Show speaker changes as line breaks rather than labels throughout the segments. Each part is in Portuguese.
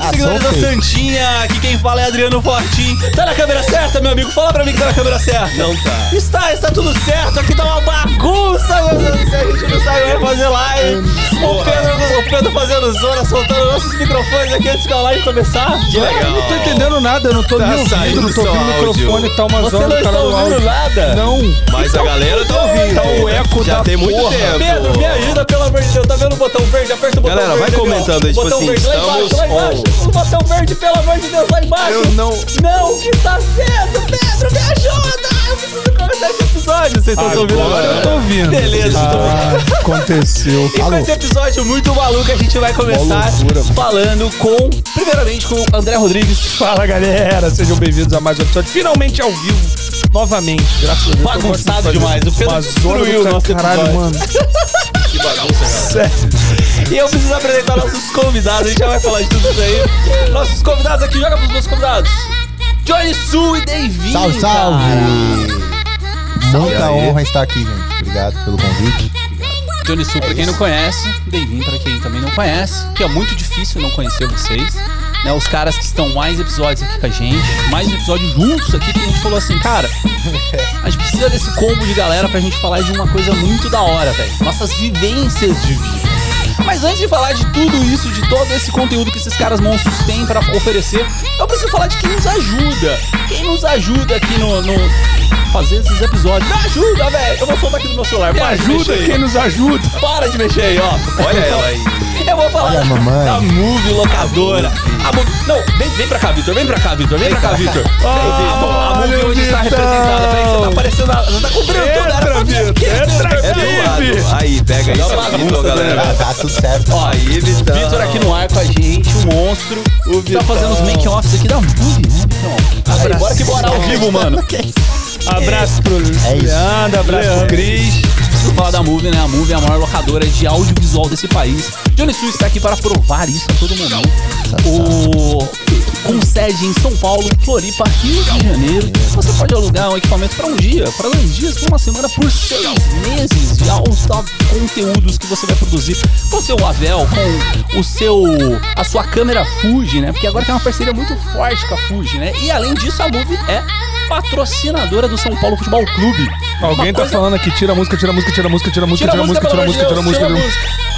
Ah,
seguidores da. Santinha, aqui quem fala é Adriano Fortin. Tá na câmera certa, meu amigo? Fala pra mim que tá na câmera certa.
Não tá.
Está, está tudo certo. Aqui tá uma bagunça, meu Deus do céu. A gente não sabe mais fazer live. O Pedro, o Pedro fazendo zona, soltando nossos microfones aqui antes da live começar.
Que legal.
Eu não tô entendendo nada, eu não tô
Tá
me ouvindo, não tô ouvindo o microfone, tá uma
Você
zona
não
do
está ouvindo nada?
Não,
Mas a galera tá ouvindo.
tá o eco
Já
da
tem muito
porra.
tempo.
Pedro, me ajuda, pelo amor de Deus. Tá vendo o botão verde? Aperta o botão
Galera, vai
verde. ali, ó.
comentando aí, tipo
botão
assim,
verde lá embaixo, lá embaixo. O botão verde, pelo amor de Deus, lá embaixo.
Eu não-
Não, o que está sendo? Pedro, me ajuda. Eu preciso começar esse episódio. Vocês estão se ouvindo agora?
eu tô ouvindo.
Beleza,
Ah, aconteceu.
E com esse episódio muito maluco, a gente vai começar
loucura,
falando com, primeiramente, com o André Rodrigues.
Fala galera, sejam bem-vindos a mais um episódio, finalmente ao vivo, novamente, graças a Deus.
Bagunçado demais, o Pedro destruiu o nosso
caralho,
episódio.
mano.
Que bagunça, cara.
Sério.
E eu preciso apresentar nossos convidados, a gente já vai falar de tudo isso aí. Nossos convidados aqui, joga pros meus convidados. Johnny Sul e Davinho.
Salve, salve! Muita
aí.
honra estar aqui, gente. Obrigado pelo convite.
Johnny Sul, pra quem não conhece, Davinho, pra quem também não conhece, que é muito difícil não conhecer vocês. Né, os caras que estão mais episódios aqui com a gente, mais episódios juntos aqui, que a gente falou assim, cara, a gente precisa desse combo de galera pra gente falar de uma coisa muito da hora, velho. Nossas vivências de vida. Mas antes de falar de tudo isso, de todo esse conteúdo que esses caras monstros têm pra oferecer, eu preciso falar de quem nos ajuda. Quem nos ajuda aqui no, no fazer esses episódios. Me ajuda, velho. Eu vou soltar aqui no meu celular.
Me
Para
ajuda, quem nos ajuda.
Para de mexer aí, ó.
Olha ela aí.
Eu vou falar
Olha a mamãe.
da Move Locadora. A Move... Não, vem, vem pra cá, Vitor. Vem pra cá, Vitor. Vem pra cá, Vitor. Vem, Vitor. A Move
Olha,
hoje está representada. Peraí, você tá aparecendo. a- Você tá cobrindo tudo. Era pra aqui,
entra.
É lado. Aí, pega
bagunça,
Vitor, galera.
Ah, tá tudo certo.
Ó,
Aí, Vitão.
Vitor aqui no ar com a gente, o monstro. O tá fazendo os make-offs aqui da Move, né, Vitão? Aí, bora que bora ao vivo, mano.
Abraço pro
É.
Leandro, abraço pro Cris.
Preciso falar da Move, né? A Move é a maior locadora de audiovisual desse país. Johnny Sul está aqui para provar isso a todo momento. O... Com sede em São Paulo, Floripa, Rio de Janeiro. Você pode alugar um equipamento para um dia, para dois dias, por uma semana, por seis meses de alta conteúdos que você vai produzir com o seu Avel, com o seu a sua câmera Fuji, né? Porque agora tem uma parceria muito forte com a Fuji, né? E além disso, a Move é patrocinadora do São Paulo Futebol Clube.
Alguém
Uma
tá
coisa-
falando aqui, tira a música, tira a música, tira a música, tira a música, tira a música, tira a música, tira a música, tira a música.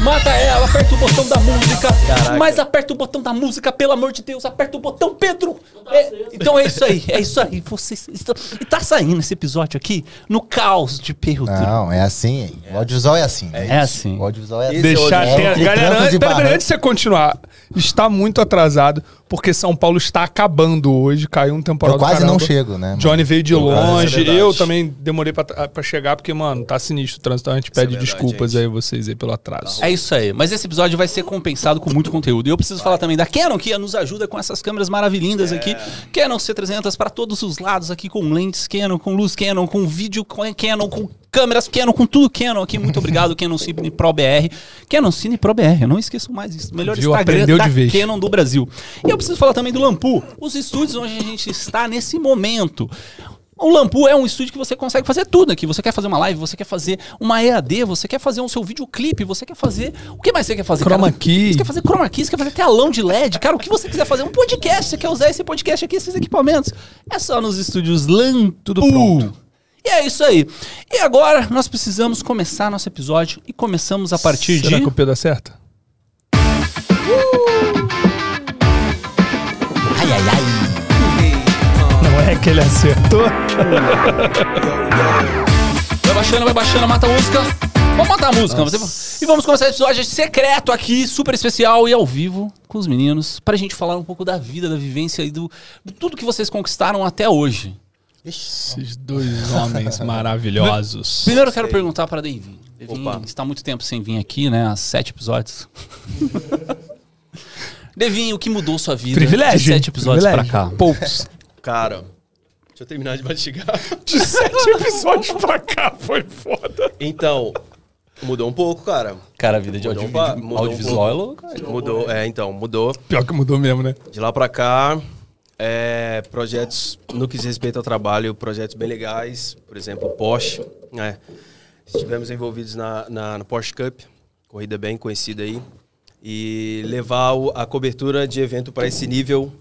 Mata ela, aperta o botão da música.
Caraca.
Mas aperta o botão da música, pelo amor de Deus, aperta o botão, Pedro. É, então é isso aí, é isso aí. Vocês estão... E tá saindo esse episódio aqui no caos de Pedro.
Não, é assim. O audiovisual é assim.
É assim.
O audiovisual é assim.
Deixar
hoje-
ter... Galera, antes de você continuar, está muito atrasado, porque São Paulo está acabando hoje, caiu um temporal
Eu quase não chego, né?
Johnny veio de
é
longe,
verdade.
eu também demorei pra, pra chegar, porque, mano, tá sinistro o trânsito, então a gente pede
é verdade,
desculpas
gente.
aí vocês aí pelo atraso.
É isso aí. Mas esse episódio vai ser compensado com muito conteúdo. E eu preciso falar também da Canon, que nos ajuda com essas câmeras maravilhindas aqui. Canon C300 para todos os lados aqui, com lentes Canon, com luz Canon, com vídeo Canon, com câmeras Canon, com tudo Canon aqui. Muito obrigado, Canon Cine Pro BR. Canon Cine Pro BR, não esqueçam mais isso. Melhor
Viu?
Instagram da. Canon do Brasil. E eu preciso falar também do Lampu, os estúdios onde a gente está nesse momento. O Lampu é um estúdio que você consegue fazer tudo aqui. Você quer fazer uma live, você quer fazer uma EAD, você quer fazer o seu videoclipe, você quer fazer. O que mais você quer fazer?
Chroma
cara?
key.
Você quer fazer chroma key, você quer fazer telão de LED, cara, o que você quiser fazer. Um podcast, você quer usar esse podcast aqui, esses equipamentos. É só nos estúdios Lampu. Tudo pronto. E é isso aí. E agora nós precisamos começar nosso episódio e começamos a partir
Será
de.
que o Pedro acerta?
Ai, ai, ai.
Não é que ele acertou?
Vai baixando, vai baixando, mata a música. Vamos matar a música. você- E vamos começar esse episódio secreto aqui, super especial e ao vivo com os meninos, pra gente falar um pouco da vida, da vivência e do, de tudo que vocês conquistaram até hoje.
Esses dois homens maravilhosos.
Primeiro eu quero perguntar para Devin. Devin
Opa.
está há muito tempo sem vir aqui, né? Há sete episódios. Devin, o que mudou sua vida
Privilégio.
de sete episódios pra cá?
Poucos.
Cara, deixa eu terminar de mastigar.
De sete episódios pra cá foi foda.
Então, mudou um pouco, cara.
Cara, a vida de
Mudou
audio,
um pa-
de
mudou um
audiovisual é louca.
Mudou, é, então, mudou.
Pior que mudou mesmo, né?
De lá pra cá, é, projetos no que diz respeito ao trabalho, projetos bem legais, por exemplo, Porsche. né? Estivemos envolvidos na, na, no Porsche Cup, corrida bem conhecida aí. e levar o- a cobertura de evento para esse nível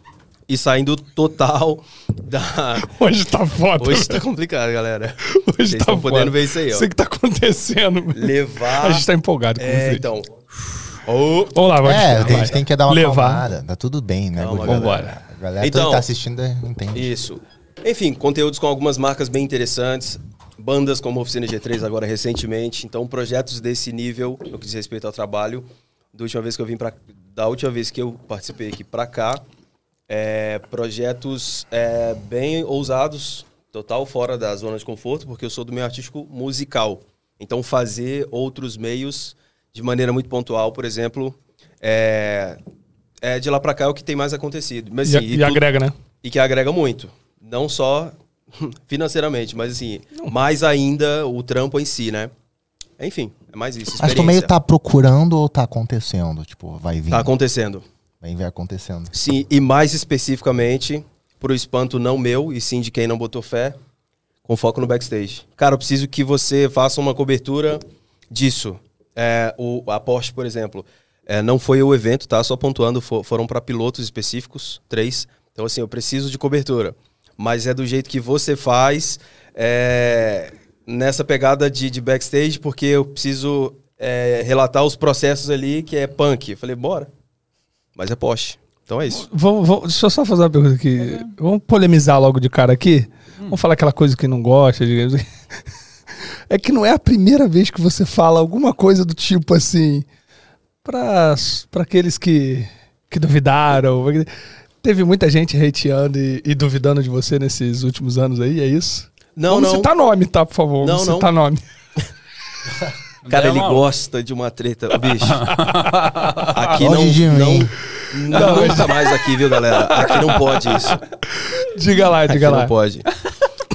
e saindo total da.
Hoje tá foda.
Hoje tá complicado, galera.
Hoje
Vocês
tá
estão
foda.
podendo ver isso aí, ó.
Sei que tá acontecendo.
Levar.
A gente tá empolgado com
É,
você.
então. Ô,
Vamos lá, vai.
É, a gente tem que dar uma
Levar.
calmada. Tá tudo bem, né?
Calma,
Gordinho?
Galera.
Então-
toda que tá assistindo é, entende.
Isso. Enfim, conteúdos com algumas marcas bem interessantes. Bandas como Oficina G3 agora recentemente. Então, projetos desse nível, no que diz respeito ao trabalho. Da última vez que eu vim para da última vez que eu participei aqui para cá, é, projetos é, bem ousados, total fora da zona de conforto, porque eu sou do meio artístico musical. Então, fazer outros meios de maneira muito pontual, por exemplo, é, é de lá para cá é o que tem mais acontecido. Mas,
E,
assim,
e
tudo-
agrega, né?
e que agrega muito. Não só financeiramente, mas assim, mais ainda o trampo em si, né? Enfim, é mais isso.
Mas tu meio tá procurando ou tá acontecendo? Tipo, vai vir.
Tá acontecendo.
Vai vir acontecendo.
Sim, e mais especificamente, pro espanto não meu, e sim de quem não botou fé, com foco no backstage. Cara, eu preciso que você faça uma cobertura disso. É, o, a Porsche, por exemplo, é, não foi o evento, tá? Só pontuando, fo- foram para pilotos específicos, três. Então, assim, eu preciso de cobertura. Mas é do jeito que você faz, é, nessa pegada de, de backstage, porque eu preciso é, relatar os processos ali, que é punk. Eu falei, bora. Mas é Porsche. Então é isso.
Vamos, vamos- deixa eu só fazer uma pergunta aqui. Vamos polemizar logo de cara aqui? Vamos falar aquela coisa que não gosta, digamos assim. É que não é a primeira vez que você fala alguma coisa do tipo assim. Pra, pra aqueles que, que duvidaram. Teve muita gente hateando e, e duvidando de você nesses últimos anos aí, é isso?
Não,
Vamos
não.
citar nome, tá, por favor?
Não,
Vamos
não.
citar nome.
Cara, ele
Não.
gosta de uma treta. Bicho. Aqui não. Não,
mim.
não nunca mais aqui, viu, galera? Aqui não pode isso.
Diga lá,
Aqui
diga lá.
não pode.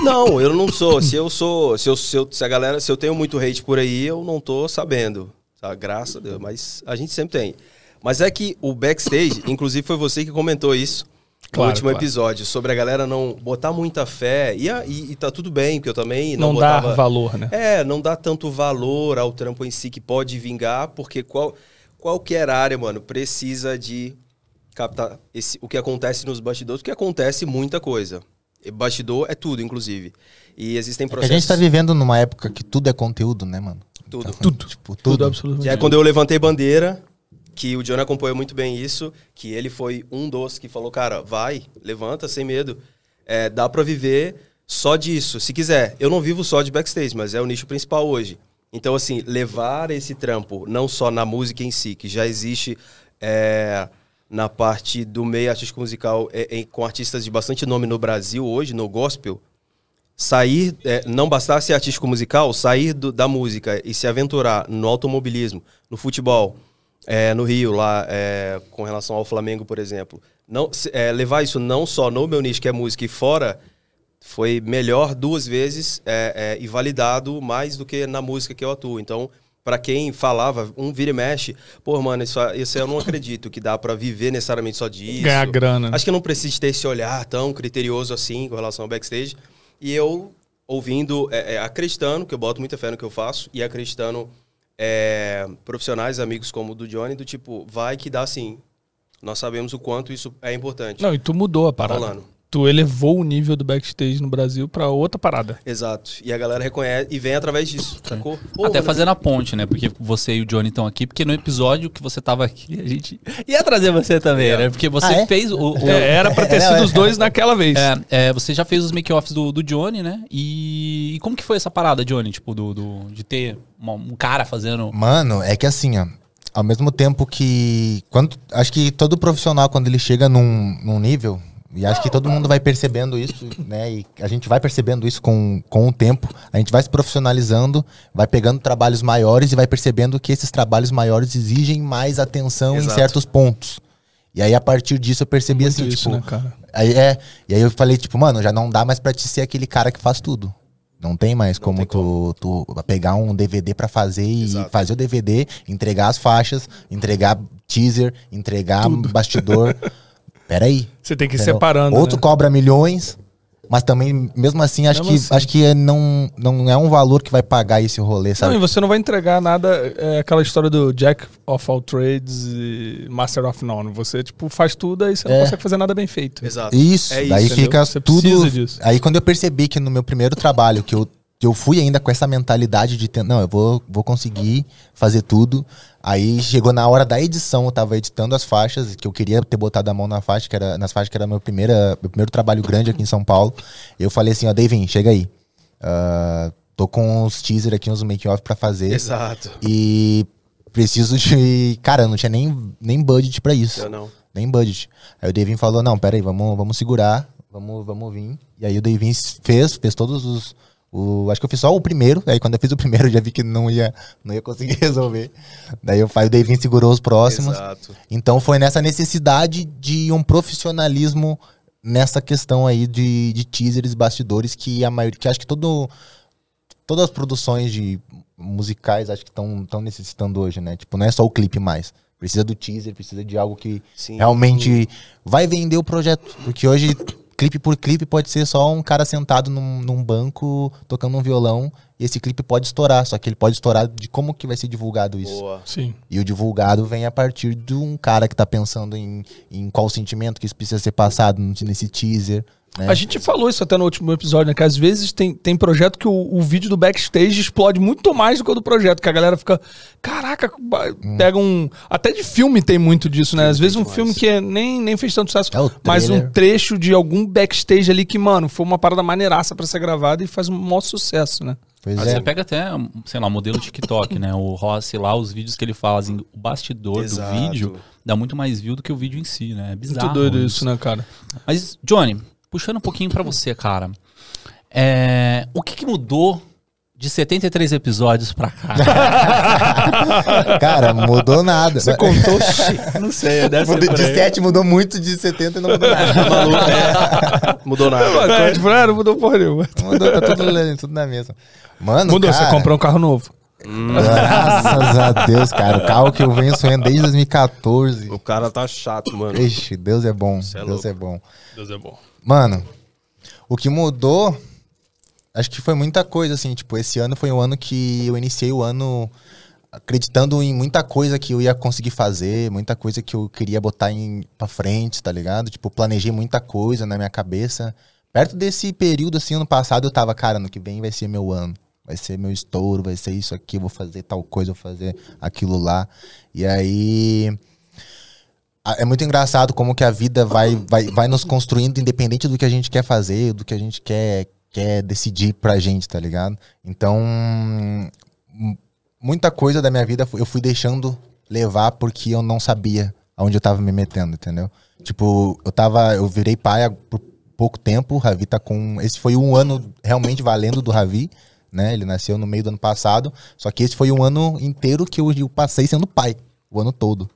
Não, eu não sou. Se eu sou. Se, eu, se, eu, se a galera. Se eu tenho muito hate por aí, eu não tô sabendo. Tá? Graças a Deus. Mas a gente sempre tem. Mas é que o backstage, inclusive foi você que comentou isso
Claro,
no último
claro.
episódio, sobre a galera não botar muita fé. E, e, e tá tudo bem, porque eu também não,
Não, dá
botava.
valor, né?
É, não dá tanto valor ao trampo em si que pode vingar, porque qual, qualquer área, mano, precisa de captar esse, o que acontece nos bastidores, porque acontece muita coisa. E bastidor é tudo, inclusive. E existem
É que a
processos.
gente tá vivendo numa época que tudo é conteúdo, né, mano?
Tudo.
Tudo.
Tipo,
Tudo,
tudo.
absolutamente.
Aí, quando eu levantei bandeira, que o Johnny acompanhou muito bem isso, que ele foi um dos que falou, cara, vai, levanta, sem medo. É, dá pra viver só disso, se quiser. Eu não vivo só de backstage, mas é o nicho principal hoje. Então, assim, levar esse trampo, não só na música em si, que já existe é, na parte do meio artístico musical, é, é, com artistas de bastante nome no Brasil hoje, no gospel, sair, é, não bastasse ser artístico musical, sair do- da música e se aventurar no automobilismo, no futebol, é, no Rio, lá, é, com relação ao Flamengo, por exemplo. Não, é, levar isso não só no meu nicho, que é música, e fora, foi melhor duas vezes é, é, e validado mais do que na música que eu atuo. Então, para quem falava, um vira e mexe, pô, mano, isso, isso eu não acredito que dá para viver necessariamente só disso.
Ganhar grana.
Acho que eu não preciso ter esse olhar tão criterioso assim com relação ao backstage. E eu, ouvindo, é, é, acreditando, que eu boto muita fé no que eu faço, e acreditando é, profissionais, amigos como o do Johnny, do tipo, vai que dá sim. Nós sabemos o quanto isso é importante.
Não, e tu mudou a parada.
rolando.
Tu elevou o nível do backstage no Brasil pra outra parada.
Exato. E a galera reconhece e vem através disso, sacou? Pô,
Até
mano,
fazendo a ponte, né? Porque você e o Johnny estão aqui, porque no episódio que você tava aqui, a gente ia trazer você também,
É.
né? Porque você
Ah, é?
fez o. o-
É, era pra ter
Não,
sido
é.
os dois naquela vez.
É, é, você já fez os make-offs do, do Johnny, né? E, e como que foi essa parada, Johnny? Tipo, do, do- de ter uma- um cara fazendo.
Mano, é que assim, ó. Ao mesmo tempo que. Quando, acho que todo profissional, quando ele chega num, num nível, e acho que todo mundo vai percebendo isso, né? E a gente vai percebendo isso com, com o tempo. A gente vai se profissionalizando, vai pegando trabalhos maiores e vai percebendo que esses trabalhos maiores exigem mais atenção
Exato.
em certos pontos. E aí, a partir disso, eu percebi
Muito
assim,
isso,
tipo.
né, cara?
Aí, é, e aí eu falei, tipo, mano, já não dá mais pra te ser aquele cara que faz tudo. Não tem mais como,
tem
tu, tu pegar um DVD pra fazer e
Exato.
fazer o DVD, entregar as faixas, entregar teaser, entregar bastidor. Peraí.
Você tem que ir separando.
Outro
né?
cobra milhões, Mas também, mesmo assim, acho
Mesmo
que,
assim.
acho que é não, não é um valor que vai pagar esse rolê,
Não,
sabe?
e você não vai entregar nada, é aquela história do Jack of all trades e Master of none. Você, tipo, faz tudo aí você não
É.
consegue fazer nada bem feito.
Exato.
Isso,
É
daí
isso,
fica
Você
tudo.
precisa disso.
Aí quando eu percebi que no meu primeiro trabalho, que eu, que eu fui ainda com essa mentalidade de ter, não, eu vou, vou conseguir fazer tudo. Aí chegou na hora da edição, eu tava editando as faixas, que eu queria ter botado a mão na faixa, que era, nas faixas que era meu, primeira, meu primeiro trabalho grande aqui em São Paulo. Eu falei assim, ó, Davin, chega aí. Ah, tô com uns teaser aqui, uns make-off pra fazer.
Exato.
E preciso de. Cara, eu não tinha nem, nem budget pra isso.
Eu não.
Nem budget. Aí o Devin falou: não, peraí, vamos, vamos segurar, vamos, vamos vir. E aí o Devin fez, fez todos os. O, acho que eu fiz só o primeiro. Aí quando eu fiz o primeiro, eu já vi que não ia, não ia conseguir resolver. Daí eu, o Devin segurou os próximos.
Exato.
Então foi nessa necessidade de um profissionalismo nessa questão aí de, de teasers, bastidores, que a maioria. Que acho que todo, todas as produções de musicais acho que estão necessitando hoje, né? Tipo, não é só o clipe mais. Precisa do teaser, precisa de algo que
Sim.
realmente vai vender o projeto. Porque hoje, clipe por clipe, pode ser só um cara sentado num, num banco tocando um violão. E esse clipe pode estourar, só que ele pode estourar de como que vai ser divulgado isso.
Boa.
Sim.
E o divulgado vem a partir de um cara que tá pensando em, em qual sentimento que isso precisa ser passado nesse teaser. Né?
A gente falou isso até no último episódio, né? Que às vezes tem, tem projeto que o, o vídeo do backstage explode muito mais do que o do projeto. Que a galera fica, caraca,
Hum.
pega um. Até de filme tem muito disso, né? Às vezes um filme que é- nem, nem fez tanto sucesso,
É o
mas um trecho de algum backstage ali que, mano, foi uma parada maneiraça pra ser gravada e faz um maior sucesso, né?
Pois é.
Você pega até, sei lá, modelo TikTok, né? O Rossi lá, os vídeos que ele fazem, o bastidor
Exato.
do vídeo dá muito mais view do que o vídeo em si, né? É bizarro.
Muito doido isso, né, cara?
Mas, Johnny, puxando um pouquinho pra você, cara. É, o que, que mudou de 73 episódios pra cá?
Cara, mudou nada.
Você contou?
Não sei, deve
Mudou- de 7 mudou muito, de 70 não mudou nada.
Maluco, é. Mudou nada.
É, tipo, ah, não mudou porra nenhuma.
mudou, tá tudo, tudo na mesma. Mano,
Mudou,
cara,
você comprou um carro novo.
Graças a Deus, cara. O carro que eu venho sonhando desde 2014.
O cara tá chato, mano.
Ixi, Deus é bom.
É
Deus
louco.
é bom.
Deus é bom.
Mano, o que mudou, acho que foi muita coisa, assim. Tipo, esse ano foi um ano que eu iniciei o ano acreditando em muita coisa que eu ia conseguir fazer, muita coisa que eu queria botar em, pra frente, tá ligado? Tipo, planejei muita coisa na minha cabeça. Perto desse período, assim, ano passado, eu tava, cara, ano que vem vai ser meu ano. Vai ser meu estouro, vai ser isso aqui, vou fazer tal coisa, vou fazer aquilo lá. E aí é muito engraçado como que a vida vai, vai, vai nos construindo independente do que a gente quer fazer, do que a gente quer, quer decidir pra gente, tá ligado? Então, m- muita coisa da minha vida eu fui deixando levar porque eu não sabia aonde eu tava me metendo, entendeu? Tipo, eu tava, eu virei pai por pouco tempo, o Ravi tá com, esse foi um ano realmente valendo do Ravi, né? Ele nasceu no meio do ano passado, só que esse foi um ano inteiro que eu, eu passei sendo pai, o ano todo,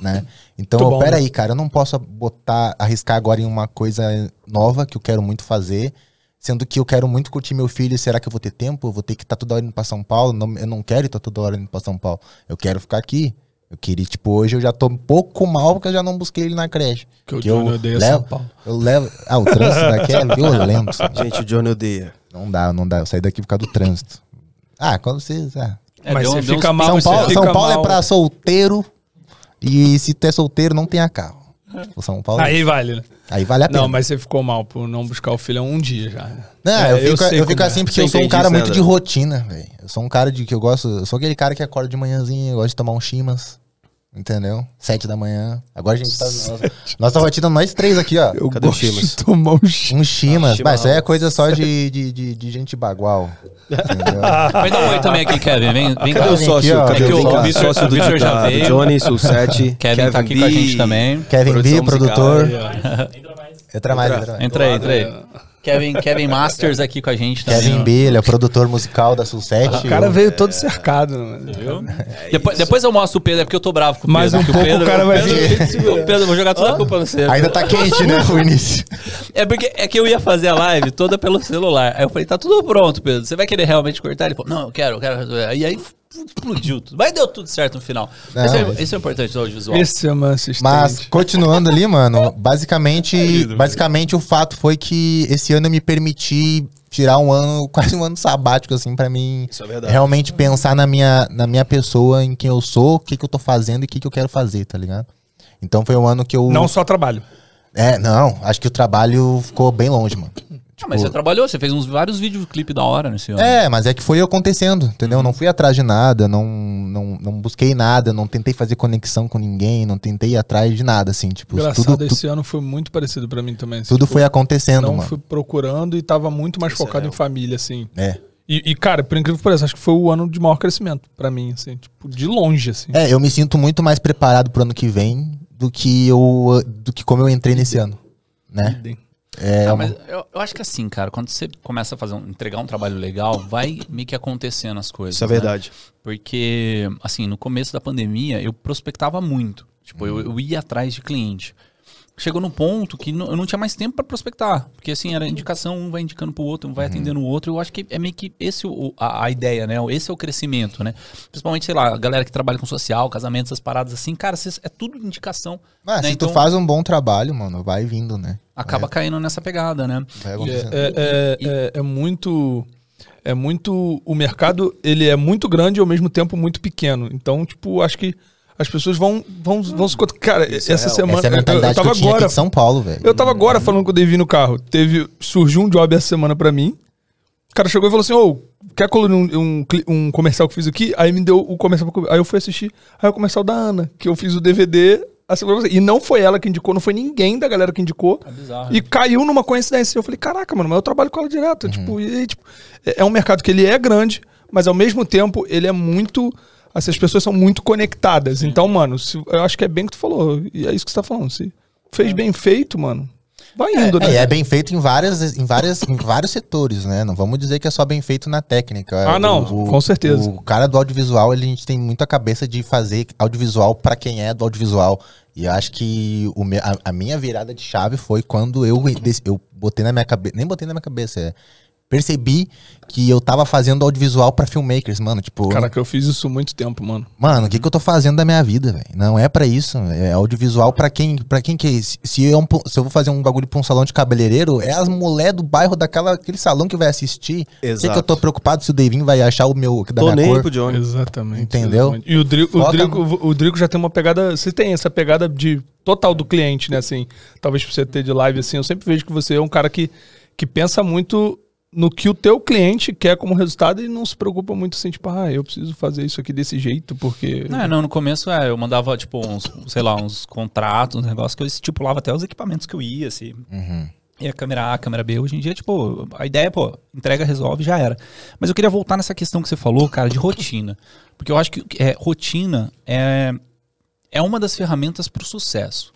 né? Então,
Muito bom,
pera
né?
aí, cara, eu não posso botar, arriscar agora em uma coisa nova que eu quero muito fazer, sendo que eu quero muito curtir meu filho, será que eu vou ter tempo? Eu vou ter que estar toda hora indo pra São Paulo? Não, eu não quero estar toda hora indo pra São Paulo. Eu quero ficar aqui. Eu queria, tipo, hoje eu já tô um pouco mal porque eu já não busquei ele na creche.
Que o
eu
Johnny odeia
levo,
São Paulo.
Eu levo. Ah, o trânsito daqui é violento.
Gente, o Johnny odeia.
Não dá, não dá. Eu saí daqui por causa do trânsito. Ah, quando vocês. Ah.
É,
Mas
deu-
você
deu uns
fica mal,
São
você
Paulo,
fica
São Paulo
mal.
é pra solteiro. E se tu é solteiro, não tenha carro. Tipo, São Paulo. Aí,
Aí vale, né?
vale a pena.
Não, mas você ficou mal por não buscar o filho há um dia já. né?
Não,
É,
eu fico, eu fico
como é.
assim porque
Você
eu sou um
entende
cara
isso, né,
muito de
André?
rotina, velho. Eu sou um cara de que eu gosto. Eu sou aquele cara que acorda de manhãzinha, eu gosto de tomar um chimas. Entendeu? Sete da manhã. Agora a gente tá. Nossa, nossa rotina, nós três aqui, ó.
Eu
Cadê o
gosto
Chimas?
de tomar um chi-
Um chimas. Mas isso aí é coisa só de, de, de, de gente bagual. Entendeu?
Vai dar um oi também aqui, Kevin. Vem, vem cá.
Cadê o sócio?
aqui.
Cadê
É
o
o
sócio do,
o Vitor já veio.
Johnny, o 7.
Kevin, tá aqui com a gente também.
Kevin B, produtor.
musical.
Entra mais, entra mais.
Entra aí, entra aí. Kevin, Kevin Masters aqui com a gente também.
Kevin
ó.
B, ele é produtor musical da Sul7.
O cara veio todo cercado, né?
Viu? depois, depois eu mostro o Pedro, é porque eu tô bravo com o Pedro.
Mais um pouco
Pedro,
o cara vai
Pedro, O Pedro, eu vou jogar toda a culpa no você.
Ainda tá quente, né, o início.
É porque é que eu ia fazer a live toda pelo celular. Aí eu falei, tá tudo pronto, Pedro. Você vai querer realmente cortar? Ele falou, não, eu quero, eu quero. E aí explodiu tudo. Mas deu tudo certo no final.
Não,
esse, é,
mas-
esse é o importante do audiovisual.
Esse é uma assistente.
Mas, continuando ali, mano, basicamente,
Querido,
basicamente o fato foi que esse ano eu me permiti tirar um ano, quase um ano sabático, assim, pra mim
é
realmente pensar na minha, na minha pessoa, em quem eu sou, o que, que eu tô fazendo e o que, que eu quero fazer, tá ligado? Então foi um ano que eu.
Não só trabalho.
É, não, acho que o trabalho ficou bem longe, mano.
Ah, mas você trabalhou, você fez uns vários videoclipes da hora nesse ano.
É, mas é que foi acontecendo, entendeu? Não fui atrás de nada, não, não, não busquei nada, não tentei fazer conexão com ninguém, não tentei ir atrás de nada, assim, tipo,
Engraçado,
tudo, tu-
esse ano foi muito parecido pra mim também. assim,
tudo
tipo,
foi acontecendo,
Não
mano.
fui procurando e tava muito mais
Isso é
focado em
real.
família, assim.
É.
E, e, cara, por incrível que pareça, acho que foi o ano de maior crescimento pra mim, assim, tipo, de longe, assim.
É, eu me sinto muito mais preparado pro ano que vem do que eu do que como eu entrei nesse ano, né?
Idem.
É,
Ah,
uma-
mas eu, eu acho que assim, cara, quando você começa a fazer um, entregar um trabalho legal, vai meio que acontecendo as coisas.
Isso é
né?
verdade.
Porque, assim, no começo da pandemia, eu prospectava muito. Tipo, eu, eu ia atrás de cliente. Chegou num ponto que não- eu não tinha mais tempo pra prospectar. Porque, assim, era indicação, um vai indicando pro outro, um vai atendendo o outro. Eu acho que é meio que esse o, a, a ideia, né? Esse é o crescimento, né? Principalmente, sei lá, a galera que trabalha com social, casamentos, essas paradas assim. Cara, cês- é tudo indicação.
Ah,
né?
se tu faz um bom trabalho, mano, vai vindo, né?
Acaba caindo nessa pegada, né?
Vai
E
acontecendo.
É, é, é, é muito. É muito. O mercado, ele é muito grande e ao mesmo tempo muito pequeno. Então, tipo, acho que as pessoas vão, vão, vão se. cont- Cara,
Isso é
essa
real.
semana.
Essa é a
eu- eu,
mentalidade
tava
que eu tinha aqui
agora.
de São Paulo, velho.
Eu tava agora falando com o Davi no carro. Teve, surgiu um job essa semana pra mim. O cara chegou e falou assim: Ô, quer colorir um, um, um comercial que eu fiz aqui? Aí me deu o comercial. Aí eu fui assistir. Aí é o comercial da Ana, que eu fiz o DVD. a semana passada. E não foi ela que indicou, não foi ninguém da galera que indicou.
É bizarro.
E caiu numa coincidência. Eu falei, caraca, mano, mas eu trabalho com ela direto. Tipo, e, aí, tipo, é é um mercado que ele é grande, mas ao mesmo tempo ele é muito. Assim, as pessoas são muito conectadas. Então, mano, se- eu acho que é bem o que tu falou. E é isso que você tá falando. Se fez bem feito, mano, vai indo,
É,
né?
e é bem feito em, várias, em, várias, em vários setores, né? Não vamos dizer que é só bem feito na técnica.
Ah, não, com certeza.
O cara do audiovisual, ele, a gente tem muito a cabeça de fazer audiovisual pra quem é do audiovisual. E eu acho que o me- a, a minha virada de chave foi quando eu, eu botei na minha cabeça, nem botei na minha cabeça, é, percebi que eu tava fazendo audiovisual pra filmmakers, mano. Tipo,
Caraca, eu fiz isso há muito tempo, mano.
Mano, o que, que eu tô fazendo da minha vida, velho? Não é pra isso. É audiovisual pra quem, pra quem que é isso? Se eu, se eu vou fazer um bagulho pra um salão de cabeleireiro, é as mulher do bairro daquela, aquele salão que vai assistir. Por que,
Exato.
que eu tô preocupado se o Davinho vai achar o meu da
Tô
minha
nem
cor?
pro Johnny.
Exatamente.
Entendeu?
exatamente. E o Drico, o, Drico, o Drico já tem uma pegada. Você tem essa pegada de total do cliente, né? Assim, talvez pra você ter de live, assim, eu sempre vejo que você é um cara que, que pensa muito no que o teu cliente quer como resultado e não se preocupa muito assim, tipo, ah, eu preciso fazer isso aqui desse jeito, porque.
Não, não, no começo é, eu mandava, tipo, uns, sei lá, uns contratos, uns negócios que eu estipulava até os equipamentos que eu ia, assim. E a câmera A, a câmera B, hoje em dia, tipo, a ideia é, pô, entrega, resolve, já era. Mas eu queria voltar nessa questão que você falou, cara, de rotina. Porque eu acho que é, rotina é, é uma das ferramentas para o sucesso.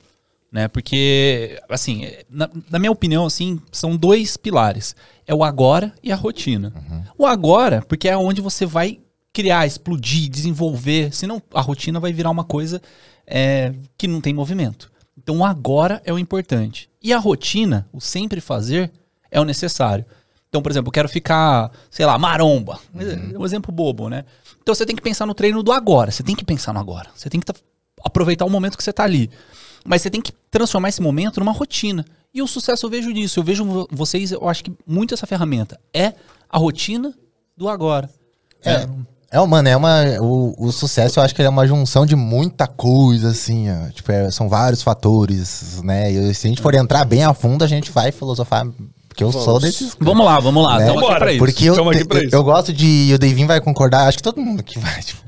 Né? Porque, assim, na, na minha opinião, assim, são dois pilares. É o agora e a rotina. O agora, porque é onde você vai criar, explodir, desenvolver. Senão a rotina vai virar uma coisa é, que não tem movimento. Então o agora é o importante. E a rotina, o sempre fazer, é o necessário. Então, por exemplo, eu quero ficar, sei lá, maromba. Um exemplo bobo, né? Então você tem que pensar no treino do agora. Você tem que pensar no agora. Você tem que aproveitar o momento que você está ali. Mas você tem que transformar esse momento numa rotina. E o sucesso eu vejo nisso. Eu vejo vo- vocês, eu acho que muito essa ferramenta. É a rotina do agora.
É, é, uma- mano, é uma. O, o sucesso eu acho que ele é uma junção de muita coisa, assim, ó. Tipo, é, são vários fatores, né? E se a gente for entrar bem a fundo, a gente vai filosofar. Porque eu sou desses.
Vamos lá, vamos lá.
Né?
Bora,
pra isso.
Porque eu, te- eu,
isso.
eu gosto de. E o Davin vai concordar, acho que todo mundo aqui vai. Tipo,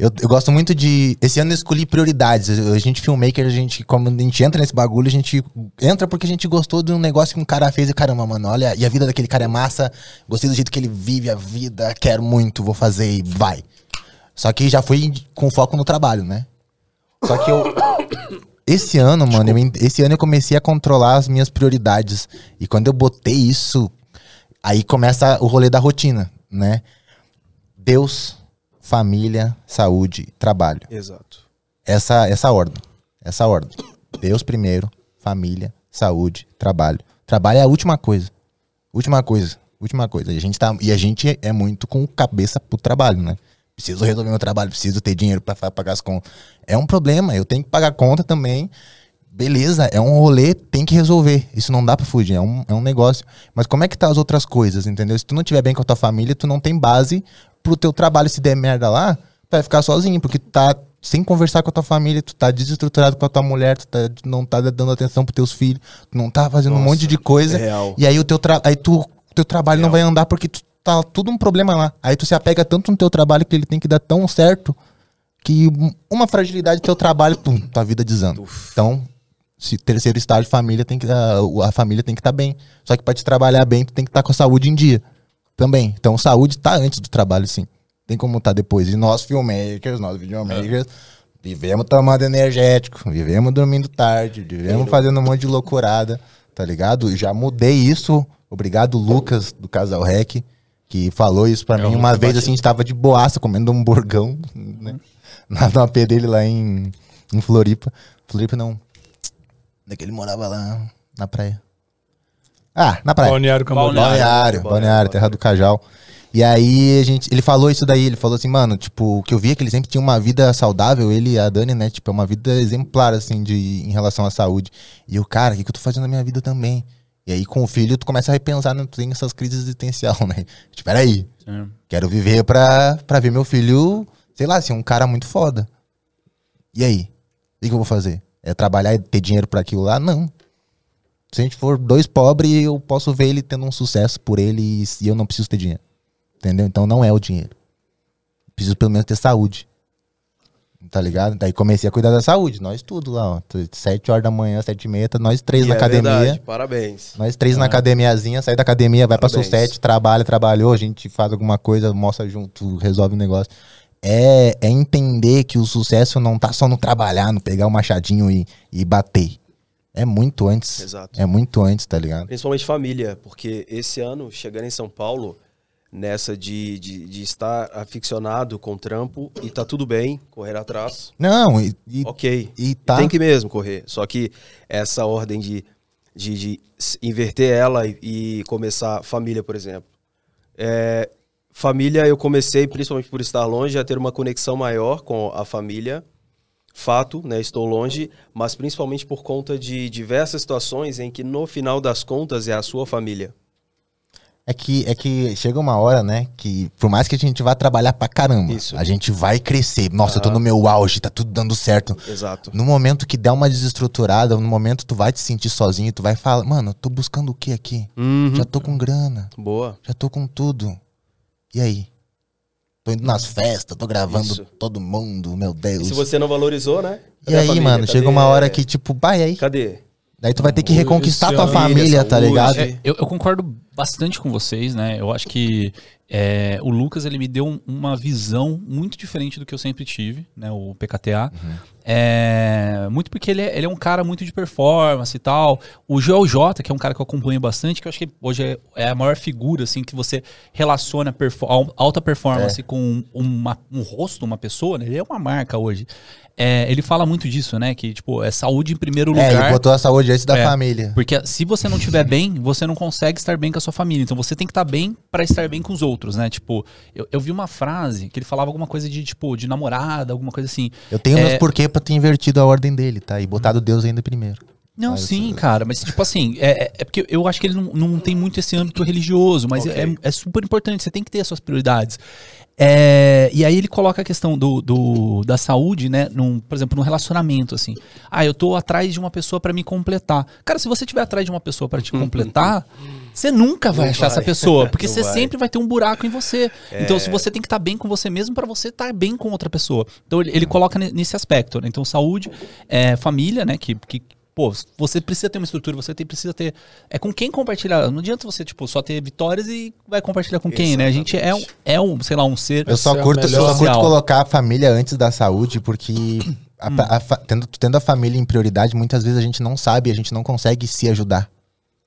eu, eu gosto muito de. Esse ano eu escolhi prioridades. A gente, filmmaker, a gente, como a gente entra nesse bagulho, a gente entra porque a gente gostou de um negócio que um cara fez e caramba, mano, olha, e a vida daquele cara é massa, gostei do jeito que ele vive a vida, quero muito, vou fazer e vai. Só que já fui com foco no trabalho, né? Só que eu. Esse ano, mano, eu esse ano eu comecei a controlar as minhas prioridades. E quando eu botei isso, aí começa o rolê da rotina, né? Deus, família, saúde, trabalho.
Exato.
Essa, essa ordem. Essa ordem. Deus primeiro, família, saúde, trabalho. Trabalho é a última coisa. Última coisa. Última coisa. E a gente, tá, e a gente é muito com cabeça pro trabalho, né? preciso resolver meu trabalho, preciso ter dinheiro pra fa- pagar as contas. É um problema, eu tenho que pagar conta também. Beleza, é um rolê, tem que resolver. Isso não dá pra fugir, é um, é um negócio. Mas como é que tá as outras coisas, entendeu? Se tu não tiver bem com a tua família, tu não tem base pro teu trabalho. Se der merda lá, tu vai ficar sozinho, porque tu tá sem conversar com a tua família, tu tá desestruturado com a tua mulher, tu tá- tu não tá dando atenção pros teus filhos, tu não tá fazendo um
Nossa,
monte de coisa.
é real.
E aí o teu, tra aí tu, teu trabalho não
Real.
vai andar porque tu tá tudo um problema lá. Aí tu se apega tanto no teu trabalho que ele tem que dar tão certo que um- uma fragilidade do teu trabalho, pum, tua vida desanda. Então, se terceiro estágio, família tem que a, a família tem que estar bem. Só que pra te trabalhar bem, tu tem que estar com a saúde em dia também. Então, saúde tá antes do trabalho, sim. Tem como tá depois. E nós filmmakers, nós videomakers, vivemos tomando energético, vivemos dormindo tarde, vivemos fazendo um monte de loucurada, tá ligado? Já mudei isso. Obrigado, Lucas, do Casal Rec, que falou isso pra
É,
mim uma vez, assim, a gente tava de boaça comendo um burgão, né? Na, no AP dele lá em, em Floripa. Floripa não. Onde é que ele morava lá na praia? Ah, na praia.
Balneário Camboriú.
Balneário,
Balneário,
Balneário, Terra do Cajal. E aí a gente, ele falou isso daí, ele falou assim, mano, tipo, o que eu via é que ele sempre tinha uma vida saudável, ele e a Dani, né, tipo, é uma vida exemplar, assim, de, em relação à saúde. E o cara, o que, que eu tô fazendo na minha vida também? E aí com o filho tu começa a repensar, né, tu tem essas crises existencial, né? Tipo, peraí,
Sim.
quero viver pra, pra ver meu filho, sei lá, ser um cara muito foda. E aí? O que, que eu vou fazer? É trabalhar e ter dinheiro pra aquilo lá? Não. Se a gente for dois pobres, eu posso ver ele tendo um sucesso por ele e, e eu não preciso ter dinheiro. Entendeu? Então não é o dinheiro. Preciso pelo menos ter saúde. Tá ligado? Daí comecei a cuidar da saúde. Nós tudo lá, ó. Sete horas da manhã, sete e meia, tá nós três
E
na
é
academia.
verdade, Parabéns.
Nós três na academiazinha, sai da academia, vai pra
Parabéns.
Sussete, trabalha, trabalhou, a gente faz alguma coisa, mostra junto, resolve o negócio. É, é entender que o sucesso não tá só no trabalhar, no pegar o machadinho e, e bater. É muito antes.
Exato.
É muito antes, tá ligado?
Principalmente família, porque esse ano, chegando em São Paulo, nessa de, de, de estar aficionado com trampo e tá tudo bem, correr atrás,
Não, e, e,
ok.
e tá.
Tem que mesmo correr. Só que essa ordem de, de, de inverter ela e, e começar família, por exemplo. É, família, eu comecei, principalmente por estar longe, a ter uma conexão maior com a família. Fato, né? Estou longe, mas principalmente por conta de diversas situações em que, no final das contas, é a sua família.
É que, é que chega uma hora, né? Que por mais que a gente vá trabalhar pra caramba,
Isso.
a gente vai crescer. Nossa, eu tô no meu auge, tá tudo dando certo.
Exato.
No momento que der uma desestruturada, no momento tu vai te sentir sozinho, tu vai falar, mano, eu tô buscando o que aqui?
Uhum.
Já tô com grana,
Boa.
já tô com tudo. E aí? Tô indo nas festas, tô gravando
Isso.
todo mundo, meu
E
Deus.
se você não valorizou, né?
E
Cadê a
aí,
família?
mano,
Cadê-
chega uma hora que, tipo, vai aí.
Cadê?
Daí tu vai ter que reconquistar tua
ano-
família, tá ligado?
É,
Eu, eu concordo bastante com vocês, né? Eu acho que é, o Lucas ele me deu um- uma visão muito diferente do que eu sempre tive, né? O PKTA. É, muito porque ele é, ele é um cara muito de performance e tal. O Joel J, que é um cara que eu acompanho bastante, que eu acho que hoje é, é a maior figura, assim, que você relaciona perfo- al- alta performance com uma- um rosto, uma pessoa, né? Ele é uma marca hoje. É, ele fala muito disso, né? Que, tipo, é saúde em primeiro
É,
lugar.
ele botou a saúde antes da
É.
família.
Porque se você não estiver bem, você não consegue estar bem com a sua família. Então você tem que estar bem pra estar bem com os outros, né? Tipo, eu, eu vi uma frase que ele falava alguma coisa de, tipo, de namorada, alguma coisa assim.
Eu tenho
É,
meus porquê pra ter invertido a ordem dele, tá? E botado Deus ainda primeiro.
Não,
Mas,
sim, cara, mas tipo assim, é, é- é porque eu acho que ele não, não tem muito esse âmbito religioso, mas
Ok.
é, é super importante, você tem que ter as suas prioridades. É, e aí ele coloca a questão do, do- da saúde, né, num, por exemplo, num relacionamento, assim. Ah, eu tô atrás de uma pessoa pra me completar. Cara, se você tiver atrás de uma pessoa pra te completar, você nunca vai
Não
achar essa
vai.
pessoa, porque
Não
você
vai.
sempre vai ter um buraco em você. Então,
É.
se você tem que estar bem com você mesmo pra você estar bem com outra pessoa. Então, ele, ele coloca ne- nesse aspecto, né? Então, saúde, é, família, né, que, que Pô, você precisa ter uma estrutura, você tem, precisa ter. É com quem compartilhar. Não adianta você, tipo, só ter vitórias e vai compartilhar com quem, né? A gente é um, é um, sei lá, um ser.
Eu só
Essa é a
curto, eu só curto colocar a família antes da saúde, porque a-
Hum.
a fa- tendo, tendo a família em prioridade, muitas vezes a gente não sabe, a gente não consegue se ajudar.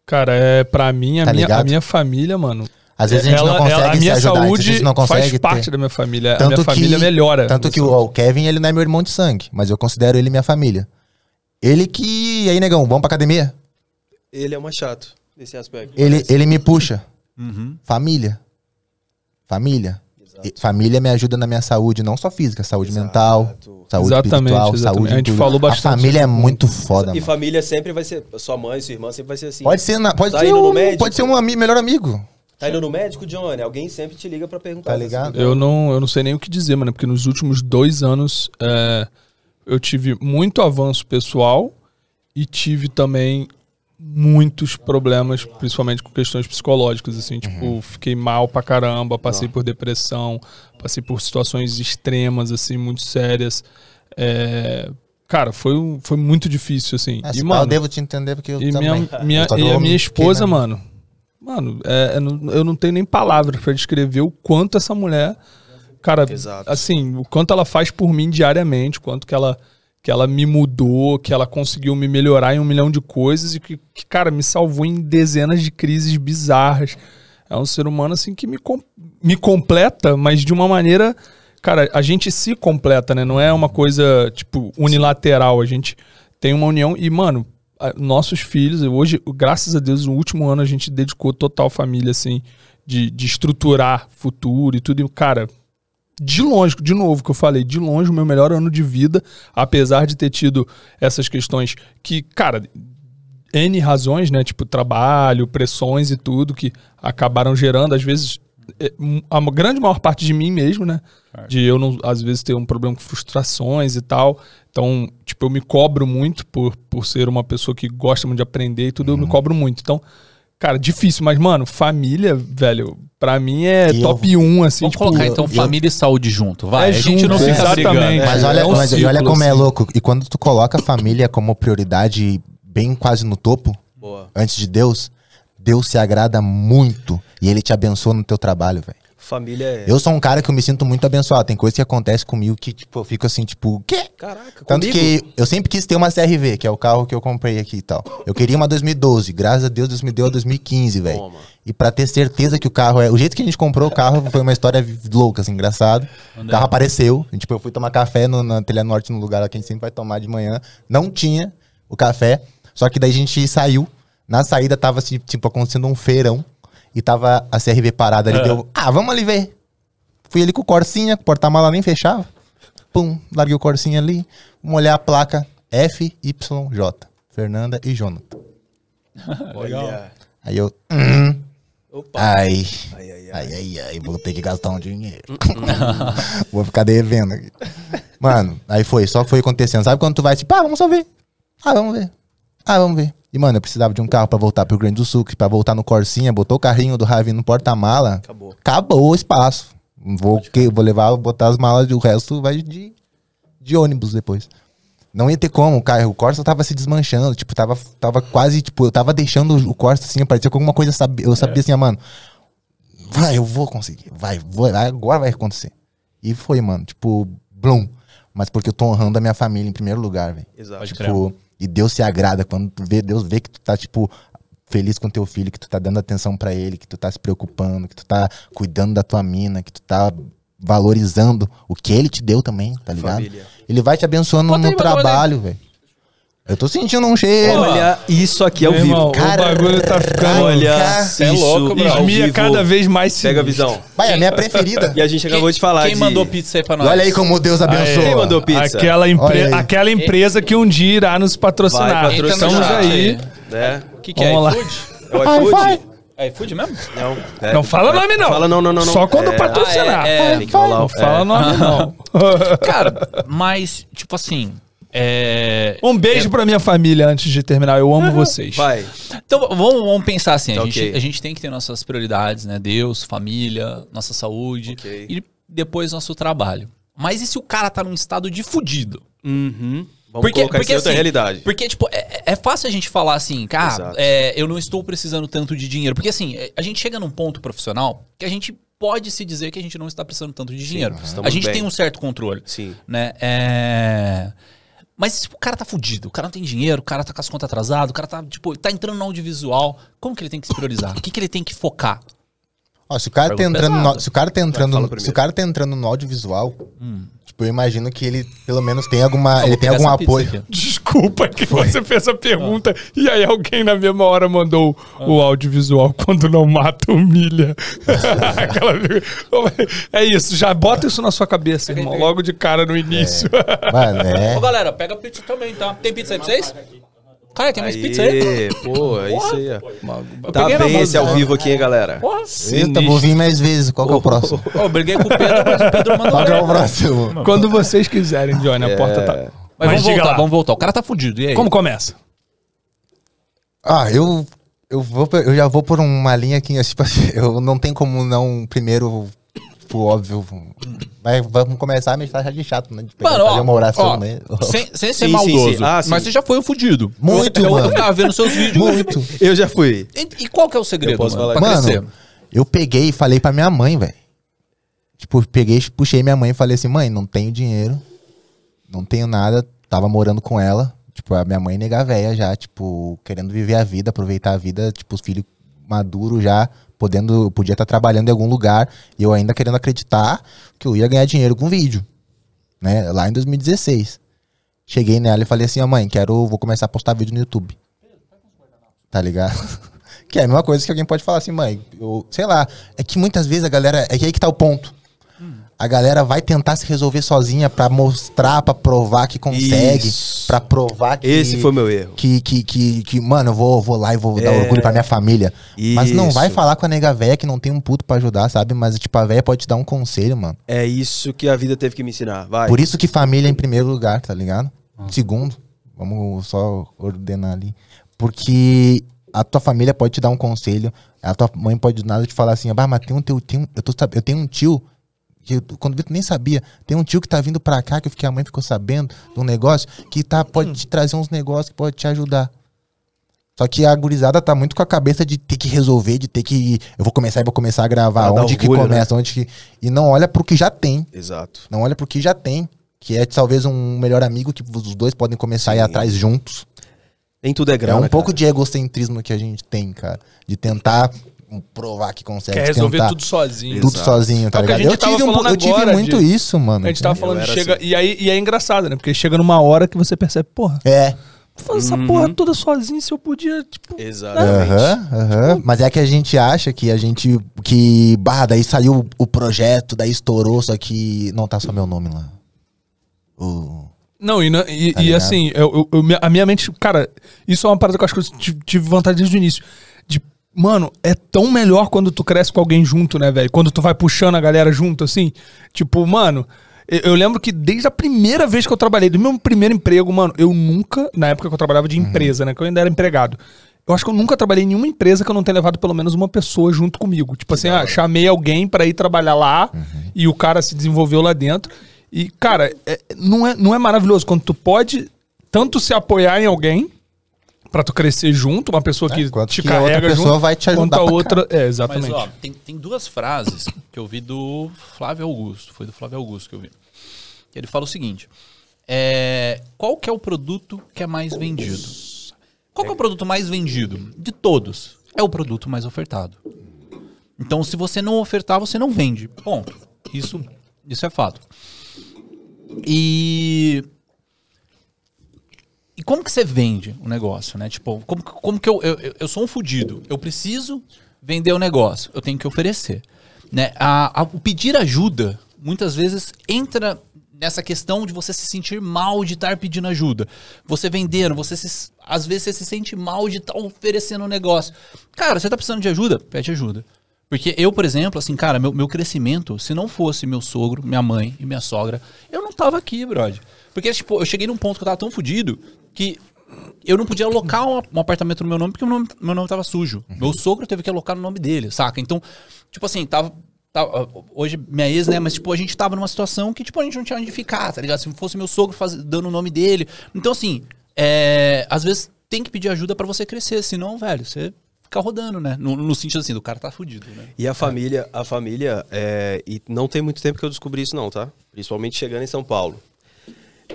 Cara, é, pra mim, a,
Tá
minha, a minha família, mano.
Às vezes a gente não
ela-
consegue
ela- a
se
minha
ajudar, às vezes
saúde
a gente não
faz
consegue
parte
ter.
da minha família. a
Tanto
minha
que-
família melhora.
Tanto que o, o Kevin, ele não é meu irmão de sangue, mas eu considero ele minha família. Ele que. E aí, negão, vamos pra academia?
Ele é mais chato nesse aspecto.
Ele,
parece.
ele me puxa.
Uhum.
Família. Família.
Exato.
Família me ajuda na minha saúde, não só física, saúde mental, saúde
Exatamente,
espiritual,
exatamente.
saúde
A gente
tudo.
falou bastante
A família é muito foda,
E
mano.
família sempre vai ser. Sua mãe, sua irmã sempre vai ser assim.
Pode ser, na- pode
Tá
ser
indo no
um,
médico?
pode ser um ami- melhor amigo.
Tá indo no médico, Johnny? Alguém sempre te liga pra perguntar.
Tá ligado?
Eu não, eu não sei nem o que dizer, mano, porque nos últimos dois anos é, eu tive muito avanço pessoal e tive também muitos problemas, principalmente com questões psicológicas, assim, tipo, fiquei mal pra caramba, passei por depressão, passei por situações extremas, assim, muito sérias. É, cara, foi, foi muito difícil, assim.
Ah,
e, mano,
eu devo te entender porque eu
e
também.
minha, minha,
que
e
eu
a minha esposa, mano. Mano, é, eu não- eu não tenho nem palavras pra descrever o quanto essa mulher. Cara,
Exato.
assim, o quanto ela faz por mim diariamente, o quanto que ela, que ela me mudou, que ela conseguiu me melhorar em um milhão de coisas e que, que, cara, me salvou em dezenas de crises bizarras. É um ser humano, assim, que me, com- me completa, mas de uma maneira. Cara, a gente se completa, né? Não é uma coisa, tipo, unilateral. A gente tem uma união e, mano, nossos filhos, hoje, graças a Deus, no último ano a gente dedicou total família, assim, de, de estruturar futuro e tudo. E, cara, de longe, de novo que eu falei, de longe o meu melhor ano de vida, apesar de ter tido essas questões que, cara, N razões, né? Tipo, trabalho, pressões e tudo, que acabaram gerando, às vezes, é, a grande maior parte de mim mesmo, né? De eu, não, às vezes, ter um problema com frustrações e tal. Então, tipo, eu me cobro muito por, por ser uma pessoa que gosta muito de aprender e tudo, eu me cobro muito. Então, cara, difícil, mas, mano, família, velho, pra mim é
E eu-
top 1, assim,
Vamos
tipo.
colocar então família e saúde junto, vai.
É
a gente não
junto,
fica brigando.
exatamente.
né?
Mas olha,
É um
mas olha
ciclo,
como é
assim.
louco. E quando tu coloca a família como prioridade bem quase no topo,
Boa.
antes de Deus, Deus se agrada muito e ele te abençoa no teu trabalho, velho.
Família é.
Eu sou um cara que eu me sinto muito abençoado. Tem coisa que acontece comigo que, tipo, eu fico assim, tipo, o quê?
Caraca,
Tanto
comigo?
que eu sempre quis ter uma CRV, que é o carro que eu comprei aqui e tal. Eu queria uma 2012, graças a Deus Deus me deu a 2015, velho. E pra ter certeza que o carro é. O jeito que a gente comprou o carro foi uma história louca, assim, engraçado. O carro apareceu. e, Tipo, eu fui tomar café no, na Telha Norte, no lugar lá que a gente sempre vai tomar de manhã. Não tinha o café. Só que daí a gente saiu. Na saída tava, assim, tipo, acontecendo um feirão. E tava a CRV parada ali. Deu, ah, vamos ali ver. Fui ali com o Corsinha, o porta-mala nem fechava. Pum, larguei o Corsinha ali. Vamos olhar a placa FYJ. Fernanda e Jonathan.
Olha.
Aí eu. hum,
Opa.
ai.
Ai, ai, ai.
Ai, ai, ai, vou ter que gastar um dinheiro. vou ficar devendo aqui. Mano, aí foi, só que foi acontecendo. Sabe quando tu vai tipo, ah, vamos só ver. Ah, vamos ver. Ah, vamos ver. E, mano, eu precisava de um carro pra voltar pro Rio Grande do Sul, pra voltar no Corsinha, botou o carrinho do Ravi no porta-mala.
Acabou.
Acabou o espaço. Vou, que, vou levar, vou botar as malas e o resto vai de, de ônibus depois. Não ia ter como, o carro, o Corsa tava se desmanchando, tipo, tava, tava quase, tipo, eu tava deixando o Corsa assim, parecia que alguma coisa, sabe, eu sabia assim, ah, mano, vai, eu vou conseguir, vai, vou, agora vai acontecer. E foi, mano, tipo, blum. Mas porque eu tô honrando a minha família em primeiro lugar, velho.
Exato.
Pode crer.
Tipo, e Deus se agrada quando tu vê, Deus vê que tu tá, tipo, feliz com teu filho, que tu tá dando atenção pra ele, que tu tá se preocupando, que tu tá cuidando da tua mina, que tu tá valorizando o que ele te deu também, tá ligado?
Família.
Ele vai te abençoando
Bota
no
aí.
trabalho, velho. Eu tô sentindo um cheiro.
Olha, isso aqui é o
Meu
vivo.
irmão, o bagulho tá ficando.
Olha,
é
isso
louco, bro.
ao
Esmia
vivo.
cada vez mais
Pega a visão.
Vai, é a minha preferida.
E a gente acabou de falar
Quem
de...
mandou pizza aí pra nós?
olha aí como Deus abençoa.
Quem mandou pizza?
Aquela, empre-
Olha aí.
aquela empresa que um dia irá nos patrocinar.
Vai patrocinar.
Estamos
Entra no
aí.
Né?
O que, que é?
Vamos lá.
iFood?
É o iFood?
É iFood mesmo?
Não. é.
Não fala nome, não.
Fala não, não, não. não.
Só quando
É,
patrocinar.
Ah, é, é.
Tem que rolar
Não
o...
fala
é.
nome, não.
Cara, mas, tipo assim. É...
Um beijo pra minha família antes de terminar. Eu amo vocês.
Vai.
Então vamos, vamos pensar assim: a,
Tá,
gente,
ok.
a gente tem que ter nossas prioridades, né? Deus, família, nossa saúde
Ok.
e depois nosso trabalho. Mas e se o cara tá num estado de fudido?
Uhum. Vamos colocar isso em outra
assim,
realidade.
Porque, tipo, é, é fácil a gente falar assim, cara, é, eu não estou precisando tanto de dinheiro. Porque, assim, é, a gente chega num ponto profissional que a gente pode se dizer que a gente não está precisando tanto de dinheiro.
estamos
A gente
bem.
tem um certo controle,
Sim.
né? É... Mas se o cara tá fudido, o cara não tem dinheiro, o cara tá com as contas atrasadas, o cara tá, tipo, tá entrando no audiovisual, como que ele tem que se priorizar? O que, que ele tem que focar?
Ó, se o cara tá entrando no, se o cara tá entrando, se o cara tá entrando no audiovisual,
Hum.
Tipo, eu imagino que ele pelo menos tem alguma,
Eu
ele tem algum apoio.
aqui.
desculpa que você fez a pergunta e aí alguém na mesma hora mandou o audiovisual quando não mata, humilha. Aquela- é isso, já bota isso na sua cabeça, irmão, logo de cara no início.
Mano, é.
Ô, galera, pega pizza também, tá? Tem pizza aí pra vocês? Cara, tem mais pizza aí?
Pô, é isso aí, ó. Tá bem
mão,
esse ao
né?
vivo aqui, hein, galera?
Porra,
Eita, vou vir mais vezes. Qual que é o próximo?
Ô, eu briguei com o Pedro, mas o Pedro mandou
Qual que é o próximo?
Quando vocês quiserem, Johnny, a porta tá.
Mas, vamos
diga
voltar,
lá.
vamos voltar. O cara tá fudido, e aí?
Como começa?
Ah, eu. Eu, vou, eu já vou por uma linha que, tipo, assim, eu não tem como não, primeiro, tipo, óbvio. Vai, vamos começar a me já de chato, né? De pegar-
Mano,
fazer
ó,
uma oração,
ó,
né?
sem, sem ser
Sim,
maldoso,
sim. Ah, sim.
mas você já foi um fudido.
Muito,
eu,
mano.
eu ficava vendo seus vídeos.
Muito.
Eu já fui.
E, e qual que é o segredo,
Eu posso
mano,
falar
Mano,
crescer?
eu peguei e falei pra minha mãe, velho. Tipo, peguei, puxei minha mãe e falei assim, mãe, não tenho dinheiro, não tenho nada, tava morando com ela. Tipo, a minha mãe nega véia já, tipo, querendo viver a vida, aproveitar a vida, tipo, os filhos maduros já, podendo, podia estar trabalhando em algum lugar, e eu ainda querendo acreditar que eu ia ganhar dinheiro com vídeo, né, lá em 2016. Cheguei nela e falei assim, ó mãe, quero, vou começar a postar vídeo no YouTube. Tá ligado? Que é a mesma coisa que alguém pode falar assim, mãe, eu, sei lá, é que muitas vezes a galera, é que aí que tá o ponto. A galera vai tentar se resolver sozinha pra mostrar, pra provar que consegue,
Isso.
pra provar que
Esse foi meu erro.
que, que, que, que, mano, eu vou, vou lá e vou dar
É.
orgulho pra minha família. Mas não vai
Isso.
falar com a nega véia que não tem um puto pra ajudar, sabe? Mas, tipo, a véia pode te dar um conselho, mano.
É isso que a vida teve que me ensinar. Vai.
Por isso que família é em primeiro lugar, tá ligado? Segundo, vamos só ordenar ali. Porque a tua família pode te dar um conselho, a tua mãe pode do nada te falar assim, ah, mas tem um teu, tem um- eu, tô, eu tenho um tio, eu- quando eu nem sabia, tem um tio que tá vindo pra cá, que eu fiquei, a mãe ficou sabendo de um negócio, que tá, pode te trazer uns negócios que pode te ajudar. Só que a gurizada tá muito com a cabeça de ter que resolver, de ter que. Eu vou começar e vou começar a gravar. Onde que
orgulho,
começa? Onde que. E não olha pro que já tem.
Exato.
Não olha pro que já tem. Que é talvez um melhor amigo que os dois podem começar a ir
Sim.
atrás juntos.
Nem tudo é
é
grana,
um pouco
cara.
de egocentrismo que a gente tem, cara. De tentar provar que consegue.
Quer resolver
tentar
tudo sozinho.
tudo
Exato.
sozinho, tá
É
ligado? Eu tive, um, eu tive
agora
muito
de-
isso, mano.
A gente tava falando, chega.
assim.
E, aí, e é engraçado, né? Porque chega numa hora que você percebe, porra,
É.
fazer essa porra toda sozinho se eu podia, tipo.
Exatamente.
Aham, aham. Mas é que a gente acha que a gente. Que. Bah, daí saiu o projeto, daí estourou, só que não tá só meu nome lá. O-
Não, e, e,
Tá
e assim, eu, eu- eu- a minha mente, cara, isso é uma parada que eu acho que eu tive vontade desde o início. Mano, é tão melhor quando tu cresce com alguém junto, né, velho? Quando tu vai puxando a galera junto, assim. Tipo, mano, eu, lembro que desde a primeira vez que eu trabalhei, do meu primeiro emprego, mano, eu nunca, na época que eu trabalhava de empresa, né, que eu ainda era empregado. Eu acho que eu nunca trabalhei em nenhuma empresa que eu não tenha levado pelo menos uma pessoa junto comigo. Tipo assim, ah, chamei alguém pra ir trabalhar lá e o cara se desenvolveu lá dentro. E, cara, é- não, é, não é maravilhoso quando tu pode tanto se apoiar em alguém pra tu crescer junto, uma pessoa que
quanto
te
que a outra
carrega
pessoa
junto,
vai te ajudar
a outra, é,
Mas,
exatamente.
ó, tem, tem duas frases que eu vi do Flávio Augusto. Foi do Flávio Augusto que eu vi. Ele fala o seguinte: é, Qual que é o produto que é mais vendido? Qual que é o produto mais vendido? De todos. É o produto mais ofertado. Então, se você não ofertar, você não vende. Ponto. Isso, isso é fato. E. E como que você vende o negócio, né? Tipo, como, como que eu, eu, eu- sou um fudido? Eu preciso vender o negócio. Eu tenho que oferecer. Né? A, a- o pedir ajuda, muitas vezes, entra nessa questão de você se sentir mal de estar pedindo ajuda. Você vendendo, você se- às vezes você se sente mal de estar oferecendo um negócio. Cara, você tá precisando de ajuda? Pede ajuda. Porque eu, por exemplo, assim, cara, meu, meu crescimento, se não fosse meu sogro, minha mãe e minha sogra, eu não tava aqui, brother. Porque, tipo, eu cheguei num ponto que eu tava tão fudido que eu não podia alocar um, um apartamento no meu nome porque o meu nome, meu nome tava sujo. Meu sogro teve que alocar no nome dele, saca? Então, tipo assim, tava. hoje, minha ex, né? Mas, tipo, a gente tava numa situação que, tipo, a gente não tinha onde ficar, tá ligado? Se fosse meu sogro faz, dando o nome dele. Então, assim, é, às vezes tem que pedir ajuda pra você crescer, senão, velho, você fica rodando, né? No, no sentido assim, do cara tá fudido, né?
E a família, a família, é, e não tem muito tempo que eu descobri isso não, tá? Principalmente chegando em São Paulo.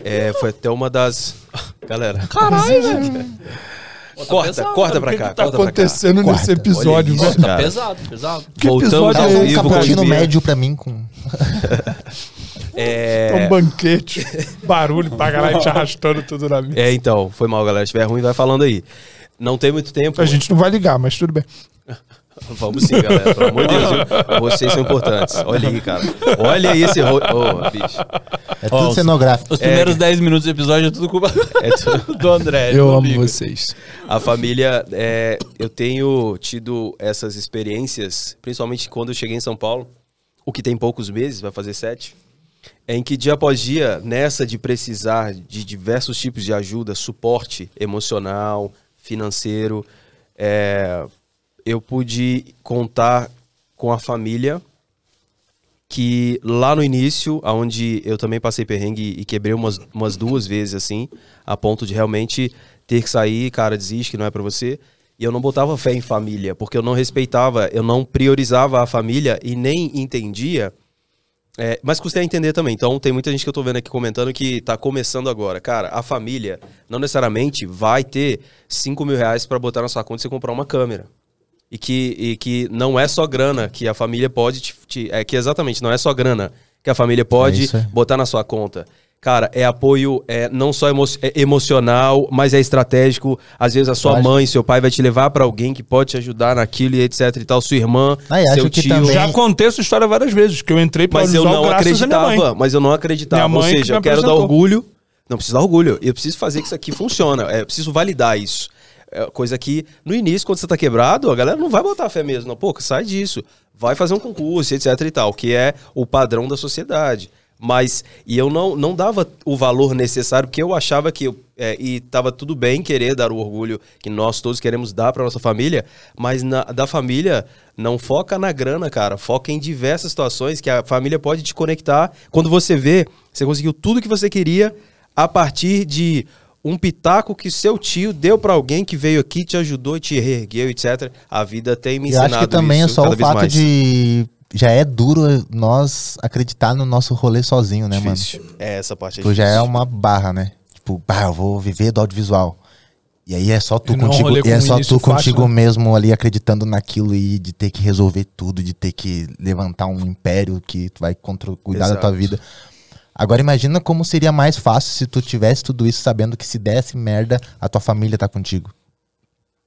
É, foi até uma das... Galera,
Caralho, velho.
corta,
pesado,
corta
O
pra cá,
que tá
pra cá.
acontecendo nesse episódio, velho?
Tá pesado, pesado.
Que
Voltamos
episódio
ao
é
Um
vivo
cappuccino médio pra mim com.
É,
Um banquete, barulho pra caralho, te arrastando tudo na mesa.
é, então, foi mal, galera. Se tiver ruim, vai falando aí. Não tem muito tempo.
A gente não vai ligar, mas tudo bem.
Vamos sim, galera. Pelo amor de Deus. viu? Vocês são importantes. Olha aí, cara. Olha aí esse. Ô, bicho.
É tudo
os-
cenográfico.
Os primeiros 10 minutos do episódio é tudo culpa
É tudo-
do André.
Eu amo
amigo.
vocês.
A família, é, eu tenho tido essas experiências, principalmente quando eu cheguei em São Paulo, o que tem poucos meses, vai fazer sete, em que dia após dia, nessa de precisar de diversos tipos de ajuda, suporte emocional, financeiro, é, eu pude contar com a família que lá no início, onde eu também passei perrengue e quebrei umas, umas duas vezes assim, a ponto de realmente ter que sair, cara, desiste que não é pra você. E eu não botava fé em família, porque eu não respeitava, eu não priorizava a família e nem entendia. é, mas custei a entender também. Então, tem muita gente que eu tô vendo aqui comentando que tá começando agora. Cara, a família não necessariamente vai ter 5 mil reais pra botar na sua conta e você comprar uma câmera e que, e que não é só grana que a família pode te, te- é que exatamente não é só grana que a família
É
pode
aí.
botar na sua conta. Cara, é apoio é não só emo é emocional, mas é estratégico. Às vezes a sua
Eu acho-
mãe, seu pai vai te levar pra alguém que pode te ajudar naquilo e etc e tal, sua irmã,
e
seu
acho que
tio.
também-
Já contei essa história várias vezes, que eu entrei pra
Mas eu não acreditava, mas eu não acreditava. Ou seja, eu quero dar orgulho. Não preciso dar orgulho. Eu preciso fazer que isso aqui funciona. É, eu preciso validar isso. É coisa que, no início, quando você tá quebrado, a galera não vai botar fé mesmo. Não, pô, sai disso. Vai fazer um concurso, etc e tal, que é o padrão da sociedade. Mas, e eu não, não dava o valor necessário, porque eu achava que, eu, é, e tava tudo bem querer dar o orgulho que nós todos queremos dar pra nossa família, mas na, da família não foca na grana, cara. Foca em diversas situações que a família pode te conectar. Quando você vê, você conseguiu tudo que você queria a partir de um pitaco que seu tio deu pra alguém que veio aqui, te ajudou te reergueu, etc. A vida tem me
E
ensinado
acho que também é
isso
só o fato
mais.
de. Já é duro nós acreditar no nosso rolê sozinho, né,
Difícil. É, essa parte é
mano? Tipo, já é uma barra, né? Tipo, bah, eu vou viver do audiovisual. E aí é só tu
E não é um
contigo, e é só tu
fácil,
contigo
né?
mesmo ali acreditando naquilo e de ter que resolver tudo, de ter que levantar um império que tu vai contra, cuidar da tua
Exato.
vida. Agora imagina como seria mais fácil se tu tivesse tudo isso sabendo que se desse merda, a tua família tá contigo.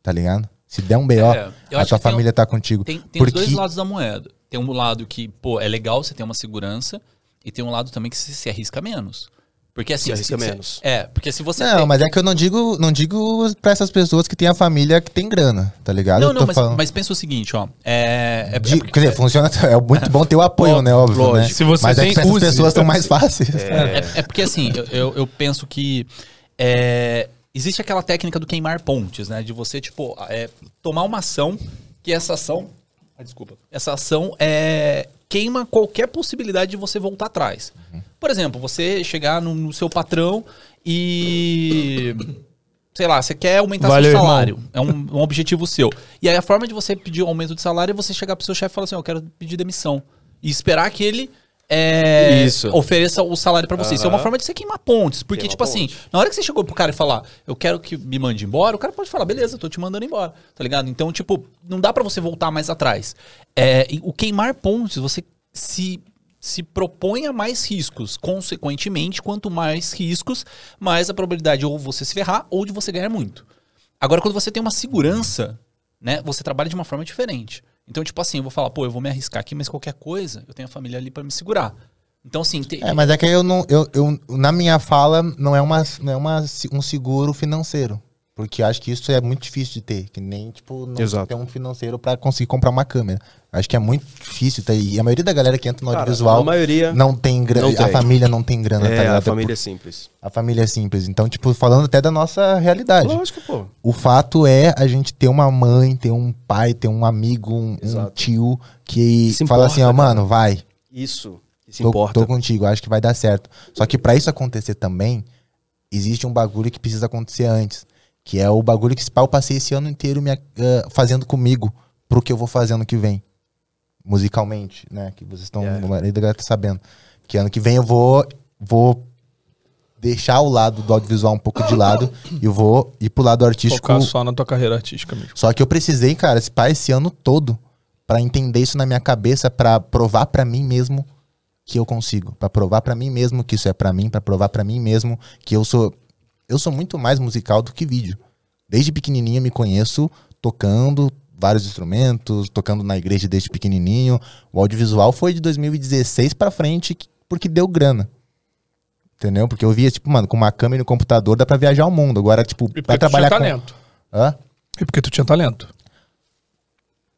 Tá ligado? Se der um BO,
É,
a tua
tem
família tá contigo.
Tem, tem os
Porque
dois lados da moeda. Tem um lado que, pô, é legal você ter uma segurança, e tem um lado também que você se arrisca menos. Porque assim.
Se arrisca
se-
menos.
É, porque se você.
Não,
tem-
mas é que eu não digo, não digo pra essas pessoas que têm a família que tem grana, tá ligado?
Não, não, mas,
falando-
mas pensa o seguinte, ó. É. é, é
quer dizer, funciona. É muito bom ter o apoio, né? Óbvio,
lógico.
né?
Se você
Mas é
tem,
que pra essas
use.
pessoas estão mais fáceis.
É, é porque assim, eu, eu, eu penso que é, existe aquela técnica do queimar pontes, né? De você, tipo, é, tomar uma ação, que essa ação. ah, desculpa. Essa ação é, queima qualquer possibilidade de você voltar atrás. Por exemplo, você chegar no, no seu patrão e. Sei lá, você quer aumentar
Valeu,
seu
irmão.
salário. É um, um objetivo seu. E aí a forma de você pedir o aumento de salário é você chegar pro seu chefe e falar assim: eu quero pedir demissão. E esperar que ele é, ofereça o salário pra você. Isso é uma forma de você queimar pontes. Porque,
Queima
tipo assim,
ponte.
na hora que você chegou pro cara e falar, eu quero que me mande embora, o cara pode falar, beleza, tô te mandando embora. Tá ligado? Então, tipo, não dá pra você voltar mais atrás. É, o queimar pontes, você se. Se propõe a mais riscos. Consequentemente, quanto mais riscos, mais a probabilidade ou você se ferrar ou de você ganhar muito. Agora, quando você tem uma segurança, né, você trabalha de uma forma diferente. Então, tipo assim, eu vou falar, pô, eu vou me arriscar aqui, mas qualquer coisa, eu tenho a família ali pra me segurar. Então, assim, tem,
É, mas é que eu não. Eu, eu, na minha fala, não é, uma, não é uma, um seguro financeiro. Porque eu acho que isso é muito difícil de ter. Que nem, tipo, não
Exato.
ter um financeiro pra conseguir comprar uma câmera. Acho que é muito difícil. Tá? E a maioria da galera que entra no
Cara,
audiovisual
a maioria
não tem grana. A família não tem grana, tá
É,
ligado?
a família é simples.
A família é simples. Então, tipo, falando até da nossa realidade.
Lógico, pô.
O fato é a gente ter uma mãe, ter um pai, ter um amigo, um, um tio que
Se
fala
importa,
assim, ó,
cara.
mano, vai.
Isso. se
Tô,
importa.
tô contigo, acho que vai dar certo. Só que pra isso acontecer também, existe um bagulho que precisa acontecer antes. Que é o bagulho que eu passei esse ano inteiro me, ah, fazendo comigo pro que eu vou fazer ano que vem. Musicalmente, né? Que vocês estão.
Yeah.
Tá sabendo. Que ano que vem eu vou. vou deixar o lado do audiovisual um pouco de lado e eu vou ir pro lado artístico
Focar só na tua carreira artística mesmo.
só que eu precisei, cara, esse pai esse ano todo pra entender isso na minha cabeça, pra provar pra mim mesmo que eu consigo, Pra provar pra mim mesmo que isso é pra mim, pra provar pra mim mesmo que eu sou eu sou muito mais musical do que vídeo. Desde pequenininho eu me conheço tocando vários instrumentos, tocando na igreja desde pequenininho. O audiovisual foi de 2016 pra frente que- porque deu grana. Entendeu? Porque eu via, tipo, mano, com uma câmera e no computador dá pra viajar o mundo. Agora, tipo,
E porque
vai
tu tinha
trabalhar com.
talento.
Hã?
E porque tu tinha talento.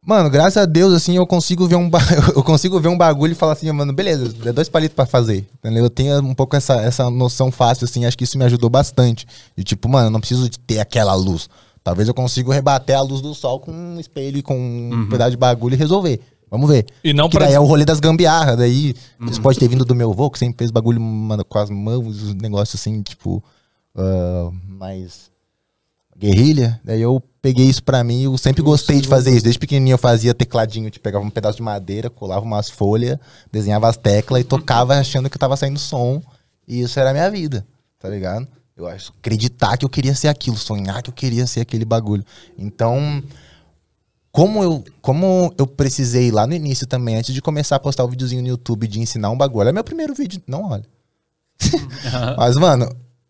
Mano, graças a Deus, assim, eu consigo ver um, ba- eu consigo ver um bagulho e falar assim, mano, beleza, é dois palitos pra fazer. Entendeu? Eu tenho um pouco essa, essa noção fácil, assim, acho que isso me ajudou bastante. De tipo, mano, eu não preciso de ter aquela luz. Talvez eu consiga rebater a luz do sol com um espelho e com um pedaço de bagulho e resolver. Vamos ver.
E não
que
pra-
daí é o rolê das gambiarras. Daí isso pode ter vindo do meu avô, que sempre fez bagulho mano, com as mãos, os negócios assim, tipo, ah, mais guerrilha. Daí eu peguei isso pra mim. Eu sempre gostei de fazer isso. Desde pequenininho eu fazia tecladinho, tipo, pegava um pedaço de madeira, colava umas folhas, desenhava as teclas e tocava achando que tava saindo som. E isso era a minha vida, tá ligado? Eu acho acreditar que eu queria ser aquilo, sonhar que eu queria ser aquele bagulho. Então, como eu, como eu precisei lá no início também, antes de começar a postar o videozinho no YouTube de ensinar um bagulho. É meu primeiro vídeo, não olha. Mas, mano,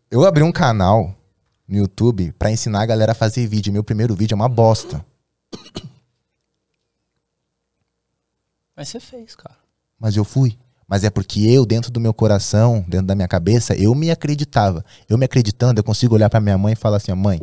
eu abri um canal no YouTube pra ensinar a galera a fazer vídeo. Meu primeiro vídeo é uma bosta.
Mas você fez, cara.
Mas eu fui. Mas é porque eu, dentro do meu coração, dentro da minha cabeça, eu me acreditava. Eu me acreditando, eu consigo olhar pra minha mãe e falar assim: mãe,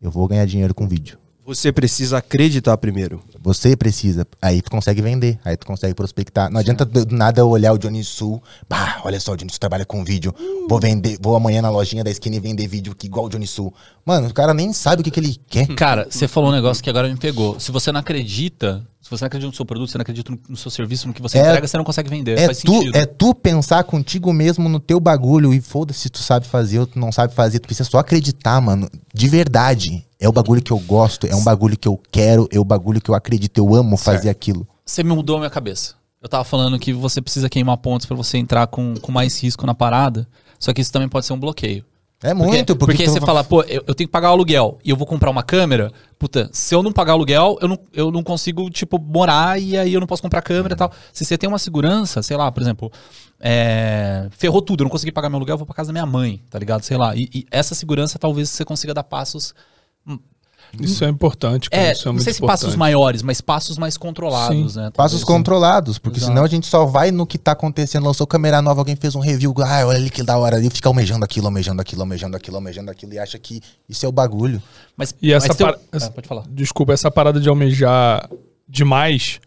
eu vou ganhar dinheiro com vídeo.
Você precisa acreditar primeiro.
Você precisa. Aí tu consegue vender, aí tu consegue prospectar. Não adianta do nada eu olhar o Johnny Sul. Bah, olha só, o Johnny Sul trabalha com vídeo. Vou vender, vou amanhã na lojinha da esquina e vender vídeo que igual o Johnny Sul. Mano, o cara nem sabe o que, que ele quer.
Cara, você falou um negócio que agora me pegou. Se você não acredita, você não acredita no seu produto, você não acredita no, seu serviço, no que você
É-
entrega, você não consegue vender.
É
Faz
tu,
sentido.
é tu pensar contigo mesmo no teu bagulho e foda-se se tu sabe fazer ou tu não sabe fazer. Tu precisa só acreditar, mano. De verdade. É o bagulho que eu gosto, é um bagulho que eu quero, é o bagulho que eu acredito, eu amo fazer aquilo.
Você me mudou a minha cabeça. Eu tava falando que você precisa queimar pontos pra você entrar com, com mais risco na parada. Só que isso também pode ser um bloqueio.
É
Porque,
muito, porque,
porque
tu
você fala, pô, eu, eu tenho que pagar o aluguel e eu vou comprar uma câmera. Puta, se eu não pagar o aluguel, eu não, eu não consigo, tipo, morar e aí eu não posso comprar câmera e tal. Se você tem uma segurança, sei lá, por exemplo, é, ferrou tudo, eu não consegui pagar meu aluguel, eu vou pra casa da minha mãe, tá ligado? Sei lá. E, e essa segurança talvez você consiga dar passos.
Isso é importante, cara.
É,
isso é
não
muito
sei se
importante.
passos maiores, mas passos mais controlados,
Sim.
né?
Passos
talvez.
controlados, porque
Exato.
senão a gente só vai no que tá acontecendo. Lançou câmera nova, alguém fez um review. Ah, olha ali que da hora ali. Fica almejando aquilo, almejando aquilo, almejando aquilo, almejando aquilo. E acha que isso é o bagulho.
Mas,
E essa
mas teu-
par-
Ah, pode falar.
Desculpa, essa parada de almejar demais,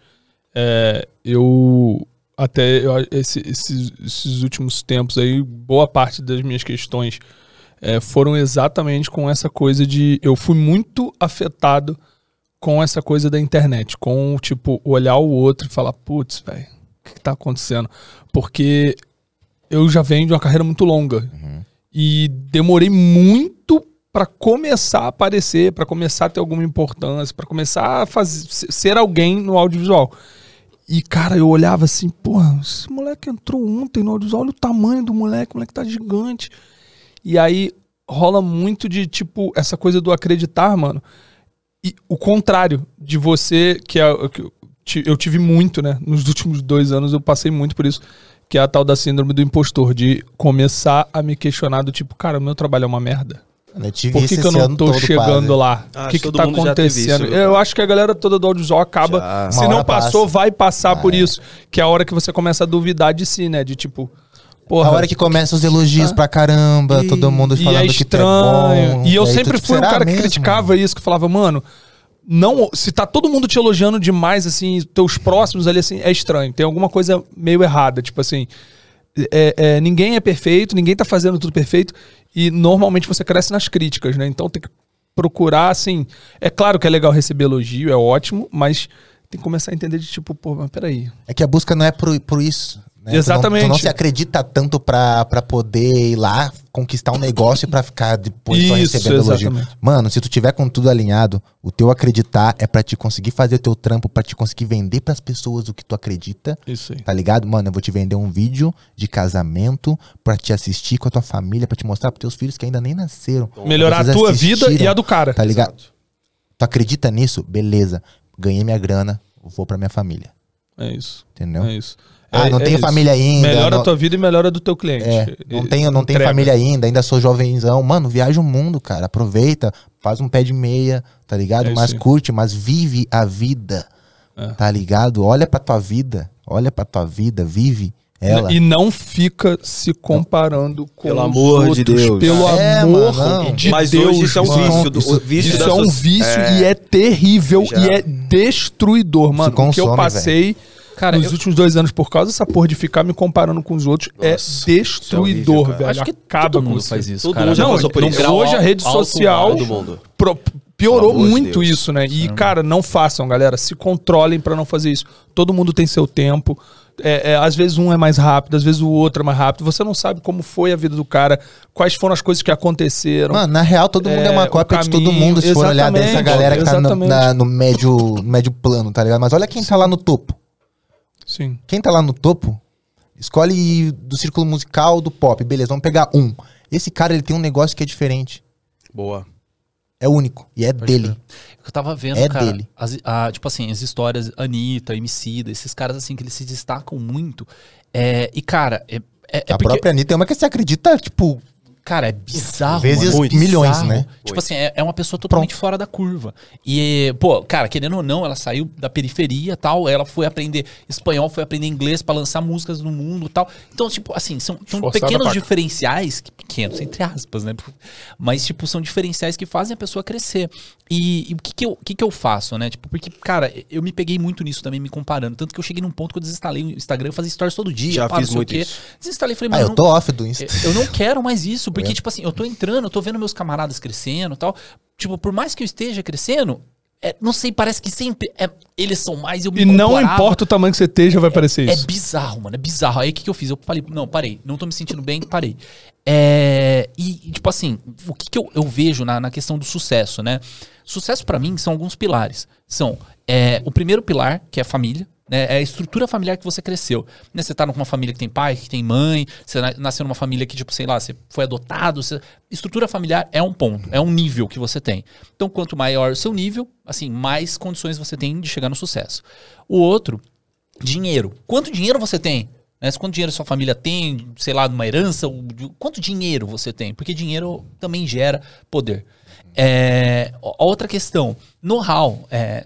é, eu até eu, esse- esses, esses últimos tempos aí, boa parte das minhas questões é, foram exatamente com essa coisa de. Eu fui muito afetado com essa coisa da internet, com tipo, olhar o outro e falar, putz, velho, o que, que tá acontecendo? Porque eu já venho de uma carreira muito longa e demorei muito pra começar a aparecer, pra começar a ter alguma importância, pra começar a fazer, se- ser alguém no audiovisual. E, cara, eu olhava assim, porra, esse moleque entrou ontem no audiovisual, olha o tamanho do moleque, o moleque tá gigante. E aí rola muito de, tipo, essa coisa do acreditar, mano. E o contrário de você, que é que eu ti- eu tive muito, né? Nos últimos dois anos eu passei muito por isso, que é a tal da síndrome do impostor, de começar a me questionar do tipo, cara, o meu trabalho é uma merda.
Eu tive
Por que, que eu não tô chegando
quase.
lá?
Ah,
o que, que tá acontecendo?
isso,
eu
cara.
acho que a galera toda do audiovisual acaba.
Já.
Se
Uma
não passou,
passa.
vai passar
Ah,
por
é.
isso. Que é a hora que você começa a duvidar de si, né? De tipo.
A
Porra,
hora que começa os elogios pra caramba,
E-
todo mundo
e
falando
é
que tu é bom.
E eu
tu,
sempre fui um cara que
mesmo?
criticava isso, que falava, mano, não, se tá todo mundo te elogiando demais, assim, teus próximos ali, assim, é estranho. Tem alguma coisa meio errada, tipo assim. é- é, ninguém é perfeito, ninguém tá fazendo tudo perfeito. E normalmente você cresce nas críticas, né? Então tem que procurar, assim. É claro que é legal receber elogio, é ótimo, mas tem que começar a entender de tipo, pô, mas peraí.
É que a busca não é por, por isso. Né? Tu não-
Exatamente.
Tu não, se acredita tanto pra, pra poder ir lá conquistar um negócio e pra ficar depois só
Isso,
recebendo elogio.
exatamente.
Mano, se tu tiver com tudo alinhado, o teu acreditar é pra te conseguir fazer teu trampo, pra te conseguir vender pras pessoas o que tu acredita.
Isso aí.
Tá ligado? Mano, eu vou te vender um vídeo de casamento pra te assistir com a tua família, pra te mostrar pros teus filhos que ainda nem nasceram.
Melhorar a tua vida e a do cara.
Tá ligado?
Exato.
Tu acredita nisso? Beleza. Ganhei minha grana, vou pra minha família.
É isso.
Entendeu?
É isso.
Ah,
É-
não
é
tenho
isso.
família ainda.
Melhora
não,
a tua vida e melhora a do teu cliente.
É, não tenho, não tenho família ainda, ainda sou jovenzão. Mano, viaja o mundo, cara. Aproveita, faz um pé de meia, tá ligado?
É
mas
aí.
curte, mas vive a vida.
É.
Tá ligado? Olha pra tua vida. Olha pra tua vida, vive ela.
E não fica se comparando com
Pelo amor de
outros,
Deus.
Pelo
É,
amor
mano,
de
Mas
Deus.
hoje isso é um
mano.
vício. Do,
Isso-
o vício
Isso é um vício
É.
e é terrível
Já.
e é destruidor, mano. o que eu
consome,
passei
Cara,
nos
eu-
últimos dois anos por causa dessa porra de ficar me comparando com os outros é
Nossa,
destruidor,
isso é horrível,
velho.
acho que
Acaba
todo mundo faz isso,
Todo
cara.
mundo já
Não,
por isso.
hoje a rede social-. Pro- piorou muito
Deus.
isso, né? E, cara, não façam, galera. Se controlem pra não fazer isso. Todo mundo tem seu tempo. É, é, às vezes um é mais rápido, às vezes o outro é mais rápido. Você não sabe como foi a vida do cara, quais foram as coisas que aconteceram.
Mano, na real, todo mundo é,
É,
uma cópia de todo
caminho,
mundo, se for olhar dessa galera que tá no, na- no médio, no médio plano, tá ligado? Mas olha quem tá lá no topo.
Sim.
Quem tá lá no topo, escolhe do círculo musical, do pop. Beleza, vamos pegar um. Esse cara, ele tem um negócio que é diferente.
Boa.
É único. E é dele.
Eu tava vendo,
É
cara,
dele.
as- a- tipo assim, as histórias, Anitta, Emicida, esses caras assim que eles se destacam muito. É, e, cara, é, é, é
a
porque,
própria Anitta é uma que você acredita, tipo,
cara, é bizarro.
Vezes
mano,
milhões,
bizarro.
né?
Tipo assim, é, é uma pessoa totalmente fora da curva. E, pô, cara, querendo ou não, ela saiu da periferia e tal, ela foi aprender espanhol, foi aprender inglês pra lançar músicas no mundo e tal. Então, tipo, assim, são, são pequenos diferenciais, que- pequenos, entre aspas, né? Mas, tipo, são diferenciais que fazem a pessoa crescer. E, e o que que eu, que que eu faço, né? Tipo, porque, cara, eu me peguei muito nisso também, me comparando. Tanto que eu cheguei num ponto que eu desinstalei o Instagram, eu fazia stories todo dia.
Já
pá,
fiz muito
quê.
isso.
Desinstalei e falei,
ah, eu
não-
tô off do Insta.
eu não quero mais isso, porque, tipo assim, eu tô entrando, eu tô vendo meus camaradas crescendo e tal. Tipo, por mais que eu esteja crescendo, é, não sei, parece que sempre é, eles são mais eu me
E não
comparava.
importa o tamanho que você esteja, vai parecer
É
isso.
bizarro, mano, é bizarro. Aí o que, que eu fiz? Eu falei, não, parei, não tô me sentindo bem, parei. É, e, tipo assim, o que, que eu, eu vejo na, na questão do sucesso, né? Sucesso pra mim são alguns pilares. São é, o primeiro pilar, que é a família. Né? É a estrutura familiar que você cresceu. Né? Você tá numa família que tem pai, que tem mãe, você na- nasceu numa família que, tipo, sei lá, você foi adotado. você- Estrutura familiar é um ponto, é um nível que você tem. Então, quanto maior o seu nível, assim, mais condições você tem de chegar no sucesso. O outro, dinheiro. Quanto dinheiro você tem? Né? Quanto dinheiro sua família tem, sei lá, numa herança? Quanto dinheiro você tem? Porque dinheiro também gera poder. É, outra questão, know-how, é,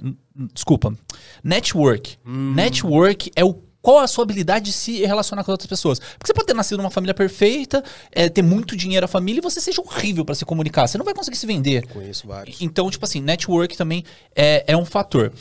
desculpa, network. Network é o qual a sua habilidade de se relacionar com outras pessoas. Porque você pode ter nascido numa família perfeita, é, ter muito dinheiro à família e você seja horrível para se comunicar. Você não vai conseguir se vender.
Conheço vários.
Então, tipo assim, network também é, é um fator.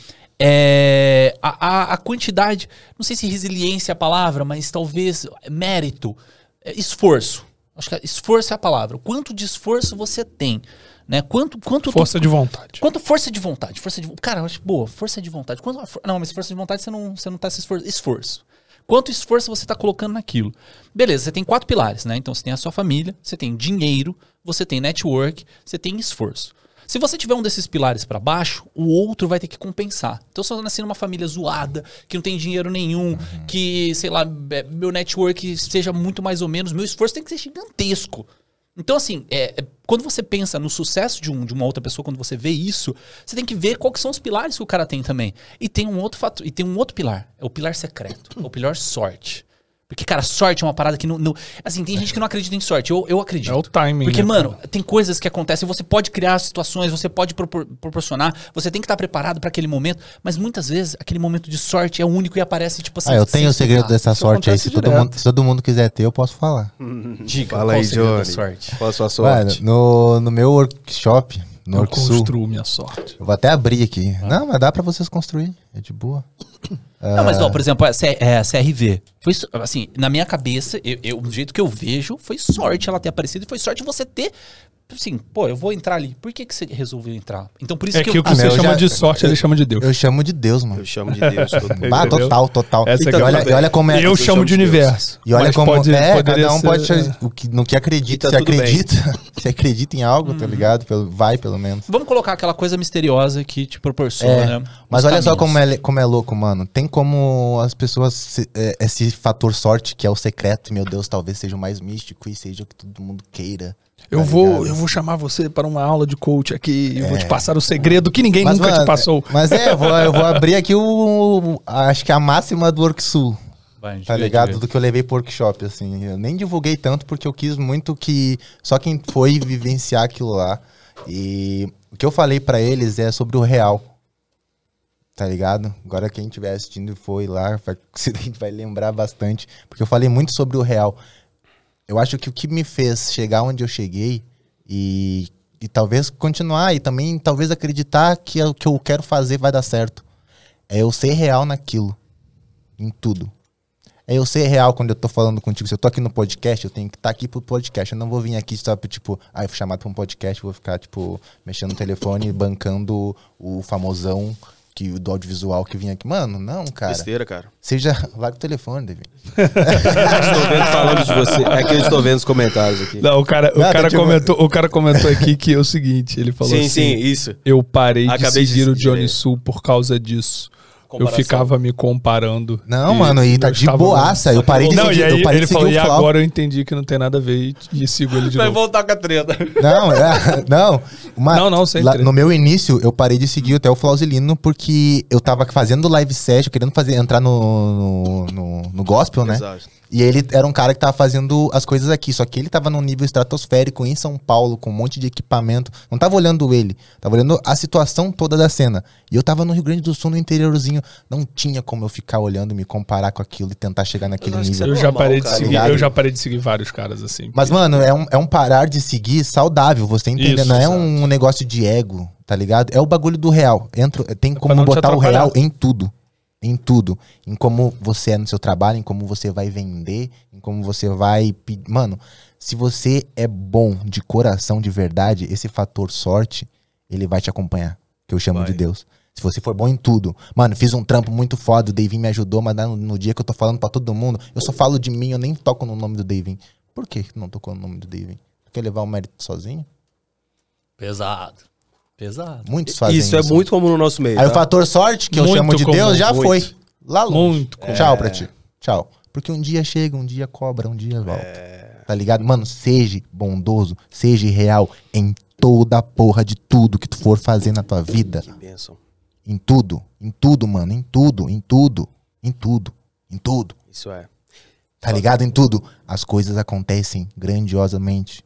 É, a, a- a quantidade, não sei se resiliência é a palavra, mas talvez mérito, é, esforço. Acho que esforço é a palavra. Quanto de esforço você tem, né? Quanto, quanto
Força de vontade.
Quanto força de vontade? Força de, cara, eu acho boa, força de vontade. Quanto, não, mas força de vontade você não, você não tá se esforçando. Esforço. Quanto esforço você tá colocando naquilo? Beleza, você tem quatro pilares, né? Então você tem a sua família, você tem dinheiro, você tem network, você tem esforço. Se você tiver um desses pilares pra baixo, o outro vai ter que compensar. Então, se eu nasci numa família zoada, que não tem dinheiro nenhum, que, sei lá, é, meu network seja muito mais ou menos, meu esforço tem que ser gigantesco. Então, assim, é, é, quando você pensa no sucesso de, um, de uma outra pessoa, quando você vê isso, você tem que ver quais são os pilares que o cara tem também. E tem um outro fator, e tem um outro pilar, é o pilar secreto, é o pilar sorte. Porque, cara, sorte é uma parada que não. não- assim, tem gente que não acredita em sorte. Eu, eu acredito.
É o timing,
Porque,
né,
mano, tem coisas que acontecem, você pode criar situações, você pode propor- proporcionar, você tem que estar preparado pra aquele momento, mas muitas vezes aquele momento de sorte é o único e aparece, tipo assim.
Ah, eu tenho o segredo dessa
Isso
sorte aí. Se todo, mundo, se todo mundo quiser ter, eu posso falar.
Diga,
Fala
qual
aí,
o segredo da
Johnny.
sorte.
Qual a sua
Mano,
sorte?
no, no meu workshop, no
Eu construo minha sorte.
eu vou até abrir aqui. Não, mas dá pra vocês construir. É de boa.
Não, mas, ó, por exemplo, a, C- é, a CRV. Foi, assim, na minha cabeça, eu, eu- do jeito que eu vejo, foi sorte ela ter aparecido e foi sorte você ter. Assim, pô, eu vou entrar ali. Por que, que você resolveu entrar? Então, por isso
É
que,
que
eu.
o que
Ah,
você
meu, eu
chama
já-
de sorte, ele chama de Deus.
Eu chamo de Deus, mano.
Eu chamo de Deus. todo mundo.
Bah,
Entendeu?
total, total.
Essa é
Então,
é
olha, e olha como é.
Eu chamo de
Deus.
universo.
E olha
mas
como
pode-
é, cada um
ser-
pode o que, no que acredita,
tá
se acredita, se acredita em algo,
Hum.
tá ligado? Pelo, vai pelo menos.
Vamos colocar aquela coisa misteriosa que te proporciona,
É,
né?
Mas olha só
caminhos.
como é, como é louco, mano. Tem como as pessoas. se- é, esse fator sorte, que é o secreto, meu Deus, talvez seja o mais místico e seja o que todo mundo queira.
Eu
tá
vou, eu vou chamar você para uma aula de coach aqui e vou te passar o segredo que ninguém
Mas,
nunca
mano,
te passou.
Mas é, eu vou, eu vou abrir aqui o. Acho que a máxima do Worksul.
Vai,
Tá ligado? Do que eu levei pro workshop, assim. Eu nem divulguei tanto porque eu quis muito que só quem foi vivenciar aquilo lá. E o que eu falei pra eles é sobre o real. Tá ligado? Agora quem estiver assistindo e foi lá, vai, vai lembrar bastante. Porque eu falei muito sobre o real. Eu acho que o que me fez chegar onde eu cheguei e, e talvez continuar e também talvez acreditar que é o que eu quero fazer vai dar certo. É eu ser real naquilo. Em tudo. É eu ser real quando eu tô falando contigo. Se eu tô aqui no podcast, eu tenho que estar aqui pro podcast. Eu não vou vir aqui só pra, tipo, ah, eu fui chamado pra um podcast, vou ficar, tipo, mexendo no telefone, bancando o famosão que, do audiovisual que vinha aqui. Mano, não, cara.
Besteira, cara.
Seja. Larga o telefone, David.
estou vendo falando de você. É que eu estou vendo os comentários aqui.
Não, o cara, o
Nada,
cara,
tipo-
comentou, o cara comentou aqui que é o seguinte, ele falou
sim,
assim...
sim, isso.
Eu parei de
Acabei de
seguir o
seguir
Johnny. Sul por causa disso. Eu
Comparação.
ficava me comparando.
Não, mano, e tá
eu
de boaça. Eu parei de
Não,
seguir,
e aí
eu parei
ele
de seguir
falou,
o
e agora eu entendi que não tem nada a ver e, e sigo ele de
Vai
novo.
voltar com a treta.
Não, é, não. Uma-
Não, não, sem
lá-. No meu início, eu parei de seguir até o Flausilino porque eu tava fazendo live session, querendo fazer, entrar no, no, no, no gospel, né?
Exato.
E ele era um cara que tava fazendo as coisas aqui, só que ele tava num nível estratosférico em São Paulo, com um monte de equipamento. Não tava olhando ele, tava olhando a situação toda da cena. E eu tava no Rio Grande do Sul, no interiorzinho. Não tinha como eu ficar olhando e me comparar com aquilo e tentar chegar naquele nível.
Eu
é
já parei de seguir, eu já parei de seguir vários caras assim.
Mas, mano, é um, é um parar de seguir saudável, você entende?
Isso,
Não é
exato.
um negócio de ego, tá ligado? É o bagulho do real. Entra, tem
pra
como botar o real em tudo. Em tudo. Em como você é no seu trabalho, em como você vai vender, em como você vai. Mano, se você é bom de coração, de verdade, esse fator sorte, ele vai te acompanhar. Que eu chamo
Vai.
de Deus. Se você for bom em tudo. Mano, fiz um trampo muito foda, o Davin me ajudou, mas no, no dia que eu tô falando pra todo mundo, eu só falo de mim, eu nem toco no nome do Davin. Por que que não tocou no nome do Davin? Quer levar o mérito sozinho?
Pesado. Pesado.
Muitos fazem isso.
Isso é muito comum no nosso meio.
Aí
tá?
o fator sorte, que eu
Muito
chamo de
comum,
Deus, já
muito.
foi. Lá longe.
Muito comum.
Tchau pra ti. Tchau. Porque um dia chega, um dia cobra, um dia volta. Tá ligado? Mano, seja bondoso, seja real em toda a porra de tudo que tu for fazer na tua vida.
Que bênção.
Em tudo. Em tudo, mano. Em tudo. Em tudo. Em tudo. Em tudo.
Isso é.
Tá ligado? Em tudo. As coisas acontecem grandiosamente.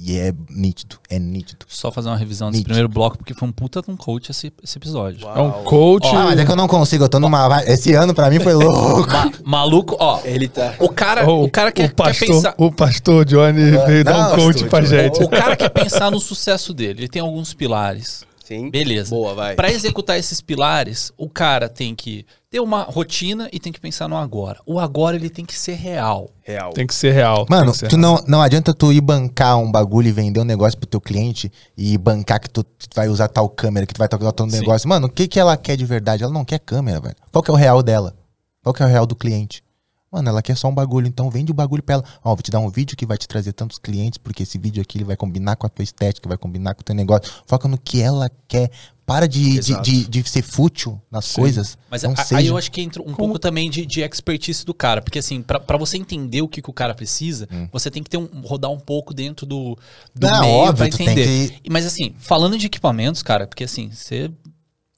E é nítido. É nítido.
Só fazer uma revisão desse
Nítido.
primeiro bloco, porque foi um puta de um coach esse, esse episódio.
Uau.
É um coach.
Ah, mas é que eu não consigo. Eu tô numa. Esse ano pra mim foi louco.
Ma- maluco, ó.
Ele tá.
O cara,
Oh,
o cara quer,
o pastor,
quer pensar.
o pastor Johnny veio dar um coach
pastor
pra gente.
O cara quer pensar no sucesso dele. Ele tem alguns pilares.
Sim.
Beleza.
Boa, vai.
Pra executar esses pilares, o cara tem que ter uma rotina e tem que pensar no agora. O agora ele tem que ser real.
Real.
Tem que ser real.
Mano,
ser
tu não, não adianta tu ir bancar um bagulho e vender um negócio pro teu cliente e bancar que tu vai usar tal câmera, que tu vai usar tal
Sim.
negócio. Mano, o que que ela quer de verdade? Ela não quer câmera, velho. Qual que é o real dela? Qual que é o real do cliente? Mano, ela quer só um bagulho, então vende o bagulho pra ela. Ó, vou te dar um vídeo que vai te trazer tantos clientes, porque esse vídeo aqui ele vai combinar com a tua estética, vai combinar com o teu negócio. Foca no que ela quer. Para de, de, de, de ser fútil nas coisas.
Mas
não
a-
seja.
aí eu acho que entra um pouco também de, de expertise do cara. Porque assim, pra, pra você entender o que, que o cara precisa, você tem que ter um, rodar um pouco dentro do, do
Hum. Não,
meio
óbvio,
pra
tu tem
entender.
que-
Mas assim, falando de equipamentos, cara, porque assim, você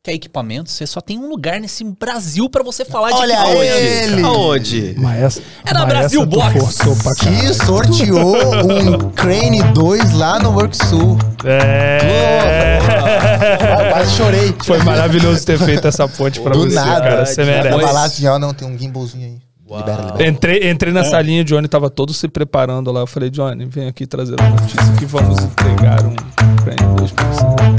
quer equipamento, você só tem um lugar nesse Brasil pra você falar de
Olha ele!
Aonde?
Mas essa,
É na Brasil Box.
Que sorteou um Crane 2 lá no WorkSul.
É.
Quase chorei.
Foi maravilhoso ter feito essa ponte pra
Do
você,
nada.
cara. Você merece.
Lá assim, ó, não, tem um gimbalzinho aí. Libera, libera.
Entrei, entrei na salinha, o Johnny tava todo se preparando lá. Eu falei, Johnny, vem aqui trazer uma notícia que vamos entregar um prêmio 2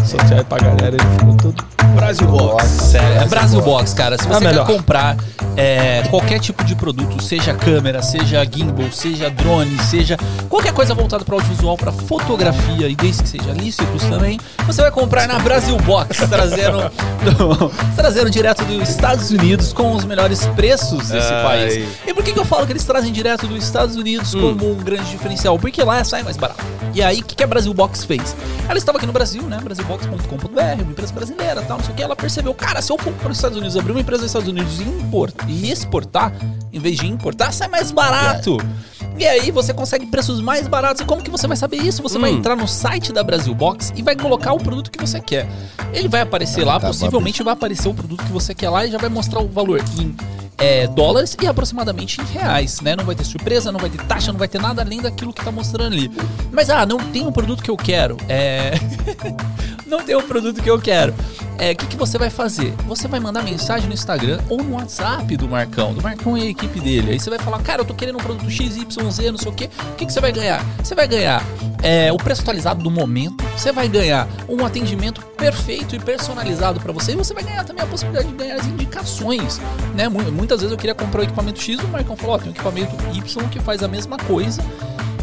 Sortear aí pra galera. Ele ficou todo.
Brasil Box.
Sério, é Brasil Box, cara. Se
Ah,
você quer
melhor.
comprar é, qualquer tipo de produto, seja câmera, seja gimbal, seja drone, seja qualquer coisa voltada para audiovisual, para fotografia e desde que seja lícitos também, você vai comprar na Brasil Box, trazendo, trazendo direto dos Estados Unidos com os melhores preços desse
Ai.
E por que, que eu falo que eles trazem direto dos Estados Unidos como um grande diferencial? Porque lá sai mais barato. E aí, o que, que a Brasil Box fez? Ela estava aqui no Brasil, né? Brasilbox.com.br, uma empresa brasileira tal, não sei o que. Ela percebeu, cara, se eu for para os Estados Unidos, abrir uma empresa nos Estados Unidos e, import, e exportar, em vez de importar, sai mais barato. E aí você consegue preços mais baratos. E como que você vai saber isso? Você vai entrar no site da Brasil Box e vai colocar o produto que você quer. Ele vai aparecer lá,
tá,
possivelmente vai aparecer o produto que você quer lá e já vai mostrar o valor em é, dólares e aproximadamente em reais, né? Não vai ter surpresa, não vai ter taxa, não vai ter nada além daquilo que tá mostrando ali. Mas, ah, não tem um produto que eu quero. É... não tem um produto que eu quero. É, o que, que você vai fazer? Você vai mandar mensagem no Instagram ou no WhatsApp do Marcão, do Marcão e a equipe dele. Aí você vai falar, cara, eu tô querendo um produto XYZ, não sei o quê. O que, que você vai ganhar? Você vai ganhar é, o preço atualizado do momento, você vai ganhar um atendimento perfeito e personalizado para você, e você vai ganhar também a possibilidade de ganhar as indicações. Né? Mu- Muitas vezes eu queria comprar o equipamento X, o Marcão falou, ó, tem um equipamento Y que faz a mesma coisa.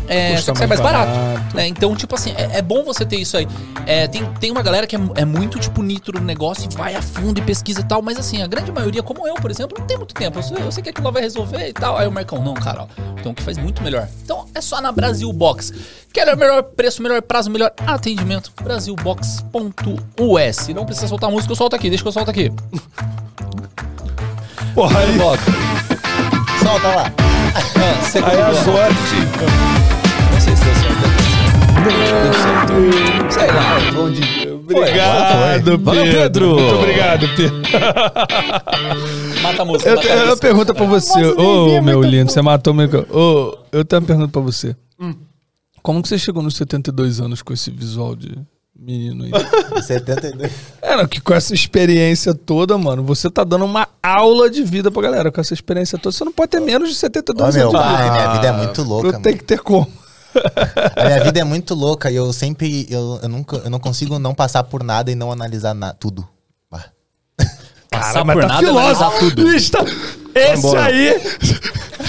É,
Custa
só que sai
mais
barato.
barato.
né? Então, tipo assim, é, é bom você ter isso aí. É, tem, tem uma galera que é, é muito, tipo, nitro no negócio e vai a fundo e pesquisa e tal, mas assim, a grande maioria, como eu, por exemplo, não tem muito tempo. Eu eu sei que aquilo lá vai resolver e tal. Aí o Marcão, não, cara, ó, tem um que faz muito melhor. Então, é só na Brasil Box. Quer o melhor preço, melhor prazo, melhor atendimento? Brasilbox.us. Não precisa soltar a música, eu solto aqui, deixa que eu solto aqui.
Porra, aí,
Volta.
Solta lá.
Ah, segundo
aí é a
bloco.
sorte.
Não sei se deu certo. Deu certo. Sei lá.
Bom dia.
Obrigado,
Valeu, Pedro.
Muito obrigado, Pedro.
Mata a música.
Eu
mata a
tenho uma
música.
pergunta pra você. Ô, meu lindo, você matou meu. Ô, eu tenho uma pergunta pra você. Como que você chegou nos 72 anos com esse visual de menino aí?
72.
É, não, que com essa experiência toda, mano, você tá dando uma aula de vida pra galera. Com essa experiência toda, você não pode ter menos de
Ó,
72
meu
anos. vida.
pai, minha vida é muito louca,
Eu tenho que ter como.
A minha vida é muito louca e eu sempre. Eu, eu, nunca, eu não consigo não passar por nada e não analisar na, tudo.
Passar por
tá
nada e analisar tudo.
Bicho, tá- Esse aí.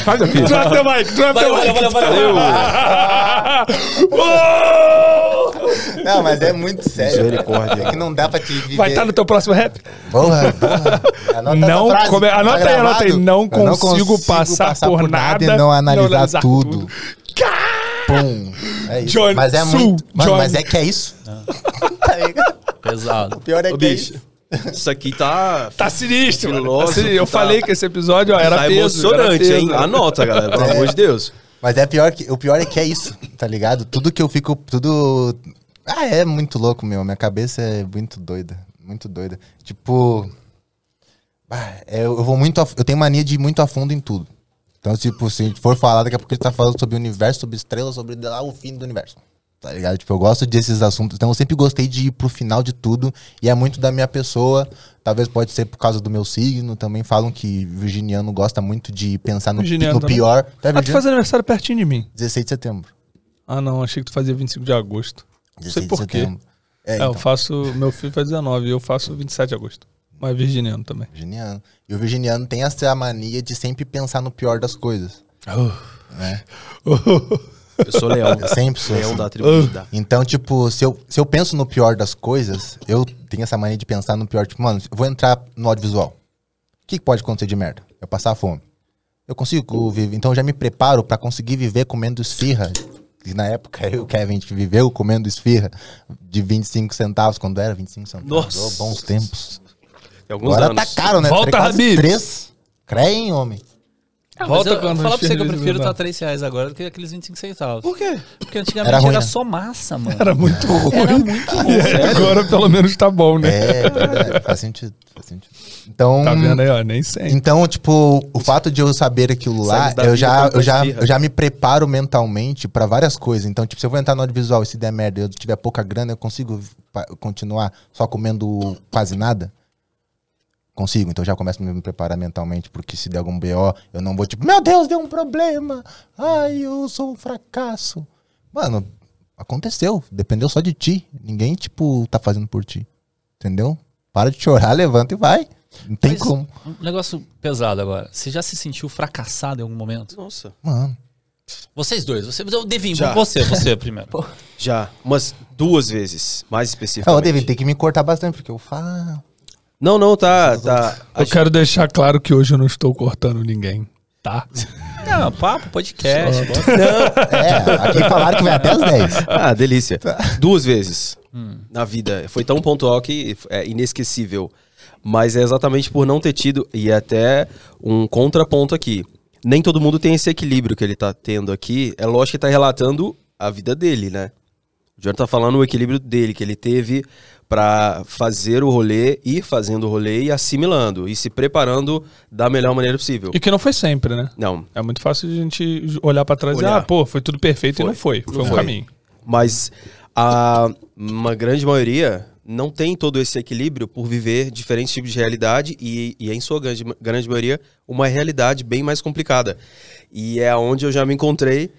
Paga, filho.
Drop the mic, drop the
Valeu, valeu,
mic.
valeu, valeu.
Não, mas é muito sério.
Misericórdia.
É que não dá pra te viver.
Vai estar no teu próximo rap?
Porra, porra. Anota
Não
essa frase,
come-
tá
anota aí,
gravado.
anota aí. Não
Eu
consigo passar por nada,
e não analisar,
não analisar
tudo.
tudo.
Pum. É isso.
Johnny
mas é
Sul,
muito. Mano, mas é que é isso. tá ligado?
Pesado.
O pior é
Ô,
que é
bicho,
isso.
isso aqui tá.
Tá sinistro, mano. Tá
Filósofo,
sinistro. Eu
tá-
falei que esse episódio ó, era
tá
peso. era
emocionante,
peso.
hein? Anota, galera, pelo amor de Deus.
Mas é pior que, o pior é que é isso, tá ligado? Tudo que eu fico. Tudo. Ah, é muito louco, meu. Minha cabeça é muito doida. Muito doida. Tipo. ah, eu vou muito. a- eu tenho mania de ir muito a fundo em tudo. Então, tipo, se a gente for falar, daqui a pouco a gente tá falando sobre o universo, sobre estrelas, sobre lá o fim do universo. Tá ligado? Tipo, eu gosto desses assuntos. Então, eu sempre gostei de ir pro final de tudo. E é muito da minha pessoa. Talvez pode ser por causa do meu signo. Também falam que virginiano gosta muito de pensar no, no pior. É
Ah, tu faz aniversário pertinho de mim.
16 de setembro.
Ah, não. Achei que tu fazia 25 de agosto. Não sei
16
por
de
quê.
setembro. É,
É,
então,
eu faço. Meu filho faz 19 e eu faço 27 de agosto. Mas virginiano também.
virginiano. E o virginiano tem essa mania de sempre pensar no pior das coisas. Né?
Eu sou leão.
Eu sempre sou
leão
assim.
da tribo Judá.
Então, tipo, se eu, se eu penso no pior das coisas, eu tenho essa mania de pensar no pior. Tipo, mano, eu vou entrar no audiovisual. O que, que pode acontecer de merda? Eu passar fome. Eu consigo viver. Então, eu já me preparo pra conseguir viver comendo esfirra. E na época, eu e o Kevin, a gente viveu comendo esfirra de 25 centavos, quando era 25 centavos.
Nossa.
Ô, bons tempos.
Tem alguns
Agora
anos.
tá caro, né?
Volta,
Quase
Habibs.
Três. Creem, homem.
Ah,
Volta
eu,
quando
falar pra você que eu prefiro
filhos
tá 3 reais agora do que aqueles 25 centavos.
Por quê?
Porque antigamente
Era
era,
né?
só massa, mano.
Era muito ruim.
Era muito ruim.
Agora pelo menos tá bom, né?
É, verdade, faz sentido, faz sentido. Então,
Tá vendo aí, ó? Nem sei.
então, tipo, o fato de eu saber aquilo lá, eu já, eu, já, eu já me preparo mentalmente pra várias coisas. Então, tipo, se eu vou entrar no audiovisual e se der merda e eu tiver pouca grana, eu consigo continuar só comendo quase nada? Consigo, então já começo a me preparar mentalmente, porque se der algum BO, eu não vou tipo, meu Deus, deu um problema. Ai, eu sou um fracasso. Mano, aconteceu, dependeu só de ti. Ninguém, tipo, tá fazendo por ti. Entendeu? Para de chorar, levanta e vai. Não tem
Mas
como.
Um negócio pesado agora. Você já se sentiu fracassado em algum momento?
Nossa.
Mano.
Vocês dois. Você, eu Devin,
Já.
você, você primeiro.
Já. Umas duas vezes, mais
Eu
especificamente.
devia ter que me cortar bastante, porque eu falo.
Não, não, tá. tá
Eu quero deixar claro que hoje eu não estou cortando ninguém, tá?
Não, papo, podcast. bota-
É, aqui falaram que vai até as 10.
Ah, delícia. Duas vezes na vida. Foi tão pontual que é inesquecível. Mas é exatamente por não ter tido, e é até um contraponto aqui. Nem todo mundo tem esse equilíbrio que ele tá tendo aqui. É lógico que tá relatando a vida dele, né? O Jonathan tá falando o equilíbrio dele, que ele teve pra fazer o rolê, ir fazendo o rolê e assimilando, e se preparando da melhor maneira possível.
E que não foi sempre, né?
Não,
É muito fácil de a gente olhar pra trás e
Olhar.
ah, pô, foi tudo perfeito
Foi.
e não foi. Foi
Não
um
foi.
caminho.
Mas a uma grande maioria não tem todo esse equilíbrio por viver diferentes tipos de realidade e, e em sua grande, grande maioria, uma realidade bem mais complicada. E é onde eu já me encontrei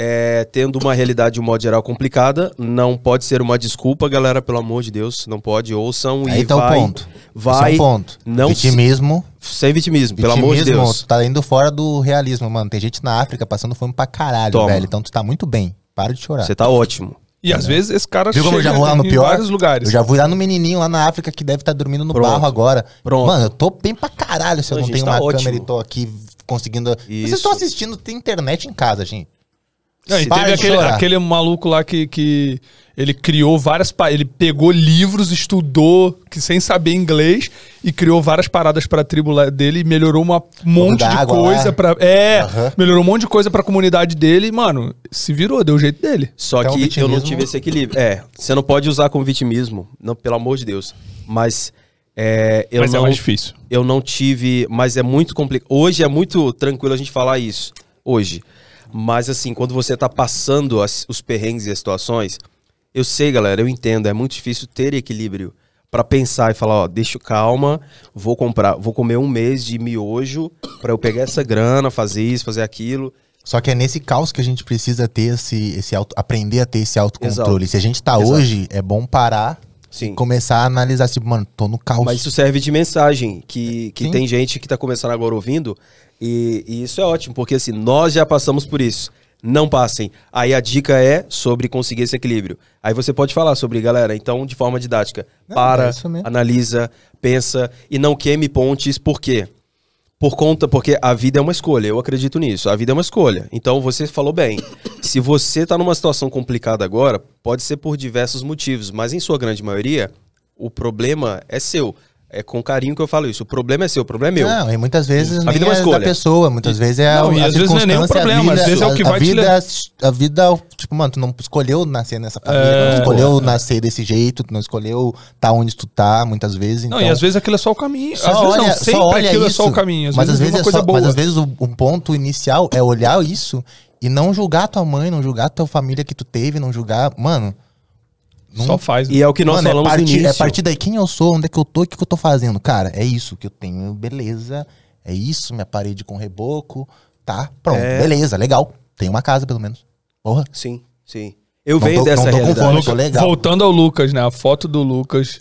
é, tendo uma realidade, de um modo geral, complicada. Não pode ser uma desculpa, galera, pelo amor de Deus. Não pode. Ouçam
Aí
e
tá o
vai.
ponto.
Vai.
Esse é um ponto.
Não
Vitimismo.
Sem vitimismo, pelo amor de
vitimismo,
Deus.
tá indo fora do realismo, mano. Tem gente na África passando fome pra caralho,
Toma.
velho. Então tu tá muito bem. Para de chorar.
Você tá ótimo.
E às vezes esse cara
Viu como eu já
chega
vou lá no
em
pior?
vários lugares.
Eu já fui lá no menininho lá na África que deve estar dormindo no
Pronto.
barro agora.
Pronto.
Mano, eu tô bem pra caralho se eu
Não,
não tenho
tá
uma
ótimo.
câmera e tô aqui conseguindo. Vocês
Isso.
estão assistindo, tem internet em casa, gente.
Não, e
Para
teve aquele, aquele maluco lá que, que ele criou várias. Ele pegou livros, estudou que sem saber inglês e criou várias paradas pra tribo dele e melhorou uma um monte de
água
coisa pra. É,
Aham.
melhorou um monte de coisa pra comunidade dele e, mano, se virou, deu o jeito dele.
Só
Então,
que eu não tive esse equilíbrio. É, você não pode usar como vitimismo, não, pelo amor de Deus. Mas é, eu
Mas é
não,
mais difícil.
eu não tive, mas é muito complicado. Hoje é muito tranquilo a gente falar isso. Hoje. Mas assim, quando você tá passando as- os perrengues e as situações, eu sei, galera, eu entendo, é muito difícil ter equilíbrio Pra pensar e falar, ó, deixa calma, vou comprar, vou comer um mês de miojo pra eu pegar essa grana, fazer isso, fazer aquilo.
Só que é nesse caos que a gente precisa ter esse, esse auto, aprender a ter esse autocontrole.
Exato.
Se a gente tá
Exato.
hoje, é bom parar
Sim.
e começar a analisar assim, mano, tô no caos.
Mas isso serve de mensagem, que, que
Sim.
tem gente que tá começando agora ouvindo, e, e isso é ótimo, porque assim, nós já passamos por isso. Não passem. Aí a dica é sobre conseguir esse equilíbrio. Aí você pode falar sobre, galera, então, de forma didática.
Não,
para,
é
analisa, pensa e não queime pontes, por quê? Por conta, porque a vida é uma escolha, eu acredito nisso. A vida é uma escolha. Então você falou bem. Se você tá numa situação complicada agora, pode ser por diversos motivos, mas em sua grande maioria, o problema é seu. É com carinho que eu falo isso. O problema é seu, o problema é meu.
Não, e muitas vezes
A vida é uma
da
escolha.
pessoa, muitas vezes é
Não,
a,
e
a
às vezes não é nem
a
problema, às
vida-
vezes é o que
a-
vai
a
te
vida, A vida, tipo, mano, tu não escolheu nascer nessa família, tu
É.
não escolheu nascer desse jeito, tu não escolheu tá onde tu tá, muitas vezes, então...
Não, e às vezes aquilo é só o caminho.
Só
às vezes
olha,
não,
só
sempre
olha
aquilo
isso,
é só o caminho. Às
mas às
vezes,
vezes,
é uma
é
coisa
só-
boa.
mas às vezes o, um ponto inicial é olhar isso e não julgar tua mãe, não julgar tua família que tu teve, não julgar, mano... não-
Só faz.
E é o que nós
Mano,
falamos
é
no
partir,
início.
é partir daí quem eu sou, onde é que eu tô, o que, que eu tô fazendo. Cara, é isso que eu tenho, beleza. É isso, minha parede com reboco. Tá, pronto,
É.
beleza, legal. Tem uma casa, pelo menos. Porra.
Sim, sim. Eu
Não
venho
tô-
dessa
não tô
realidade.
tô legal.
Voltando ao Lucas, né? A foto do Lucas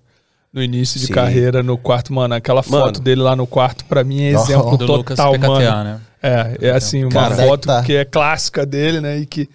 no início de
Sim.
carreira no quarto, mano. Aquela
Mano.
foto dele lá no quarto, pra mim, é exemplo
Do Lucas
total,
PKTA,
mano.
né?
É, é assim, uma
Cara,
foto
tá.
que é clássica dele, né? E que,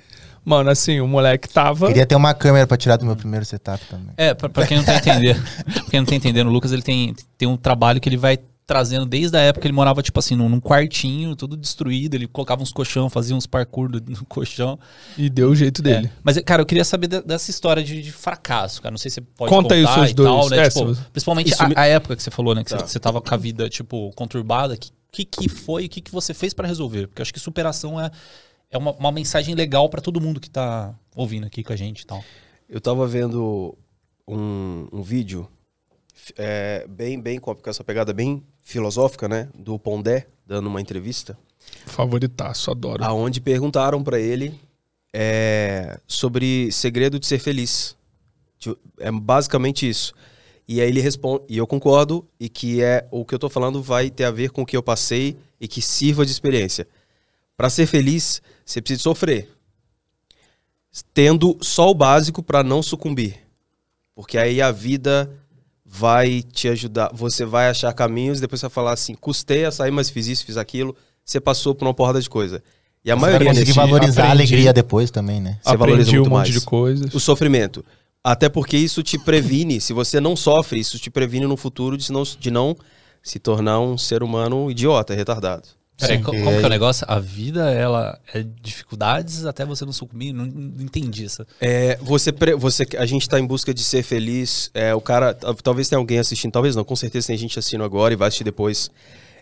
mano, assim, o moleque tava.
Queria ter uma câmera pra tirar do meu primeiro setup também.
É, pra, pra quem não tá entendendo, pra quem não tá entendendo, o Lucas ele tem, tem um trabalho que ele vai trazendo desde a época que ele morava, tipo assim, num, num quartinho, tudo destruído. Ele colocava uns colchão, fazia uns parkour do- no colchão.
E deu o jeito dele.
É. Mas, cara, eu queria saber de- dessa história de, de fracasso, cara. Não sei se você pode
Conta aí os seus
e
dois.
tal, né?
É,
Tipo,
se-
principalmente
Isso
a,
me-
a época que você falou, né? Que
Tá.
você, você tava com a vida, tipo, conturbada. O que, que, que foi? O que, que você fez pra resolver? Porque eu acho que superação é, é uma, uma mensagem legal pra todo mundo que tá ouvindo aqui com a gente e tal.
Eu tava vendo um, um vídeo é, bem, bem com essa pegada bem filosófica, né? Do Pondé, dando uma entrevista,
Favoritaço, adoro.
aonde perguntaram pra ele é, sobre segredo de ser feliz. De- É basicamente isso. E aí ele responde, e eu concordo, e que é o que eu tô falando vai ter a ver com o que eu passei e que sirva de experiência. Pra ser feliz, você precisa sofrer. Tendo só o básico pra não sucumbir. Porque aí a vida vai te ajudar. Você vai achar caminhos, depois você vai falar assim: custei a sair, mas fiz isso, fiz aquilo. Você passou por uma porrada de coisa. E a
Você vai
maioria
conseguir
nesse,
valorizar a
aprendi.
alegria depois também, né?
você valoriza
Aprendi um
muito
monte
mais.
de coisas.
o sofrimento. Até porque isso te previne, se você não sofre, isso te previne no futuro de não, de não se tornar um ser humano idiota, retardado.
Peraí,
Sim, que
como que é o negócio? A vida, ela é dificuldades até você não sucumbir? Não, não entendi isso.
É, você, você, a gente tá em busca de ser feliz. É, o cara, tal- talvez tenha alguém assistindo, talvez não, com certeza tem gente assistindo agora e vai assistir depois.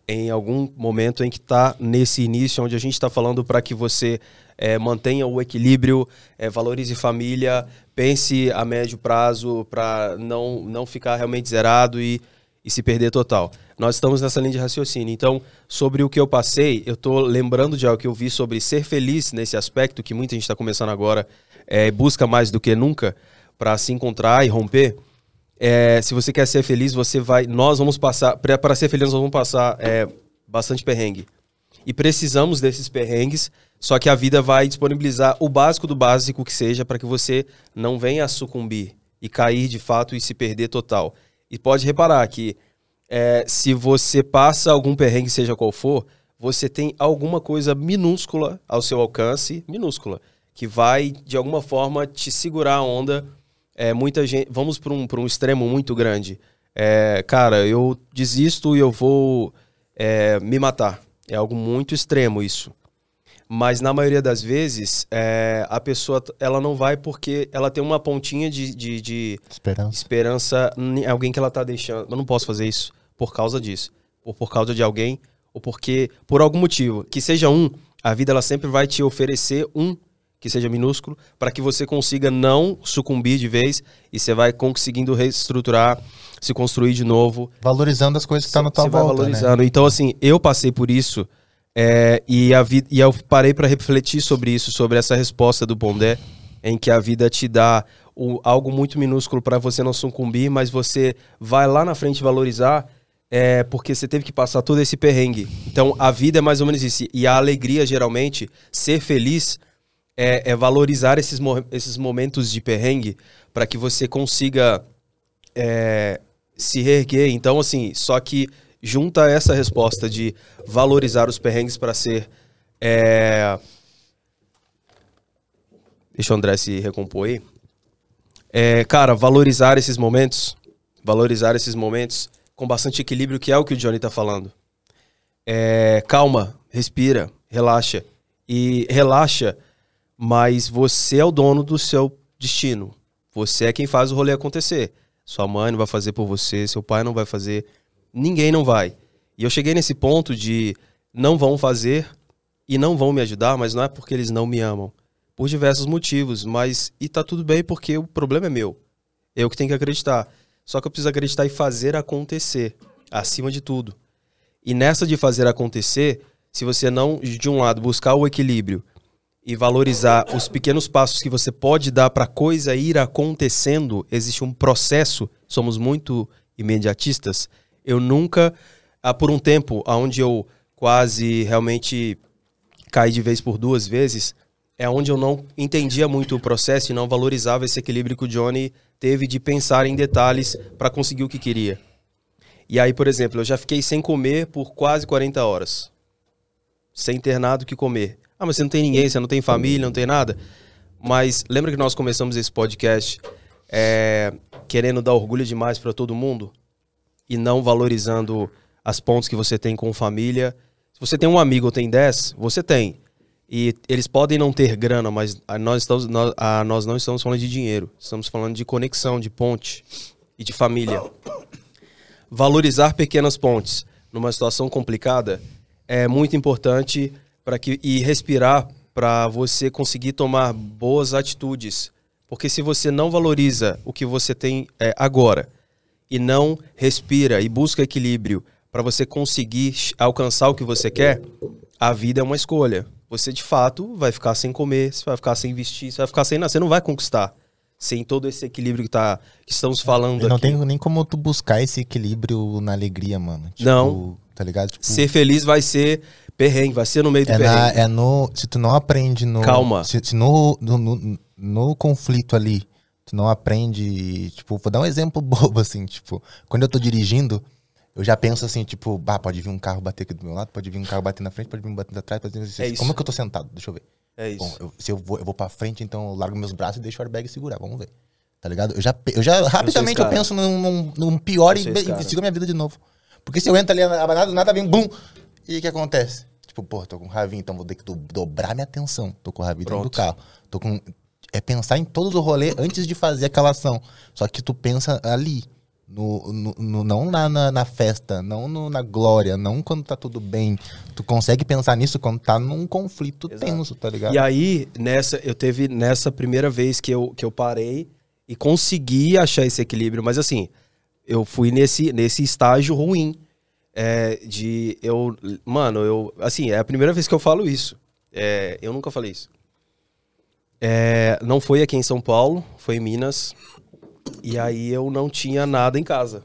em algum momento em que está nesse início, onde a gente está falando para que você é, mantenha o equilíbrio, é, valorize família, pense a médio prazo para não, não ficar realmente zerado e, e se perder total. Nós estamos nessa linha de raciocínio. Então, sobre o que eu passei, eu estou lembrando de algo que eu vi sobre ser feliz nesse aspecto, que muita gente está começando agora, é, busca mais do que nunca para se encontrar e romper. É, se você quer ser feliz, você vai. Nós vamos passar. Para ser feliz, nós vamos passar é, bastante perrengue. E precisamos desses perrengues, só que a vida vai disponibilizar o básico do básico que seja para que você não venha a sucumbir e cair de fato e se perder total. E pode reparar que é, se você passa algum perrengue, seja qual for, você tem alguma coisa minúscula ao seu alcance, minúscula, que vai de alguma forma te segurar a onda. É, muita gente, vamos para um, um extremo muito grande. É, cara, eu desisto e eu vou é, me matar. É algo muito extremo isso. Mas na maioria das vezes, é, a pessoa ela não vai porque ela tem uma pontinha de, de, de
Esperança.
esperança em alguém que ela tá deixando. Eu não posso fazer isso por causa disso. Ou por causa de alguém, ou porque, por algum motivo. Que seja um, a vida ela sempre vai te oferecer um que seja minúsculo, para que você consiga não sucumbir de vez e você vai conseguindo reestruturar, se construir de novo.
Valorizando as coisas que estão tá na tua
você
volta,
vai
né?
valorizando. Então, assim, eu passei por isso é, e, a vida, e eu parei para refletir sobre isso, sobre essa resposta do Pondé, em que a vida te dá o, algo muito minúsculo para você não sucumbir, mas você vai lá na frente valorizar é, porque você teve que passar todo esse perrengue. Então, a vida é mais ou menos isso. E a alegria, geralmente, ser feliz é, é valorizar esses, mo esses momentos de perrengue para que você consiga é, se reerguer. Então, assim, só que junta essa resposta de valorizar os perrengues para ser. É... Deixa o André se recompor aí. É, cara, valorizar esses momentos, valorizar esses momentos com bastante equilíbrio, que é o que o Johnny tá falando. É, calma, respira, relaxa. E relaxa, mas você é o dono do seu destino. Você é quem faz o rolê acontecer. Sua mãe não vai fazer por você, seu pai não vai fazer, ninguém não vai. E eu cheguei nesse ponto de não vão fazer e não vão me ajudar, mas não é porque eles não me amam. Por diversos motivos, mas e tá tudo bem porque o problema é meu. Eu que tenho que acreditar. Só que eu preciso acreditar e fazer acontecer, acima de tudo. E nessa de fazer acontecer, se você não, de um lado, buscar o equilíbrio e valorizar os pequenos passos que você pode dar para a coisa ir acontecendo, existe um processo, somos muito imediatistas. Eu nunca, ah, por um tempo, onde eu quase realmente caí de vez por duas vezes, é onde eu não entendia muito o processo e não valorizava esse equilíbrio que o Johnny teve de pensar em detalhes para conseguir o que queria. E aí, por exemplo, eu já fiquei sem comer por quase 40 horas. Sem ter nada o que comer. Ah, mas você não tem ninguém, você não tem família, não tem nada. Mas lembra que nós começamos esse podcast é, querendo dar orgulho demais para todo mundo e não valorizando as pontos que você tem com família. Se você tem um amigo ou tem 10, você tem. E eles podem não ter grana, mas nós, estamos, nós, a, nós não estamos falando de dinheiro. Estamos falando de conexão, de ponte e de família. Valorizar pequenas pontes numa situação complicada é muito importante para que e respirar para você conseguir tomar boas atitudes. Porque se você não valoriza o que você tem é, agora e não respira e busca equilíbrio para você conseguir alcançar o que você quer, a vida é uma escolha. Você de fato vai ficar sem comer, você vai ficar sem vestir, você vai ficar sem nada, você não vai conquistar sem todo esse equilíbrio que, tá, que estamos falando
E não
aqui.
tem nem como tu buscar esse equilíbrio na alegria, mano. Tipo,
Não.
Tá ligado? Tipo,
Ser feliz vai ser perrengue, vai ser no meio do
é,
perrengue.
na, é no. Se tu não aprende no.
Calma.
Se, se no, no, no, no conflito ali, tu não aprende. Tipo, vou dar um exemplo bobo, assim, tipo, quando eu tô dirigindo, eu já penso assim, tipo, bah, pode vir um carro bater aqui do meu lado, pode vir um carro bater na frente, pode vir um bater atrás, pode vir assim,
É.
Como é que eu tô sentado? Deixa eu ver.
É isso.
Bom, eu- se eu vou, eu vou pra frente, então eu largo meus braços e deixo o airbag segurar, vamos ver. Tá ligado? Eu já, eu já rapidamente eu, penso num, num, num pior e, e sigo a minha vida de novo. Porque se eu entro ali, nada, nada vem, bum! E o que acontece? Tipo, pô, tô com raiva, então vou ter que do- dobrar minha atenção. Tô com raiva dentro do carro. Tô com. É pensar em todos os rolês antes de fazer aquela ação. Só que tu pensa ali, No, no- no- não na, na, na festa, não no- na glória, não quando tá tudo bem. Tu consegue pensar nisso quando tá num conflito
Exato.
tenso, tá ligado?
E aí, nessa, eu teve nessa primeira vez que eu, que eu parei e consegui achar esse equilíbrio, mas assim, eu fui nesse, nesse estágio ruim. é, de eu. Mano, eu. Assim, é a primeira vez que eu falo isso. É, eu nunca falei isso. É, não foi aqui em São Paulo, foi em Minas. E aí eu não tinha nada em casa.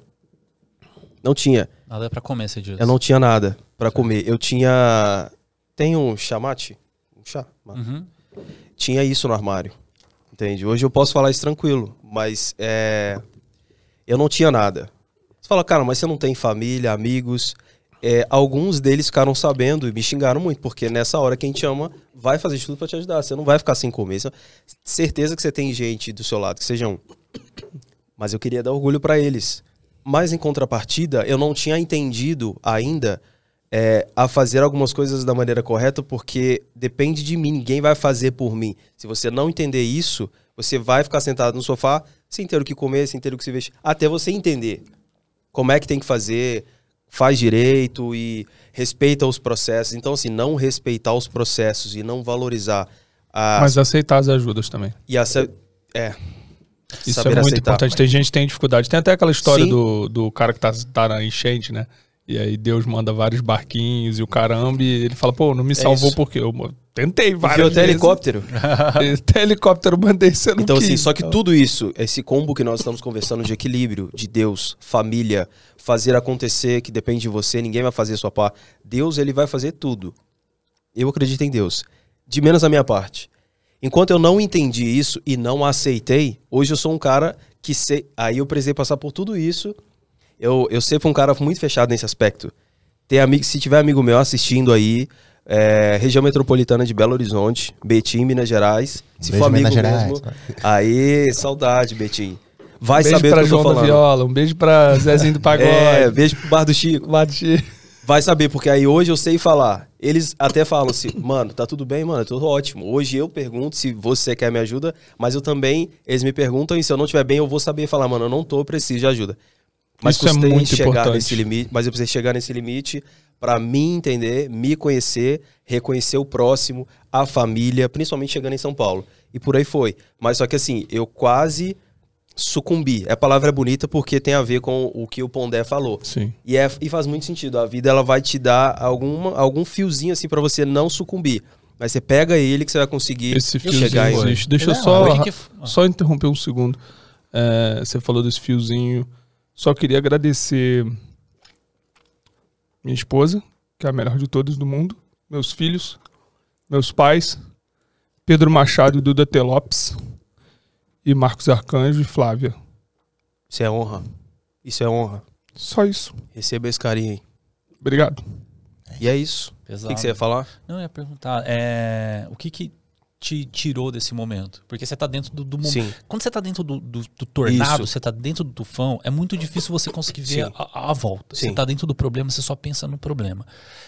Não tinha.
Nada pra comer esse dia.
Eu não tinha nada pra comer. Eu tinha. Tem um chamate? Um chá?
Uhum.
tinha isso no armário. Entende? Hoje eu posso falar isso tranquilo, mas é, eu não tinha nada. Você fala, cara, mas você não tem família, amigos. É, alguns deles ficaram sabendo e me xingaram muito, porque nessa hora quem te ama vai fazer de tudo pra te ajudar. Você não vai ficar sem comer. Você- certeza que você tem gente do seu lado, que seja um. Mas eu queria dar orgulho pra eles. Mas em contrapartida, eu não tinha entendido ainda é, a fazer algumas coisas da maneira correta, porque depende de mim, ninguém vai fazer por mim. Se você não entender isso, você vai ficar sentado no sofá sem ter o que comer, sem ter o que se vestir, até você entender como é que tem que fazer, faz direito e respeita os processos. Então, assim, não respeitar os processos e não valorizar a.
Mas aceitar as ajudas também.
E ace- É.
Isso é muito
aceitar.
importante. Tem gente que tem dificuldade. Tem até aquela história
Sim.
do, do cara que tá, tá na enchente, né? E aí Deus manda vários barquinhos e o caramba, e ele fala, pô, não me salvou
É
porque eu tentei
Viu
várias
até
vezes.
helicóptero?
Até helicóptero mandei, você não
Então,
quis.
assim, só que tudo isso, esse combo que nós estamos conversando de equilíbrio, de Deus, família, fazer acontecer, que depende de você, ninguém vai fazer a sua parte. Deus, ele vai fazer tudo. Eu acredito em Deus. De menos a minha parte. Enquanto eu não entendi isso e não aceitei, hoje eu sou um cara que sei. Aí eu precisei passar por tudo isso. Eu, eu sempre fui um cara muito fechado nesse aspecto. Tem amigo, se tiver amigo meu assistindo aí, é, região metropolitana de Belo Horizonte, Betim, Minas Gerais. Se
Beijo,
for amigo
Minas Gerais.
mesmo. Aí, saudade, Betim. Vai
um beijo
saber do
pra
que eu tô
João da. Viola, um beijo pra Zezinho do Pagode.
É, beijo pro Bar do Chico.
Bate.
Vai saber, porque aí hoje eu sei falar. Eles até falam assim, mano, tá tudo bem, mano, tudo ótimo. Hoje eu pergunto se você quer me ajuda, mas eu também, eles me perguntam e se eu não estiver bem, eu vou saber falar, mano, eu não tô, preciso de ajuda. Mas
Isso é
custei
muito
chegar
importante.
nesse limite, mas eu precisei chegar nesse limite pra me entender, me conhecer, reconhecer o próximo, a família, principalmente chegando em São Paulo. E por aí foi. Mas só que assim, eu quase sucumbi. A palavra é bonita porque tem a ver com o que o Pondé falou.
Sim.
E, é, e faz muito sentido. A vida ela vai te dar alguma, algum fiozinho assim pra você não sucumbir. Mas você pega ele que você vai conseguir
Esse fiozinho
chegar em.
existe. Deixa eu só,
que
só interromper um segundo. É, você falou desse fiozinho. Só queria agradecer minha esposa, que é a melhor de todos do mundo, meus filhos, meus pais, Pedro Machado e Duda T. E Marcos Arcanjo e Flávia.
Isso é honra. Isso é honra.
Só isso.
Receba esse carinho aí.
Obrigado.
E é isso. O
Pesado.
que, que você ia falar?
Não, eu ia perguntar, é, o que que te tirou desse momento? Porque você tá dentro do, do momento. Quando você tá dentro do, do, do tornado,
Isso.
você tá dentro do tufão, é muito difícil você conseguir ver a, a volta. Você
Sim.
tá dentro do problema, você só pensa no problema.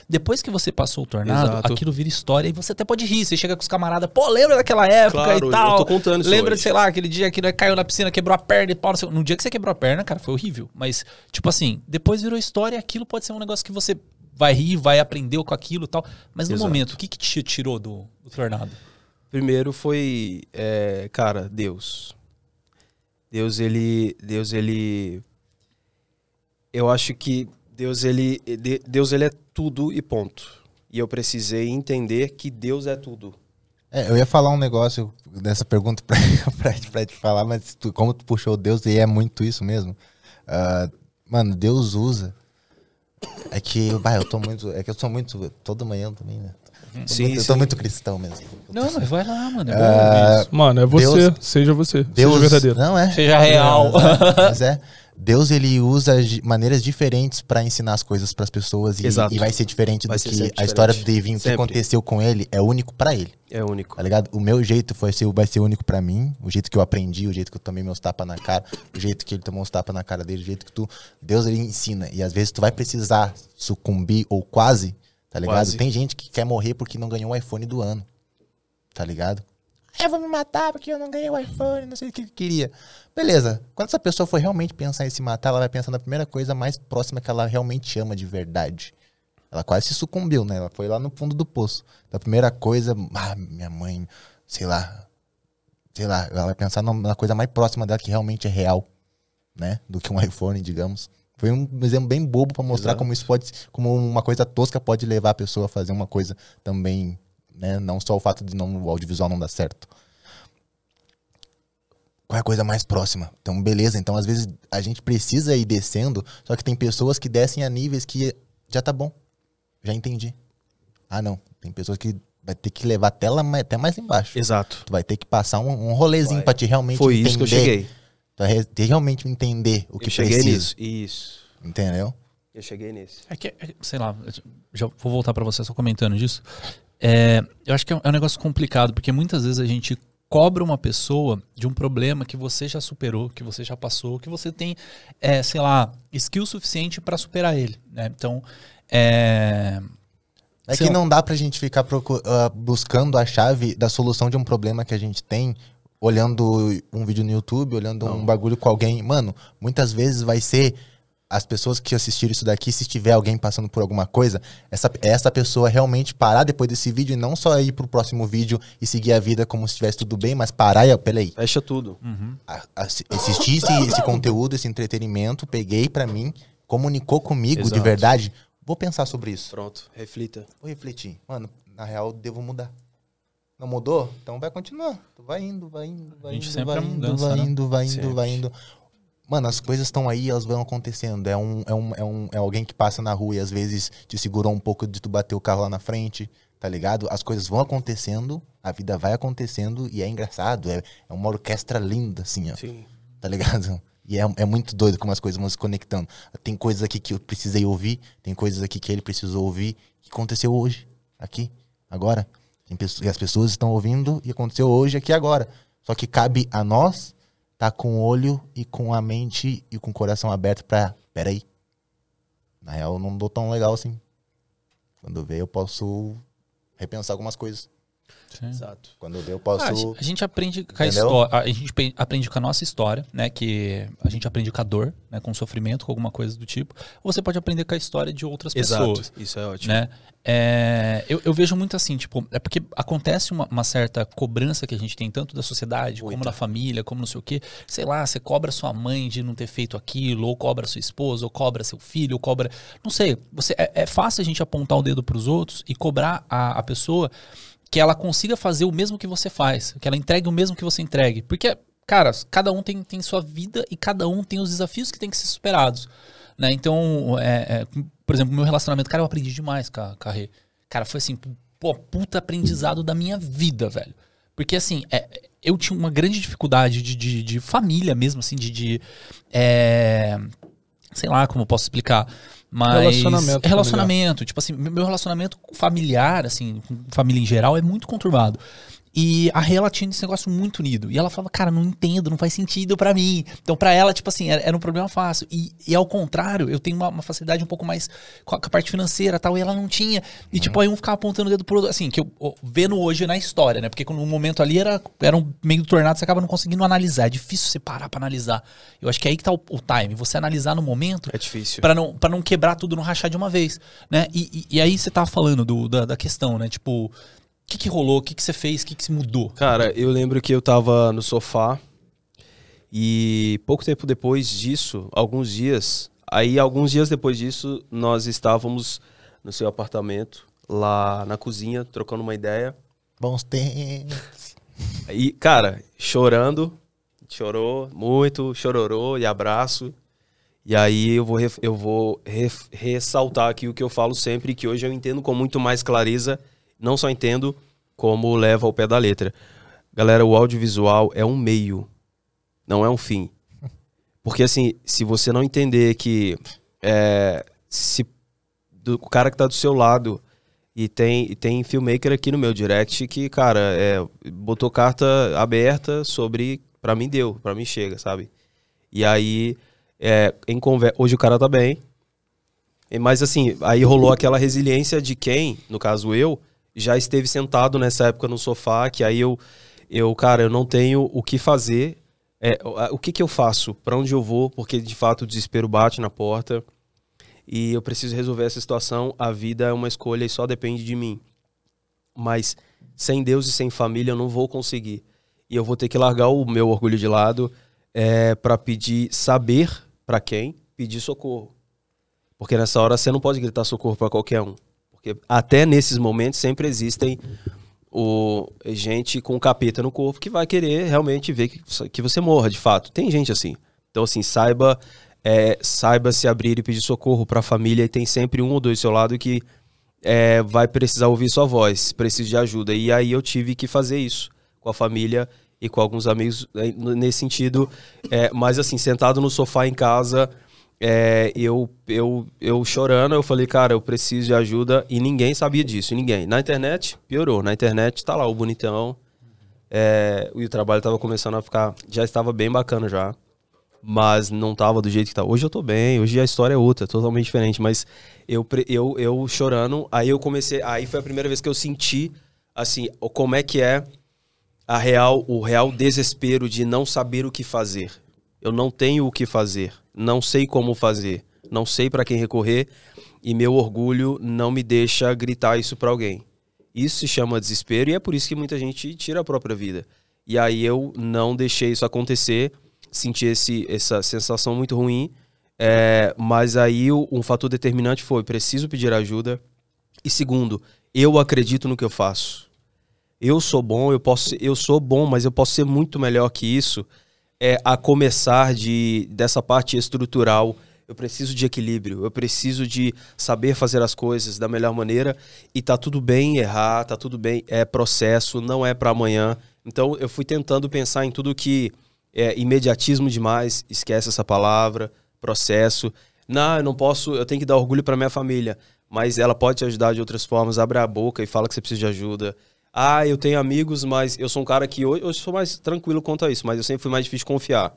Depois que você passou o tornado,
Exato.
aquilo vira história e você até pode rir. Você chega com os camaradas, pô, lembra daquela época
Claro,
e tal.
eu tô contando isso
Lembra,
hoje.
sei lá, aquele dia que caiu na piscina, quebrou a perna e pau. No dia que você quebrou a perna, cara, foi horrível. Mas, tipo assim, depois virou história e aquilo pode ser um negócio que você vai rir, vai aprender com aquilo e tal. Mas no
Exato.
momento, o que, que te tirou do, do tornado?
Primeiro foi, é, cara, Deus. Deus, ele. Deus, ele. Eu acho que Deus, ele. de- Deus, ele é tudo e ponto. E eu precisei entender que Deus é tudo.
É, eu ia falar um negócio dessa pergunta pra, pra, te falar, mas tu- como tu puxou Deus, e é muito isso mesmo. Ah, mano, Deus usa. É que, bah, eu tô muito. É que eu sou muito. Toda manhã também, né? Tô
Sim,
eu tô
sim.
muito cristão mesmo.
Não, mas vai lá, mano. É bom
Ah,
ouvir isso.
Mano, é você.
Deus-
seja você.
Deus,
seja verdadeiro.
Não é.
Seja real.
Mas é. Deus ele usa de maneiras diferentes pra ensinar as coisas pras pessoas e,
Exato.
e vai ser diferente
Vai
do
ser
que
sempre
a história do
diferente.
Devinho, o que
Sempre.
aconteceu com ele é único pra ele.
É único.
Tá ligado? O meu jeito foi ser, vai ser único pra mim, o jeito que eu aprendi, o jeito que eu tomei meus tapas na cara, o jeito que ele tomou os tapas na cara dele, o jeito que tu. Deus ele ensina. E às vezes tu vai precisar sucumbir ou quase, tá ligado?
Quase.
Tem gente que quer morrer porque não ganhou o iPhone do ano. Tá ligado? "Ah, eu vou me matar porque eu não ganhei o iPhone, não sei o que ele queria. Beleza. Quando essa pessoa for realmente pensar em se matar, ela vai pensar na primeira coisa mais próxima que ela realmente ama de verdade. Ela quase se sucumbiu, né? Ela foi lá no fundo do poço. Então, a primeira coisa, ah, minha mãe, sei lá, sei lá, ela vai pensar na coisa mais próxima dela que realmente é real, né? Do que um iPhone, digamos. Foi um exemplo bem bobo pra mostrar
Exato.
como isso pode, como uma coisa tosca pode levar a pessoa a fazer uma coisa também, né? Não só o fato de não, o audiovisual não dar certo. Qual é a coisa mais próxima? Então, beleza. Então, às vezes, a gente precisa ir descendo, só que tem pessoas que descem a níveis que já tá bom. Já entendi. Ah, não. Tem pessoas que vai ter que levar lá, mais- até mais embaixo.
Exato.
Tu vai ter que passar um, um rolezinho
Vai.
pra te realmente
Foi
entender.
isso que eu cheguei.
Tu re- ter realmente entender o que
eu cheguei
precisa.
nisso. Isso.
Entendeu?
Eu cheguei nisso.
É que, é- sei lá, já vou voltar pra você só comentando disso. É, eu acho que é um, é um negócio complicado, porque muitas vezes a gente cobra uma pessoa de um problema que você já superou, que você já passou, que você tem, é, sei lá, skill suficiente pra superar ele. Né? Então, é,
É que
lá.
não dá pra gente ficar ah, buscando a chave da solução de um problema que a gente tem, olhando um vídeo no YouTube, olhando um bagulho com alguém. Mano, muitas vezes vai ser as pessoas que assistiram isso daqui, se tiver alguém passando por alguma coisa, essa, essa pessoa realmente parar depois desse vídeo e não só ir pro próximo vídeo e seguir a vida como se estivesse tudo bem, mas parar e, ó, peraí,
Fecha tudo.
a- assi- assisti esse, esse conteúdo, esse entretenimento, peguei pra mim, comunicou comigo de
Exato.
verdade, vou pensar sobre isso.
Pronto. Reflita.
Vou refletir. Mano, na real, devo mudar. Não mudou? Então vai continuar. Tu vai indo, vai indo, vai
A gente
indo,
sempre
vai
é
indo,
mudança,
vai
né?
indo, vai indo, vai indo. Mano, as coisas estão aí, elas vão acontecendo. É um, é, um, é, um, é alguém que passa na rua e às vezes te segurou um pouco de tu bater o carro lá na frente, tá ligado? As coisas vão acontecendo, a vida vai acontecendo e é engraçado. É, é uma orquestra linda, assim, ó
Sim.
tá ligado? E é, é muito doido como as coisas vão se conectando. Tem coisas aqui que eu precisei ouvir, tem coisas aqui que ele precisou ouvir, que aconteceu hoje, aqui, agora. Pessoas, e as pessoas estão ouvindo e aconteceu hoje, aqui, agora. Só que cabe a nós tá com o olho e com a mente e com o coração aberto pra. Peraí. Na real, eu não dou tão legal assim. Quando ver, eu posso repensar algumas coisas.
Sim.
Exato.
Quando eu posso.
Ah, a gente- aprende com a história, a gente aprende com a nossa história, né? Que a gente aprende com a dor, né? Com sofrimento, com alguma coisa do tipo. Ou você pode aprender com a história de outras pessoas.
Exato. Isso é ótimo.
né? É, eu, eu vejo muito assim, tipo, é porque acontece uma, uma certa cobrança que a gente tem tanto da sociedade, como da família, como não sei o quê. Sei lá, você cobra sua mãe de não ter feito aquilo, ou cobra sua esposa, ou cobra seu filho, ou cobra. Não sei. Você, é, é fácil a gente apontar o dedo pros outros e cobrar a, a pessoa que ela consiga fazer o mesmo que você faz, que ela entregue o mesmo que você entregue. Porque, cara, cada um tem, tem sua vida e cada um tem os desafios que tem que ser superados. Né? Então, é, é, por exemplo, meu relacionamento, cara, eu aprendi demais com a, com a Rê. Cara, foi assim, pô, puta aprendizado da minha vida, velho. Porque assim, é, eu tinha uma grande dificuldade de, de, de família mesmo, assim, de. de é, sei lá como posso explicar. Mas.
Relacionamento
Relacionamento. Tipo assim, meu relacionamento familiar, assim, com família em geral, é muito conturbado. E a Rê, ela tinha esse negócio muito unido. E ela falava, cara, não entendo, não faz sentido pra mim. Então, pra ela, tipo assim, era, era um problema fácil. E, e ao contrário, eu tenho uma, uma facilidade um pouco mais com a, com a parte financeira tal, e ela não tinha. E, tipo, aí um ficava apontando o dedo pro outro. Assim, que eu vendo hoje na história, né? Porque no momento ali era, era um meio do tornado, você acaba não conseguindo analisar. É difícil você parar pra analisar. Eu acho que é aí que tá o, o time. Você analisar no momento
É difícil.
Pra não, pra não quebrar tudo, não rachar de uma vez, né? E, e, e aí você tava falando do, da, da questão, né? Tipo, o que que rolou? O que que você fez? O que que se mudou?
Cara, eu lembro que eu tava no sofá e pouco tempo depois disso, alguns dias, aí alguns dias depois disso, nós estávamos no seu apartamento, lá na cozinha, trocando uma ideia.
Bons tempos.
E, cara, chorando, chorou muito, chororou e abraço. E aí eu vou, eu vou ref- ressaltar aqui o que eu falo sempre, que hoje eu entendo com muito mais clareza, não só entendo, como leva ao pé da letra. Galera, o audiovisual é um meio, não é um fim. Porque assim, se você não entender que é, se do, o cara que tá do seu lado e tem, e tem filmmaker aqui no meu direct que, cara, é, botou carta aberta sobre. Pra mim deu, pra mim chega, sabe? E aí, é, em conver... hoje o cara tá bem. Mas assim, aí rolou aquela resiliência de quem, no caso eu, já esteve sentado nessa época no sofá, que aí eu, eu, cara, eu não tenho o que fazer. É, o- que que eu faço? Pra onde eu vou? Porque de fato o desespero bate na porta e eu preciso resolver essa situação. A vida é uma escolha e só depende de mim. Mas sem Deus e sem família eu não vou conseguir. E eu vou ter que largar o meu orgulho de lado é, para pedir, saber para quem pedir socorro. Porque nessa hora você não pode gritar socorro para qualquer um. Porque até nesses momentos sempre existem o, gente com capeta no corpo que vai querer realmente ver que, que você morra, de fato. Tem gente assim. Então, assim, saiba, é, saiba se abrir e pedir socorro para a família e tem sempre um ou dois do seu lado que é, vai precisar ouvir sua voz, precisa de ajuda. E aí eu tive que fazer isso com a família e com alguns amigos é, nesse sentido. É, mas assim, sentado no sofá em casa, é, eu, eu, eu chorando, eu falei, cara, eu preciso de ajuda e ninguém sabia disso, ninguém. Na internet, piorou. Na internet tá lá o bonitão. É, e o trabalho tava começando a ficar. Já estava bem bacana já. Mas não tava do jeito que tá. Hoje eu tô bem, hoje a história é outra, totalmente diferente. Mas eu, eu, eu chorando, aí eu comecei. Aí foi a primeira vez que eu senti, assim, como é que é a real, o real desespero de não saber o que fazer. Eu não tenho o que fazer, não sei como fazer, não sei para quem recorrer e meu orgulho não me deixa gritar isso para alguém. Isso se chama desespero e é por isso que muita gente tira a própria vida. E aí eu não deixei isso acontecer, senti esse, essa sensação muito ruim, é, mas aí um fator determinante foi preciso pedir ajuda e segundo, eu acredito no que eu faço eu sou bom, eu posso, eu sou bom, mas eu posso ser muito melhor que isso. É a começar de dessa parte estrutural. Eu preciso de equilíbrio, eu preciso de saber fazer as coisas da melhor maneira e tá tudo bem errar, tá tudo bem, é processo, não é para amanhã. Então eu fui tentando pensar em tudo que é imediatismo demais, esquece essa palavra, processo. Não, eu não posso, eu tenho que dar orgulho para minha família, mas ela pode te ajudar de outras formas, abre a boca e fala que você precisa de ajuda. Ah, eu tenho amigos, mas eu sou um cara que hoje eu sou mais tranquilo quanto a isso, mas eu sempre fui mais difícil de confiar.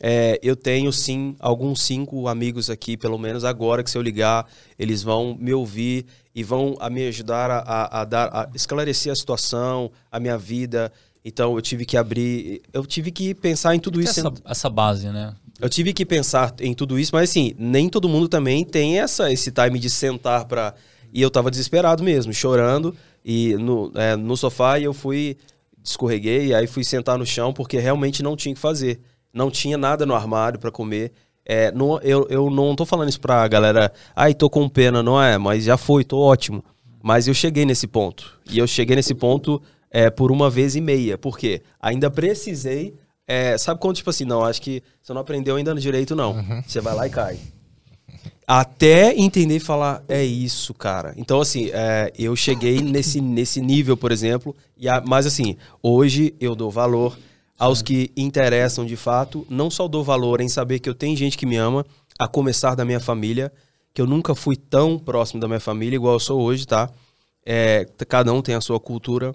É, eu tenho sim alguns cinco amigos aqui, pelo menos agora que se eu ligar, eles vão me ouvir e vão a me ajudar a, a- a dar, a esclarecer a situação, a minha vida. Então eu tive que abrir, eu tive que pensar em tudo isso.
essa, essa base, né?
Eu tive que pensar em tudo isso, mas assim, nem todo mundo também tem essa, esse time de sentar pra. E eu tava desesperado mesmo, chorando, e no, é, no sofá, e eu fui, escorreguei, e aí fui sentar no chão, porque realmente não tinha o que fazer. Não tinha nada no armário pra comer. É, não, eu, eu não tô falando isso pra galera, ai, tô com pena, não é, mas já foi, tô ótimo. Mas eu cheguei nesse ponto. E eu cheguei nesse ponto é, por uma vez e meia. Por quê? Ainda precisei. é, sabe quando, tipo assim, não, acho que você não aprendeu ainda no direito, não. Você vai lá e cai. Até entender e falar, é isso, cara. Então, assim, é, eu cheguei nesse, nesse nível, por exemplo. E a- mas, assim, hoje eu dou valor aos que interessam de fato. Não só dou valor em saber que eu tenho gente que me ama, a começar da minha família, que eu nunca fui tão próximo da minha família igual eu sou hoje, tá? É, cada um tem a sua cultura.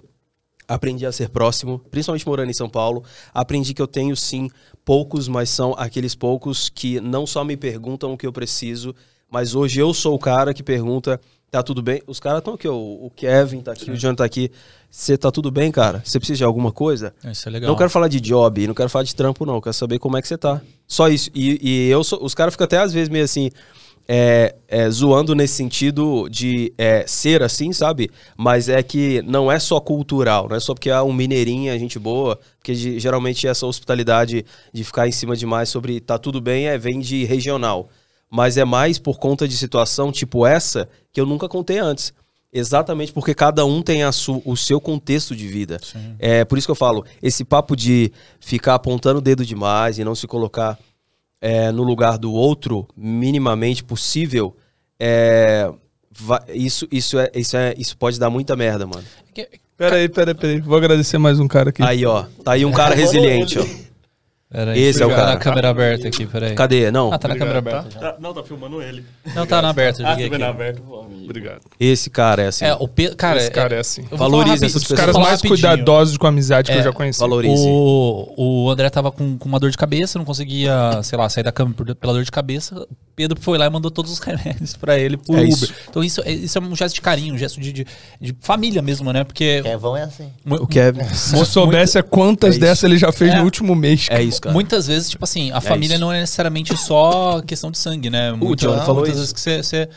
Aprendi a ser próximo, principalmente morando em São Paulo. Aprendi que eu tenho sim poucos, mas são aqueles poucos que não só me perguntam o que eu preciso, mas hoje eu sou o cara que pergunta: tá tudo bem? Os caras estão aqui, ó, o Kevin tá aqui, o John tá aqui. Você tá tudo bem, cara? Você precisa de alguma coisa?
Isso é legal.
Não quero falar de job, não quero falar de trampo, não. Quero saber como é que você tá. Só isso. E, e eu sou, os caras ficam até às vezes meio assim, é, é, zoando nesse sentido de é, ser assim, sabe? Mas é que não é só cultural, não é só porque é um mineirinho, é gente boa, porque ge- geralmente essa hospitalidade de ficar em cima demais sobre tá tudo bem é vem de regional. Mas é mais por conta de situação tipo essa que eu nunca contei antes. Exatamente porque cada um tem a su- o seu contexto de vida. É por isso que eu falo, esse papo de ficar apontando o dedo demais e não se colocar é, no lugar do outro minimamente possível, é, va- isso, isso, é, isso, é, isso pode dar muita merda, mano.
Peraí, peraí, peraí. Vou agradecer mais um cara aqui.
Aí, ó, tá aí um cara resiliente, ó.
Pera aí,
Esse é o
tá
cara.
na câmera aberta aqui, peraí.
Cadê? Não,
Ah, tá na câmera
Obrigado,
aberta.
tá? Tá- não, tá filmando ele.
já. Não, tá na aberta, eu
Ah, tá
aqui.
aberto? Pô, amigo.
Obrigado.
esse cara é assim.
É, o Pedro. Cara,
Esse cara
é,
é assim.
eu vou falar
essas
Os
pessoas.
caras
falar
mais
rapidinho.
cuidadosos com a amizade que
É,
eu já conheci.
valorize.
O, o André tava com, com uma dor de cabeça, não conseguia, sei lá, sair da cama por- pela dor de cabeça. Pedro foi lá e mandou todos os remédios pra ele por
É
Uber.
isso.
Então isso, é- isso é um gesto de carinho, um gesto de, de, de família mesmo, né? Porque
Kevão é assim.
O Kevin.
Se eu soubesse a quantas
É isso.
dessas ele já fez
É.
no último mês.
É isso, cara.
muitas vezes, tipo assim, a família
isso.
não é necessariamente só questão de sangue, né? Muitas,
Johnny falou
muitas
isso.
vezes que você, você,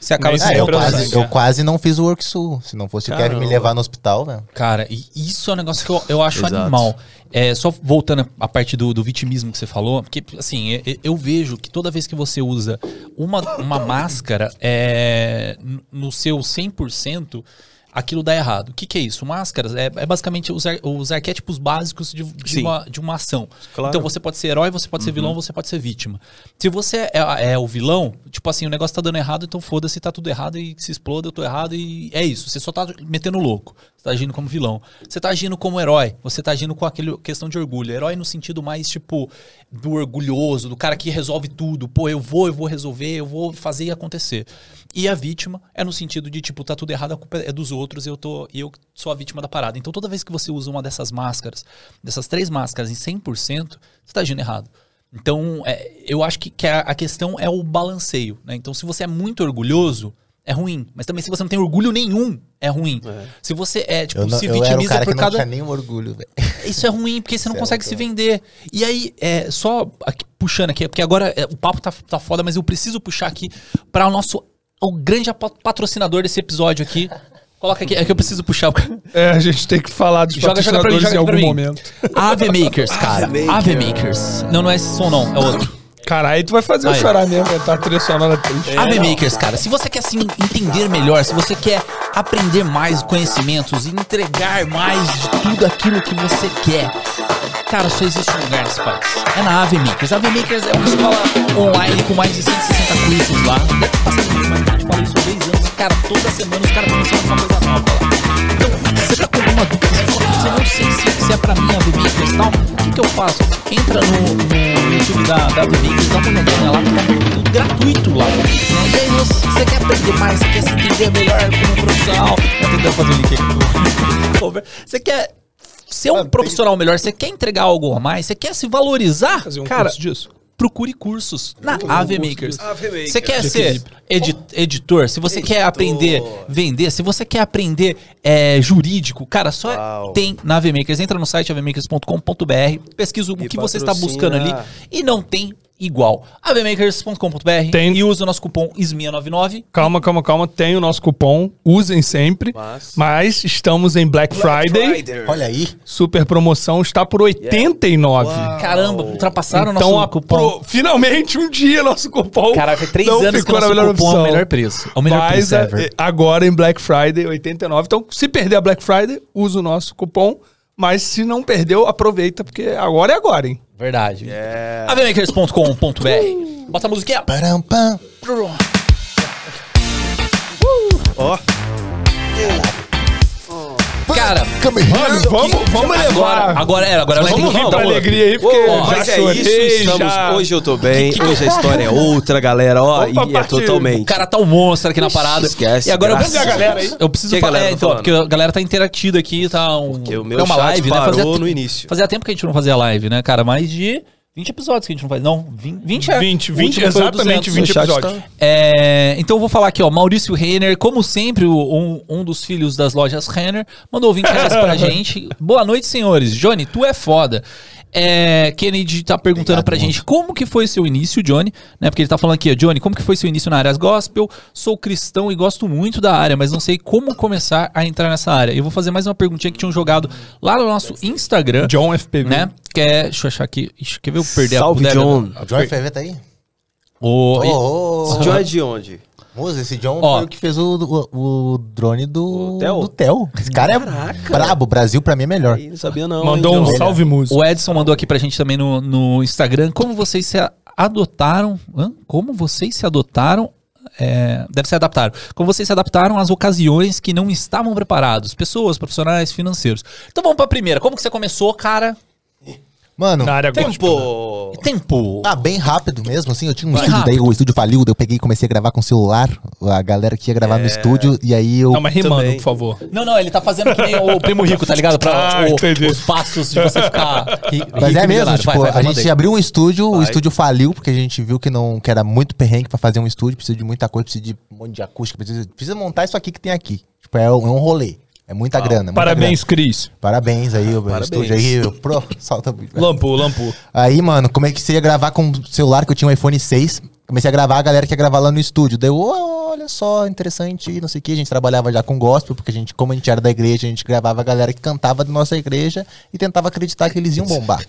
você acaba
Ah, eu,
é o
quase, eu
é.
quase não fiz o Worksul. Se não fosse o Kevin me levar no hospital, velho.
Cara, e isso é um negócio que eu, eu acho animal. É, só voltando à parte do, do vitimismo que você falou, porque, assim, eu, eu vejo que toda vez que você usa uma, uma máscara é, no seu 100%, aquilo dá errado. O que, que é isso? Máscaras é, é basicamente os, ar- os arquétipos básicos de, de uma, de uma ação.
Claro.
Então você pode ser herói, você pode ser vilão, você pode ser vítima. Se você é, é o vilão, tipo assim, o negócio tá dando errado, então foda-se, tá tudo errado e se exploda, eu tô errado e é isso. Você só tá metendo louco. Você tá agindo como vilão. Você tá agindo como herói. Você tá agindo com aquele questão de orgulho. Herói no sentido mais, tipo, do orgulhoso, do cara que resolve tudo. Pô, eu vou, eu vou resolver, eu vou fazer acontecer. E a vítima é no sentido de, tipo, tá tudo errado, a culpa é dos outros eu, tô, eu sou a vítima da parada. Então toda vez que você usa uma dessas máscaras, dessas três máscaras em 100%, você tá agindo errado. Então, é, eu acho que, que a, a questão é o balanceio. Né? Então, se você é muito orgulhoso, é ruim. Mas também se você não tem orgulho nenhum, é ruim. Se você é, tipo,
Eu, não,
se
eu era o
vitimiza
cara que
por
não
cada.
tinha nenhum orgulho, velho.
Isso é ruim, porque você não
Isso é
consegue se vender. E aí, é, só aqui, puxando aqui, porque agora é, o papo tá, tá foda, mas eu preciso puxar aqui para o nosso o grande patrocinador desse episódio aqui. Coloca aqui, é que eu preciso puxar.
É, a gente tem que falar dos
Joga, mim,
patrocinadores
joga
em
pra
algum
mim.
momento.
Ave Makers, cara. Ave Makers. Não, não é esse som, não, é outro.
Cara, aí tu vai fazer eu
Aí.
chorar mesmo, estar a trilha sonora triste.
Ave Makers, cara, se você quer assim entender melhor, se você quer aprender mais conhecimentos e entregar mais de tudo aquilo que você quer, cara, só existe um lugar nesse país. É na Ave Makers. A Ave Makers é uma escola online com mais de 160 cursos lá. Deve ter passado muito, mas a gente isso há 10 anos. Cara, toda semana os caras estão ensinando uma coisa nova lá. Então, você tá com alguma dúvida? Você fala, "Putz, eu não sei se, se é pra mim a Ave Makers e tal. O que, que eu faço? Entra no, no YouTube da, da Ave Makers, dá uma olhadinha lá, que tá tudo gratuito lá. E aí, você, quer aprender mais, você quer se entender melhor como profissional. Eu tentando fazer o link aqui cover. Você quer ser um profissional melhor, você quer entregar algo a mais, você quer se valorizar,
Fazer um
cara,
curso disso.
procure cursos na Ave Makers. Você quer
De
ser edi- editor, se você quer aprender vender, se você quer aprender é, jurídico, cara, só
Uau.
tem na Ave Makers. Entra no site avemakers.com.br, pesquisa o que você está buscando ali e não tem igual. avemakers.com.br
Tem.
e usa o nosso cupom ISMIA99.
Calma, calma, calma. Tem o nosso cupom. Usem sempre.
Mas-
Mas estamos em Black, Friday.
Olha aí.
Super promoção. Está por 89.
Caramba, ultrapassaram
Então,
o nosso
a
cupom.
pro- finalmente um dia nosso cupom.
Caraca, três
não
anos que nosso
melhor
cupom é o
opção.
melhor preço. É o melhor
Mas
preço
é,
ever.
é, agora em Black Friday, 89. Então, se perder a Black Friday, usa o nosso cupom. Mas se não perdeu, aproveita, porque agora é agora, hein?
Verdade.
É.
avemakers.com.br. Bota a musiquinha.
Param, pam.
Ó,
Cara,
Come here.
Mano, vamos, vamos
agora,
levar.
agora era, agora vai ter
Vamos
que
rir pra
vamos.
alegria aí, porque já
mas é
chorei,
isso, estamos,
já...
hoje eu tô bem, hoje a história é outra, galera, ó,
Vamos pra
e é
parte-
totalmente.
O cara tá um monstro aqui na parada.
esquece,
E agora eu
graças
preciso,
a galera aí.
eu preciso
Que
falar,
galera
é,
tá
então,
falando?
porque a galera tá interativa aqui, tá um,
Porque o meu
é uma
chat
live, né?
parou
Fazia,
no início.
Fazia tempo que a gente não fazia live, né, cara? Mais de 20 episódios que a gente não faz. Não, 20, 20 é.
20,
O
20,
último foi o
exatamente
200.
20
O chat
episódios.
tá-
É, então eu vou falar aqui, ó. Maurício Renner, como sempre, um, um dos filhos das lojas Renner, mandou 20 reais pra gente. Boa noite, senhores. Johnny, tu é foda. É, Kennedy tá perguntando
Obrigado,
pra gente como que foi seu início, Johnny, né? Porque ele tá falando aqui, ó, Johnny, como que foi seu início na área gospel? Sou cristão e gosto muito da área, mas não sei como começar a entrar nessa área. Eu vou fazer mais uma perguntinha que tinham jogado lá no nosso Instagram,
John FPV.
né? Que é, deixa eu achar aqui, Ixi, quer ver eu perder
Salve,
a
John.
O John FV tá aí?
O,
Ô, ô,
John é de onde?
Moça, esse John
Ó.
foi o que fez o, o, o drone do,
O Theo?
do Theo. Esse cara é brabo. O Brasil pra mim é melhor.
Ih, não sabia não.
Mandou
hein,
um
John?
salve músico.
O Edson mandou aqui pra gente também no, no Instagram. Como vocês se a- adotaram? hã? Como vocês se adotaram? é, deve ser adaptaram. Como vocês se adaptaram às ocasiões que não estavam preparados? Pessoas, profissionais, financeiros. Então vamos pra primeira. Como que você começou, cara?
Mano,
Na área.
Tempo!
Tempo.
ah, bem rápido mesmo, assim. Eu tinha um
Vai
estúdio, daí
rápido.
o estúdio faliu, daí eu peguei e comecei a gravar com o celular. A galera que ia gravar no estúdio, e aí eu.
Não, mas rimando,
Também.
por favor.
Não, não, ele tá fazendo que nem o primo rico, tá ligado? Pra
Ah,
o- os passos de você ficar ri,
Mas
rico
é mesmo, tipo,
Vai, vai, vai,
a gente abriu um estúdio, o estúdio faliu, porque a gente viu que não que era muito perrengue pra fazer um estúdio, precisa de muita coisa, precisa de um monte de acústica, precisa, precisa montar isso aqui que tem aqui. Tipo, é, um- é um rolê. É muita grana. muita
Parabéns,
grana.
Cris.
Parabéns aí, o
Parabéns.
estúdio aí. Pro, solta.
Lampu, lampu.
Aí, mano, como é que você ia gravar com o celular, que eu tinha um iPhone 6. Comecei a gravar a galera que ia gravar lá no estúdio. Daí, eu, "Oh, olha só, interessante, não sei o que. A gente trabalhava já com gospel, porque a gente, como a gente era da igreja, a gente gravava a galera que cantava da nossa igreja e tentava acreditar que eles iam bombar.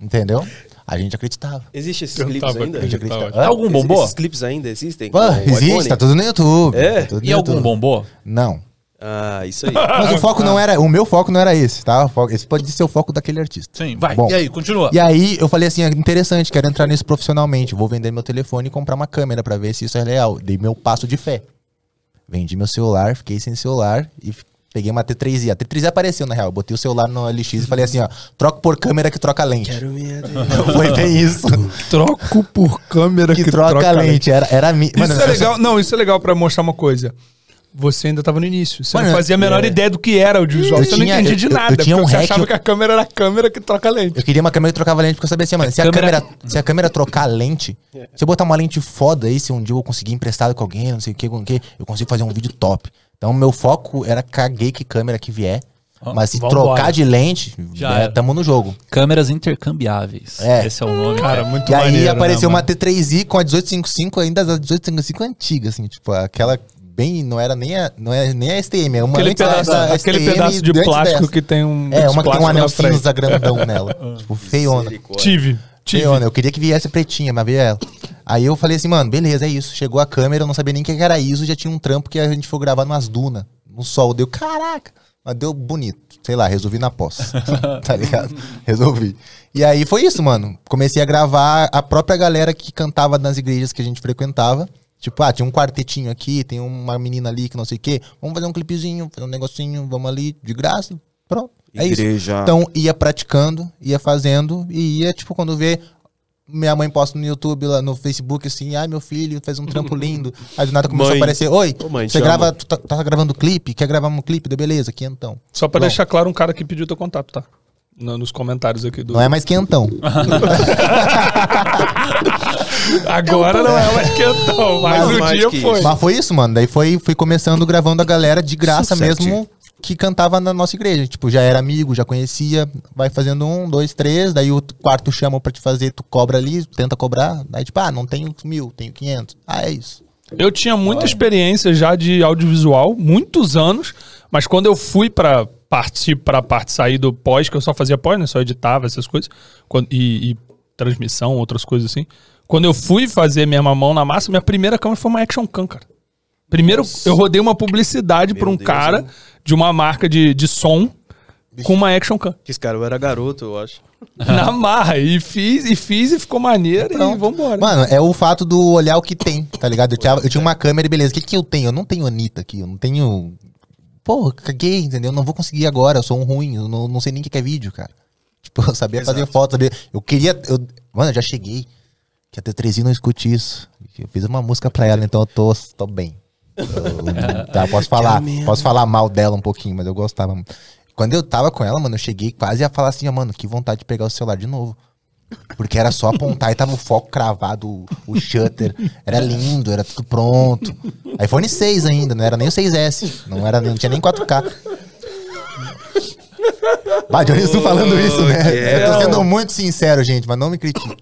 Entendeu? A gente acreditava.
Existe esses clipes ainda?
A gente
acreditava.
acreditava. Hã?
Algum bombou?
Esses clipes ainda existem?
Pô, existe,
iPhone?
tá tudo no YouTube.
É?
tá tudo no
E algum
YouTube.
bombou?
Não.
Ah, isso aí.
Mas o foco não era. O meu foco não era esse, tá? Esse pode ser o foco daquele artista.
Sim, vai.
Bom.
E aí, continua.
E aí eu falei assim, é interessante, quero entrar nisso profissionalmente. Vou vender meu telefone e comprar uma câmera pra ver se isso é real. Dei meu passo de fé. Vendi meu celular, fiquei sem celular e peguei uma T3i. A T3i apareceu na real. Botei o celular no LX e falei assim, ó, troca por câmera que troca lente.
Quero minha
Foi bem isso.
Troco por câmera
que, troca, lente. Era, era mi...
Isso
Mano,
é
eu-
legal. Não, isso é legal pra mostrar uma coisa. Você ainda tava no início. Você
Mano,
não fazia a menor
é.
ideia do que era o audiovisual.
Eu
Você
tinha-
não entendia de
eu- eu
nada.
tinha
porque
um
você
hack,
achava
eu-
que a câmera era a câmera que troca lente.
Eu queria uma câmera que trocava lente, porque eu sabia assim, mano, se a,
câmera-
câmera... se a câmera trocar lente, se eu botar uma lente foda aí, se um dia eu conseguir emprestado com alguém, não sei o que, com o que, eu consigo fazer um vídeo top. Então, meu foco era caguei que câmera que vier. Mas se
vambora.
trocar de lente,
Já
é, tamo no jogo.
Câmeras intercambiáveis.
É.
Esse é o nome.
Cara, muito
e aí
maneiro,
apareceu
né,
uma
mano?
T3i com a 1855, ainda a 1855 antiga, assim, tipo, aquela bem, não era nem a, não é nem a STM, é uma
Aquele
antes
pedaço,
da
aquele
STM
pedaço de plástico
dessa.
que tem um.
É, uma que tem um anel cinza grandão nela. tipo, feiona.
Tive. Tive.
Feiona, eu queria que viesse pretinha, mas veio ela. Aí eu falei assim, mano, beleza, é isso. Chegou a câmera, eu não sabia nem o que era ISO, já tinha um trampo que a gente foi gravar numas dunas, no sol. Deu, caraca! Mas deu bonito. Sei lá, resolvi na pós. tá ligado? Resolvi. E aí foi isso, mano. Comecei a gravar a própria galera que cantava nas igrejas que a gente frequentava. Tipo, ah, tinha um quartetinho aqui, tem uma menina ali que não sei o quê. Vamos fazer um clipezinho, fazer um negocinho, vamos ali, de graça. Pronto. É isso.
Igreja.
Então ia praticando, ia fazendo e ia, tipo, quando vê. Minha mãe posta no YouTube, lá no Facebook, assim, ai meu filho fez um trampo lindo. Aí do nada começou
Mãe.
a aparecer, oi,
Ô, mãe,
você grava, tu tá, tá gravando clipe? Quer gravar um clipe? Deu beleza, quentão.
Só pra
Bom.
deixar claro, um cara que pediu teu contato, tá? No- nos comentários aqui do.
Não é mais quentão.
Agora não é mais quentão, mas no
mais
dia
que
foi.
Mas foi isso, mano. Daí foi, fui começando gravando a galera de graça
Sucesso.
mesmo que cantava na nossa igreja. Tipo, já era amigo, já conhecia. Vai fazendo um, dois, três. Daí o quarto chama pra te fazer, tu cobra ali, tenta cobrar. Daí tipo, ah, não tenho mil, tenho quinhentos. Ah, é isso.
Eu tinha muita experiência já de audiovisual, muitos anos, mas quando eu fui pra partir para a parte sair do pós, que eu só fazia pós, né? Só editava essas coisas, quando- e, e transmissão, outras coisas assim. Quando eu fui fazer minha mão na massa, minha primeira câmera foi uma Action Cam, cara. Primeiro, eu rodei uma publicidade pra um
Deus,
cara
hein?
de uma marca de, de som com uma Action Cam.
Que esse cara eu era garoto, eu acho.
na marra. E fiz, e fiz, e ficou maneiro, e
Pronto.
vambora.
Mano, é o fato do olhar o que tem, tá ligado? Eu tinha, eu tinha uma câmera e beleza. O que, que eu tenho? Eu não tenho Anitta aqui, eu não tenho. Pô, caguei, entendeu? Eu não vou conseguir agora, eu sou um ruim, eu não, não sei nem o que é vídeo, cara. Tipo, eu sabia fazer
Exato.
foto, sabia. Eu queria. Eu, mano, eu já cheguei. Que a T3 não escute isso. Eu fiz uma música pra ela, então eu tô, tô bem. Eu, tá, posso falar, posso falar mal dela um pouquinho, mas eu gostava. Quando eu tava com ela, mano, eu cheguei quase a falar assim, ó, mano, que vontade de pegar o celular de novo. Porque era só apontar e tava o foco cravado, o, shutter. Era lindo, era tudo pronto. iPhone 6 ainda, não era nem o 6S. Não, era, não tinha nem 4K. Bah, Dionísio falando isso, né? Eu tô sendo muito sincero, gente, mas não me critique.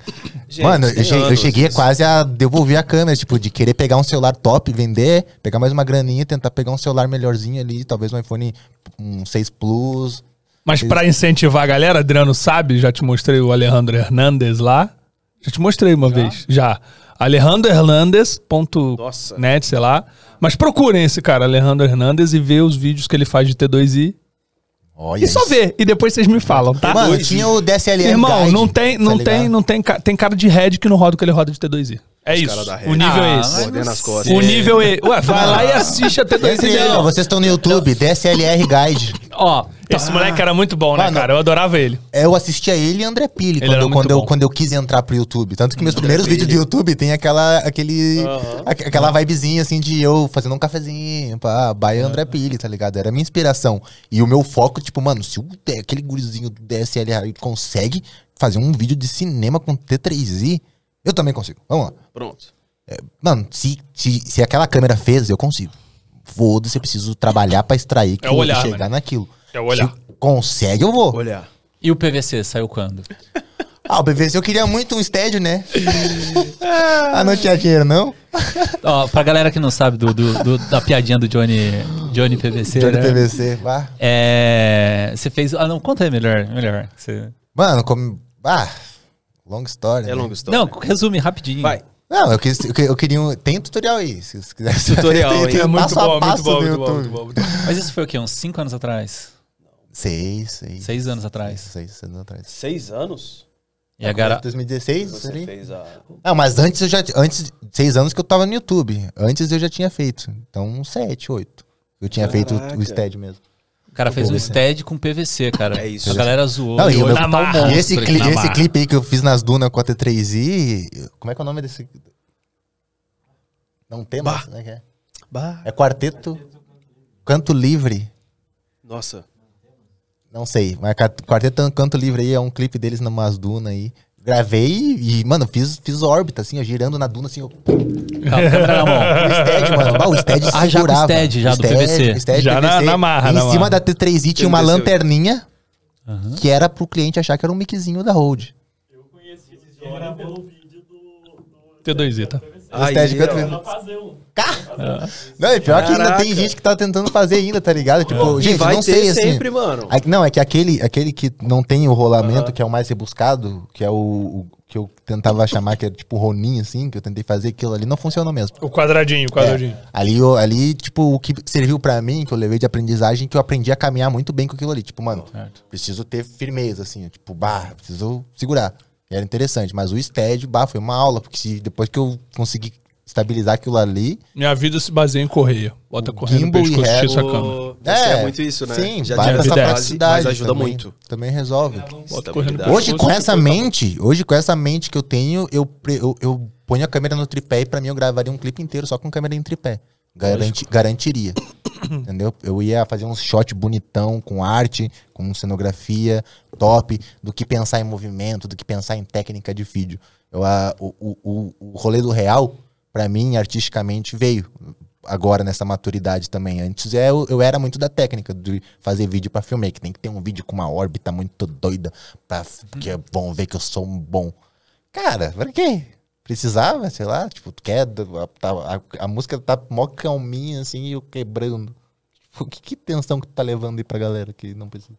Gente,
Mano, eu
tem
cheguei, eu
anos
cheguei
isso.
quase a devolver a câmera, tipo, de querer pegar um celular top, vender, pegar mais uma graninha, tentar pegar um celular melhorzinho ali, talvez um iPhone um 6 Plus.
Mas pra incentivar a galera, Adriano sabe, já te mostrei o Alejandro Hernandes lá. Já te mostrei uma vez, já. AlejandroHernandes.net,
Nossa.
sei lá. Mas procurem esse cara, Alejandro Hernandes, e vê os vídeos que ele faz de T2i.
Olha
E só
isso.
vê. E depois vocês me falam, tá?
Mano, tinha o DSLR
Irmão,
Guide,
não tem,
tá
não
ligado?
tem, não tem, tem cara de head que não roda o que ele roda de T2i. É
Os
isso. O nível é
Ah,
esse.
você-
costas.
O nível é. Ué, vai lá e assiste a T2i
Esse
dele.
não, vocês estão no YouTube, DSLR Guide.
Ó,
Esse moleque era muito bom, né,
Mano,
cara? Eu adorava ele.
É, Eu assistia ele e André Pili
Ele
quando,
era
eu,
muito
quando, eu,
bom.
quando eu quis entrar pro YouTube. Tanto que meus primeiros vídeos do YouTube tem aquela, aquele, aqu- aquela vibezinha assim de eu fazendo um cafezinho, pá, by André Pili, tá ligado? Era a minha inspiração. E o meu foco, tipo, mano, se o, aquele gurizinho do DSLR consegue fazer um vídeo de cinema com T3i, eu também consigo. Vamos lá.
Pronto.
Mano, se, se, se aquela câmera fez, eu consigo. Foda-se, eu preciso trabalhar pra extrair
É o olhar,
chegar
mano.
naquilo.
É o olhar.
Se consegue, eu vou.
Olhar.
E o PVC saiu quando?
Ah, o PVC eu queria muito um estádio, né? ah, não tinha dinheiro, não?
Ó, pra galera que não sabe do, do- do- da piadinha do Johnny, Johnny PVC,
Johnny
né?
PVC, vá.
É, você fez. Ah, não, conta aí melhor. melhor. Você-
Mano, como. Ah, long story.
É
né?
longa história.
Não, resume rapidinho.
Vai.
Não, eu, quis, eu, eu queria um. Tem tutorial aí, se você quiser.
Tutorial,
tem, tem
É muito
passo a
bom, muito
passo
bom, muito bom, muito bom, muito bom.
Mas isso foi o quê? Uns 5 anos atrás?
Seis, seis.
Seis anos atrás.
Seis, seis anos atrás.
Seis anos?
E a gara...
2016?
Você
ali?
fez a.
Não, mas antes eu já. Antes, seis anos que eu tava no YouTube. Antes eu já tinha feito. Então, sete, oito. Eu tinha feito o-
Caraca.
STED mesmo.
O cara fez um stead com PVC, cara.
É isso.
A galera zoou.
Não, e meu-
tá um monstro
esse, cli- esse clipe aí que eu fiz nas dunas com a T3i. Como é que é o nome desse. Não tem mais, né? que é?
Bah.
É quarteto. Canto Livre.
Nossa.
Não sei, mas Quarteto Canto Livre aí é um clipe deles numas dunas aí. Gravei e, mano, fiz, fiz órbita, assim, ó, girando na duna, assim, ó. O
Calma, câmera na mão.
stead, mano. Bah, o stead
Ah, já com o
segurava.
stead, já do PVC.
O stead
Já na-
PVC.
na marra,
E
na
em cima
marra.
da T3i tinha uma lanterninha que era pro cliente achar que era um miczinho da Hold.
T2i, tá?
O stead Canto
ó.
Livre. Não, e pior que ainda tem gente que tá tentando fazer ainda, tá ligado? Tipo,
E
gente,
vai
não
ter
sei, assim.
sempre, mano.
Aí- Não, é que aquele, aquele que não tem o rolamento, que é o mais rebuscado, que é o, o que eu tentava chamar, que é tipo Ronin, assim, que eu tentei fazer aquilo ali, não funcionou mesmo.
O quadradinho, o quadradinho.
É, ali, eu- ali, tipo, o que serviu pra mim, que eu levei de aprendizagem, que eu aprendi a caminhar muito bem com aquilo ali. Tipo, mano,
Certo.
preciso ter firmeza, assim, tipo, bah, preciso segurar. E era interessante, mas o stead, bah, foi uma aula, porque se, depois que eu consegui estabilizar aquilo ali,
Minha vida se baseia em correia. Bota correndo no
e
pescoço, tira essa câmera.
Você é, muito isso, né?
Sim,
Já
vai
tinha essa
praticidade
mas ajuda
também,
muito.
Também resolve.
Bota correndo.
Hoje, com essa mente, hoje, com essa mente que eu tenho, eu, eu, eu ponho a câmera no tripé e pra mim eu gravaria um clipe inteiro só com câmera em tripé. Garanti, garantiria. Entendeu? Eu ia fazer um shot bonitão, com arte, com cenografia top, do que pensar em movimento, do que pensar em técnica de vídeo. Eu, a, o, o, o- rolê do real, pra mim, artisticamente, veio agora nessa maturidade também. Antes eu, eu era muito da técnica de fazer vídeo pra filmar, que tem que ter um vídeo com uma órbita muito doida, pra, porque vão ver que eu sou um bom. Cara, pra quê? Precisava, sei lá, tipo, tu quer, a, tá- a, a música tá mó calminha assim e eu quebrando. Tipo, que, que tensão que tu tá levando aí pra galera que não precisa?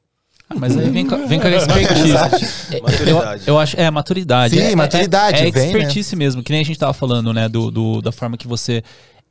Ah, mas aí vem, com- vem com a expertise. É,
Maturidade.
Eu, eu acho, é, maturidade.
Sim,
é, é-
maturidade,
É, é
vem, né?
expertise mesmo, que nem a gente tava falando, né? Do, do- da forma que você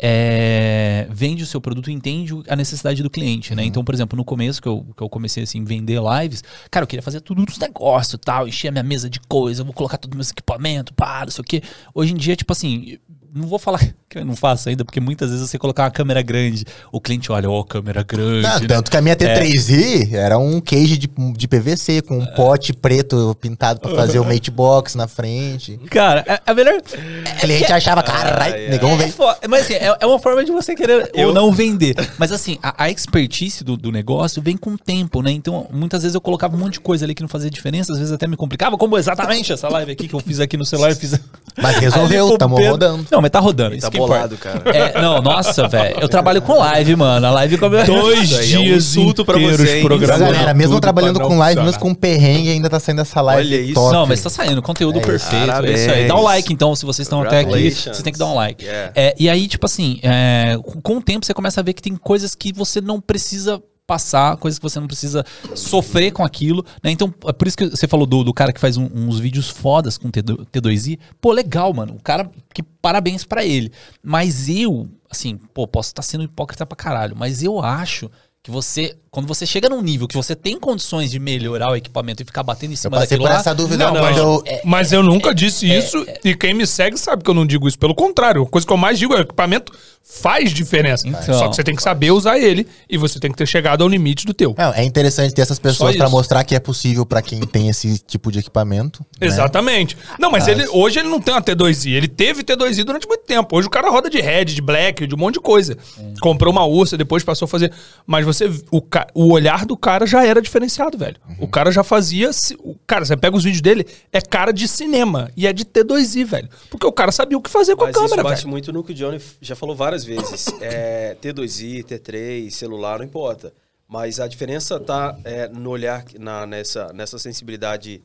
é, vende o seu produto e entende a necessidade do cliente,
Uhum.
né? Então, por exemplo, no começo que eu, que eu comecei assim, vender lives, cara, eu queria fazer tudo nos negócios tal, encher a minha mesa de coisa, vou colocar todos os meus equipamentos, pá, não sei o quê. Hoje em dia, tipo assim, não vou falar que eu não faço ainda, porque muitas vezes você colocar uma câmera grande, o cliente olha, ó, câmera grande.
Não,
né?
tanto que a minha T3i era um cage de, de PVC com um pote preto pintado pra fazer o mate box na frente.
Cara, é, é melhor.
O cliente achava, caralho, negão
É,
vem.
mas assim, é, é uma forma de você querer ou
Eu-
não vender. Mas assim, a, a expertise do, do negócio vem com o tempo, né? Então, muitas vezes eu colocava um monte de coisa ali que não fazia diferença, às vezes até me complicava, como exatamente essa live aqui que eu fiz aqui no celular. Fiz...
Mas resolveu, tamo rodando.
Não, mas tá rodando.
Ele
isso
tá
que
bolado,
importa.
cara.
É, não, nossa, velho. Eu trabalho com live, mano. A live como
Dois
aí é um
dias
insulto pra
inteiros
você?
Mas, galera, mesmo trabalhando com live,
funcionar.
mesmo com perrengue, ainda tá saindo essa live
Olha isso.
top.
Não, mas tá saindo conteúdo
É
perfeito. É isso aí.
Parabéns.
Dá um like, então, se vocês estão até aqui. Vocês têm que dar um like.
Yeah.
É, e aí, tipo assim, é, com com o tempo você começa a ver que tem coisas que você não precisa passar, coisas que você não precisa sofrer com aquilo, né? Então, é por isso que você falou do, do cara que faz um- uns vídeos fodas com T2, T2i. Pô, legal, mano. O cara, que parabéns pra ele. Mas eu, assim, pô, posso estar sendo hipócrita pra caralho, mas eu acho que você, quando você chega num nível que você tem condições de melhorar o equipamento e ficar batendo em
Eu
cima
passei
daquilo
por
lá,
essa dúvida
Não,
quando
mas-
eu.
Mas eu nunca disse isso e quem me segue sabe que eu não digo isso. Pelo contrário, a coisa que eu mais digo é que o equipamento faz diferença.
Então.
Só que você tem que saber usar ele e você tem que ter chegado ao limite do teu.
Não, é interessante ter essas pessoas
isso.
mostrar que é possível pra quem tem esse tipo de equipamento. né?
Exatamente. Não, mas ele, hoje ele não tem uma T2i. Ele teve T2i durante muito tempo. Hoje o cara roda de Red, de Black, de um monte de coisa. Comprou uma Ursa, depois passou a fazer. Mas você. O, o olhar do cara já era diferenciado, velho. O cara já fazia. O cara, você pega os vídeos dele, é cara de cinema. E é de T2i, velho. Porque o cara sabia o que fazer com
Mas
a câmera,
isso bate
velho.
muito no que o Johnny já falou várias vezes. É, T2i, T3, celular, não importa. Mas a diferença tá é, no olhar, que- na, nessa, nessa sensibilidade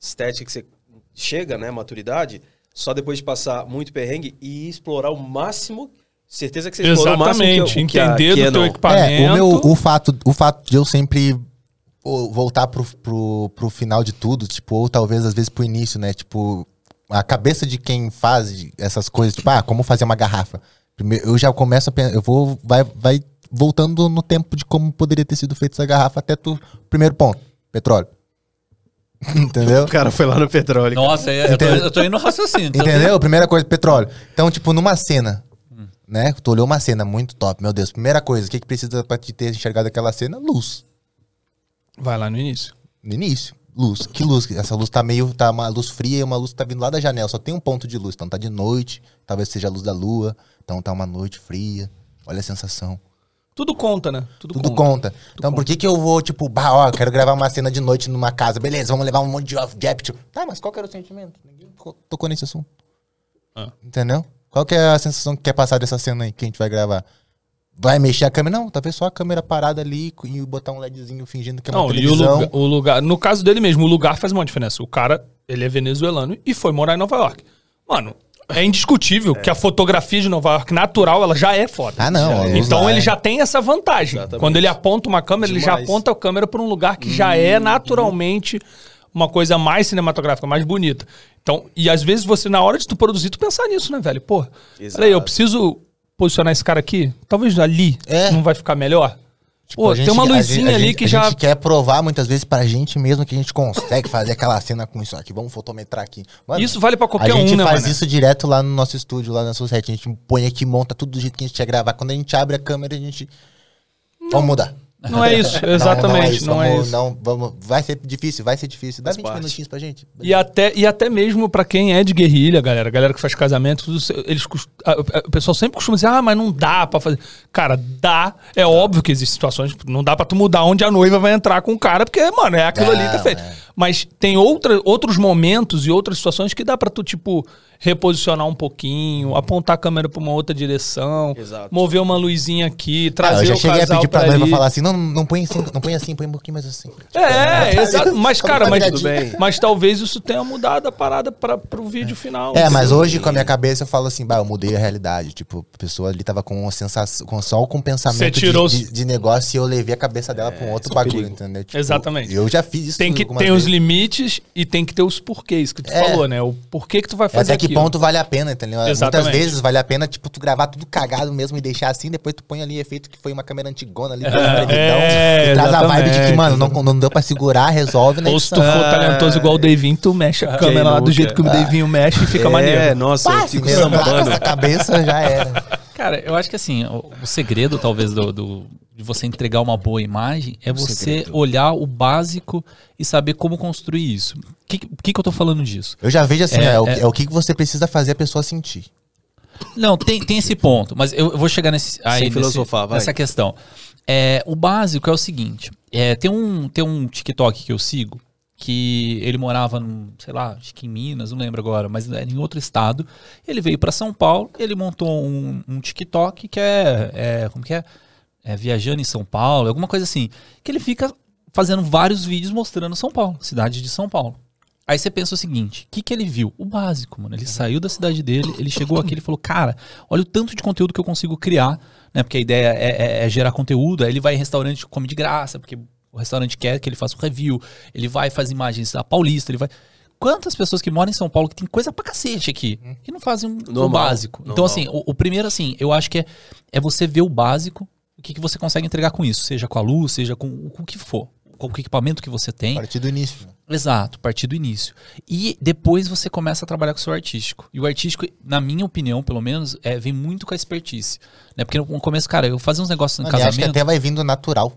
estética que você chega, né, maturidade, só depois de passar muito perrengue e explorar o máximo, certeza que você explorou o máximo que,
Exatamente.
o que a-
Entender
que é
do teu
não.
equipamento.
É, o, meu, o, fato, o fato de eu sempre voltar pro, pro, pro final de tudo, tipo, ou talvez às vezes pro início, né? Tipo, a cabeça de quem faz essas coisas, tipo, ah, como fazer uma garrafa. Primeiro, eu já começo a pensar, eu vou, vai, vai voltando no tempo de como poderia ter sido feita essa garrafa até tu. Primeiro ponto, petróleo. Entendeu?
O cara foi lá no petróleo.
Nossa, é, eu, tô, eu tô indo no raciocínio. tá
Entendeu? Primeira coisa, petróleo. Então, tipo, numa cena, né? Tu olhou uma cena muito top, meu Deus. Primeira coisa, o que, que precisa pra te ter enxergado aquela cena? Luz.
Vai lá no início.
No início. Luz. Que luz? Essa luz tá meio. Tá uma luz fria e uma luz que tá vindo lá da janela. Só tem um ponto de luz. Então tá de noite. Talvez seja a luz da lua. Então tá uma noite fria. Olha a sensação.
Tudo conta, né? Tudo,
Tudo
conta.
conta. Então por que que eu vou, tipo, bah, ó, quero gravar uma cena de noite numa casa. Beleza, vamos levar um monte de Japture. Tá, mas qual que era o sentimento? Ninguém to- tocou nesse assunto.
Ah.
Entendeu? Qual que é a sensação que quer passar dessa cena aí que a gente vai gravar? Vai mexer a câmera? Não, talvez só a câmera parada ali e botar um LEDzinho fingindo que é uma
Não, e o
televisão.
lugar, o lugar. No caso dele mesmo, o lugar faz uma diferença. O cara, ele é venezuelano e foi morar em Nova York. Mano, é indiscutível que a fotografia de Nova York natural, ela já é foda.
Ah, não. luz
Então
lá
ele
é-
já tem essa vantagem.
Exatamente.
Quando ele aponta uma câmera, ele já
Demais.
aponta a câmera para um lugar que já é naturalmente uma coisa mais cinematográfica, mais bonita. Então, e às vezes você, na hora de tu produzir, tu pensar nisso, né, velho? Pô, peraí, eu preciso posicionar esse cara aqui? Talvez ali
É.
não vai ficar melhor?
Tipo,
Pô,
a gente-
tem uma
a
luzinha
gente- a
ali
gente-
que
a
já.
gente quer provar muitas vezes pra gente mesmo que a gente consegue fazer aquela cena com isso aqui. Vamos fotometrar aqui. Mano,
Isso vale pra qualquer
a gente
um, né,
faz
mano?
isso direto lá no nosso estúdio, lá na Society. A gente põe aqui, monta tudo do jeito que a gente quer gravar. Quando a gente abre a câmera, a gente. Vamos mudar.
Não é isso, exatamente, não, é
vamos,
isso.
Não, vamos, vai ser difícil, vai ser difícil. Dá
Faz
20
parte.
minutinhos pra gente.
E até, e até mesmo pra quem é de guerrilha, galera, galera que faz casamento, isso, eles o pessoal sempre costuma dizer: "Ah, mas não dá pra fazer". Cara, dá. É óbvio que existem situações, não dá pra tu mudar onde a noiva vai entrar com o cara, porque, mano, é aquilo ali que é
Não,
feito.
é.
Mas tem outra, outros momentos e outras situações que dá pra tu, tipo, reposicionar um pouquinho, apontar a câmera pra uma outra direção,
Exato.
mover uma luzinha aqui,
Ah,
trazer
eu já cheguei a pedir pra,
pra
noiva falar assim: não, não põe assim, não põe assim, põe um pouquinho mais assim.
É, exato. Mas,
Só
cara, mas, mas talvez isso tenha mudado a parada para pro vídeo final.
É, mas
entendeu?
hoje com a minha cabeça eu falo assim, bah, eu mudei a realidade. Tipo, a pessoa ali tava com uma sensação, com, só com pensamento
Você
de,
os-
de, de negócio e eu levei a cabeça dela pra um outro bagulho,
perigo.
entendeu? Tipo,
Exatamente.
Eu já fiz isso
Tem, que,
algumas
tem os limites e tem que ter os porquês que tu
É.
falou, né? O porquê que tu vai fazer
Até que
aquilo.
ponto vale a pena, entendeu?
Exatamente.
Muitas vezes vale a pena, tipo, tu gravar tudo cagado mesmo e deixar assim, depois tu põe ali efeito que foi uma câmera antigona ali,
é,
e traz a vibe de que, mano, não, não deu pra segurar, resolve na
Ou se tu for talentoso igual o Davinho, tu mexe a câmera lá do jeito que o Davinho mexe e fica
é,
maneiro.
nossa, eu
Pá,
fico sambando.
essa cabeça já era.
Cara, eu acho que assim, o, o segredo, talvez, do, do- de você entregar uma boa imagem é você
segredo.
olhar o básico e saber como construir isso. O que, que, que eu tô falando disso?
Eu já vejo assim,
É,
é, o,
é-
é o que você precisa fazer a pessoa sentir.
Não, tem, tem esse ponto, mas eu, eu vou chegar nesse, aí, nesse-
filosofar, vai.
nessa questão. É, o básico é o seguinte: é, tem, um, tem um TikTok que eu sigo que ele morava, num, sei lá, acho que em Minas, não lembro agora, mas era em outro estado. Ele veio para São Paulo, ele montou um, um TikTok que é, é, como que é? É, Viajando em São Paulo, alguma coisa assim, que ele fica fazendo vários vídeos mostrando São Paulo, cidade de São Paulo. Aí você pensa o seguinte, o que, que ele viu? O básico, mano. Ele saiu da cidade dele, ele chegou aqui, ele falou, cara, olha o tanto de conteúdo que eu consigo criar, né? Porque a ideia é, é- é gerar conteúdo, aí ele vai em restaurante, come de graça, porque o restaurante quer que ele faça um review, ele vai faz imagens da Paulista, ele vai... Quantas pessoas que moram em São Paulo que tem coisa pra cacete aqui, que não fazem um- o
Normal,
básico. Então,
normal.
assim, o, o primeiro, assim, eu acho que é, é você ver o básico, o que, que você consegue entregar com isso, seja com a luz, seja com, com o que for, com o equipamento que você
A
tem.
partir do início. né?
Exato, a partir do início. E depois você começa a trabalhar com o seu artístico. E o artístico, na minha opinião, pelo menos, é, vem muito com a expertise. Né? Porque no começo, cara, eu fazia uns negócios no
e acho que
casamento.
até vai vindo natural.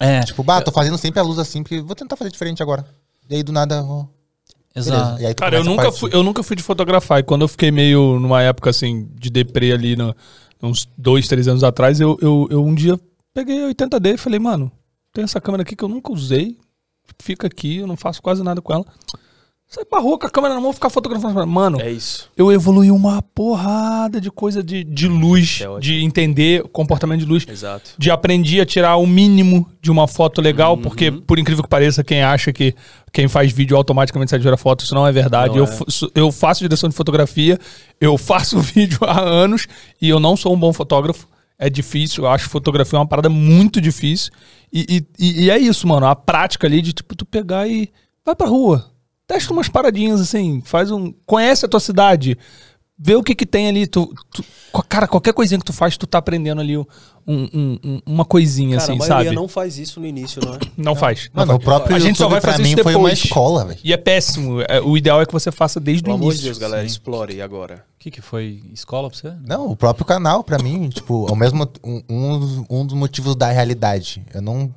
É,
Tipo, bah, tô fazendo sempre a luz assim, porque vou tentar fazer diferente agora. E aí do nada, beleza.
exato.
Cara, eu nunca, fui, eu nunca fui de fotografar. E quando eu fiquei meio numa época assim, de deprê ali, no- uns dois, três anos atrás, eu, eu, eu um dia peguei a 80D e falei, mano, tem essa câmera aqui que eu nunca usei. Fica aqui, eu não faço quase nada com ela. Sai pra rua com a câmera na mão, ficar fotografando. Mano,
É isso.
eu evolui uma porrada de coisa de, de luz,
É
de entender o comportamento de luz.
Exato.
De aprender a tirar o mínimo de uma foto legal, porque, por incrível que pareça, quem acha que quem faz vídeo automaticamente sabe tirar foto, isso não é verdade.
Não
eu,
é.
eu faço direção de fotografia, eu faço vídeo há anos e eu não sou um bom fotógrafo. É difícil, eu acho fotografia uma parada muito difícil. E, e- e- e é isso, mano. A prática ali de tipo, tu pegar e vai pra rua. Testa umas paradinhas assim, faz um. Conhece a tua cidade. Vê o que que tem ali. Tu, tu- cara, qualquer coisinha que tu faz, tu tá aprendendo ali um- um- um- uma coisinha,
Cara,
assim,
a maioria
sabe?
não faz isso no início, não é?
Não faz. não faz.
o próprio
a gente só vai fazer
mim
isso
foi uma
depois.
escola, velho.
E é péssimo. É, o ideal é que você faça desde
Pelo
o
amor de
início.
Deus, galera, explore agora.
O que, que foi? Escola pra você?
Não, o próprio canal, pra mim, tipo, é o mesmo, um, um dos motivos da realidade. Eu não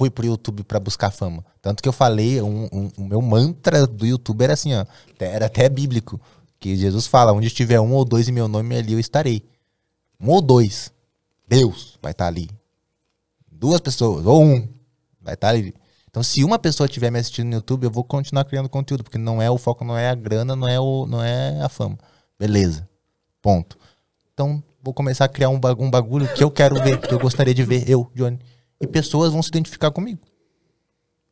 fui pro YouTube pra buscar fama. Tanto que eu falei, um- um- o meu mantra do YouTube era assim, ó, era até bíblico, que Jesus fala, onde estiver um ou dois em meu nome, ali eu estarei. Um ou dois, Deus vai estar ali. Duas pessoas, ou um, vai estar ali. Então, se uma pessoa estiver me assistindo no YouTube, eu vou continuar criando conteúdo, porque não é o foco, não é a grana, não é, o, não é a fama. Beleza. Ponto. Então, vou começar a criar um bagulho que eu quero ver, que eu gostaria de ver, eu, Johnny. E pessoas vão se identificar comigo.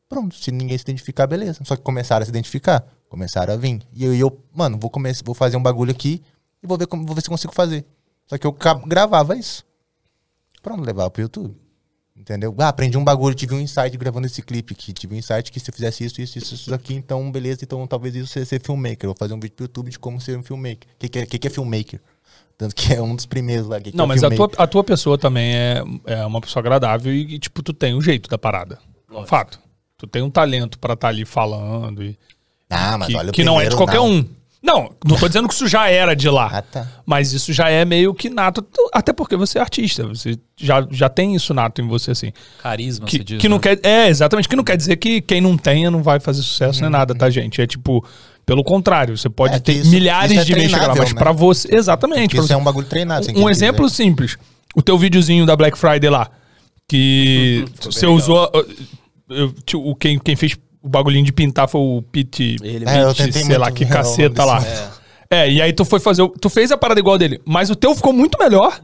Pronto, se ninguém se identificar, beleza. Só que começaram a se identificar, começaram a vir. E eu, eu mano, vou, começar, vou fazer um bagulho aqui e vou ver, como, vou ver se consigo fazer. Só que eu gravava isso. Pronto, levava pro YouTube. Entendeu? Ah, aprendi um bagulho, tive um insight gravando esse clipe aqui. Tive um insight que se eu fizesse isso, isso, isso, isso aqui, então beleza, então talvez isso seja ser filmmaker. Eu vou fazer um vídeo pro YouTube de como ser um filmmaker. O que, que, é, que, que é filmmaker? Tanto que é um dos primeiros lá. Que
Não, mas a tua, a tua pessoa também é, é uma pessoa agradável e, e, tipo, tu tem o jeito da parada. Fato. Tu tem um talento pra estar ali falando e.
Ah, mas
que
olha o
que não é de
primeiro,
qualquer
não.
um. Não, não tô dizendo que isso já era de lá.
Ah, tá.
Mas isso já é meio que nato. Até porque você é artista. Você já, já tem isso nato em você, assim.
Carisma,
Que,
você diz.
que não
né?
quer. É, exatamente. Que não quer dizer que quem não tenha não vai fazer sucesso nem nada, tá, gente? É tipo. Pelo contrário, você pode
É que
ter
isso-
milhares
isso é
de de chegar lá, mas
né?
pra você. Exatamente. pra
Isso
você-
é um bagulho treinado.
um
entende?
exemplo simples. O teu videozinho da Black Friday lá. Que
Foi
você usou. uh, eu- quem, quem fez o bagulhinho de pintar foi o Pete.
Ele
É, eu
Pete,
tentei
sei lá,
muito
que
o nome
caceta lá.
desse
É. e aí tu foi fazer. o- Tu fez a parada igual dele, mas o teu ficou muito melhor.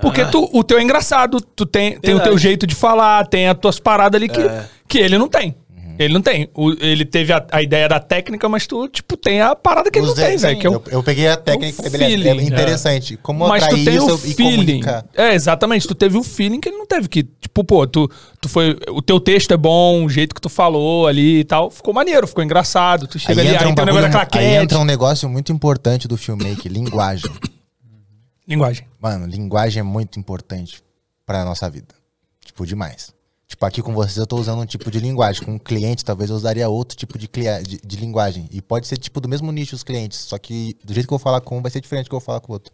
Porque tu, o teu é engraçado, tu tem, tem o teu jeito de falar, tem as tuas paradas ali que,
É.
que ele não tem. Ele não tem. O- ele teve a, a ideia da técnica, mas tu, tipo, tem a parada que ele não tem, velho. que é
eu, eu peguei a técnica e
feeling,
é interessante. Como
mas tu tem o feeling. É, exatamente. Tu teve o feeling que ele não teve. Que, tipo, pô, tu, tu foi. O teu texto é bom, o jeito que tu falou ali e tal. Ficou maneiro, ficou engraçado. Tu chega
Aí
ali,
entra,
aí
um
tem o negócio da
aí entra um negócio muito importante do filmmaker, linguagem.
Linguagem.
Mano, linguagem é muito importante pra nossa vida. Tipo, demais. Tipo, aqui com vocês eu tô usando um tipo de linguagem. Com um cliente, talvez eu usaria outro tipo de, de, de linguagem. E pode ser, tipo, do mesmo nicho os clientes. Só que do jeito que eu vou falar com um vai ser diferente do que eu vou falar com o outro.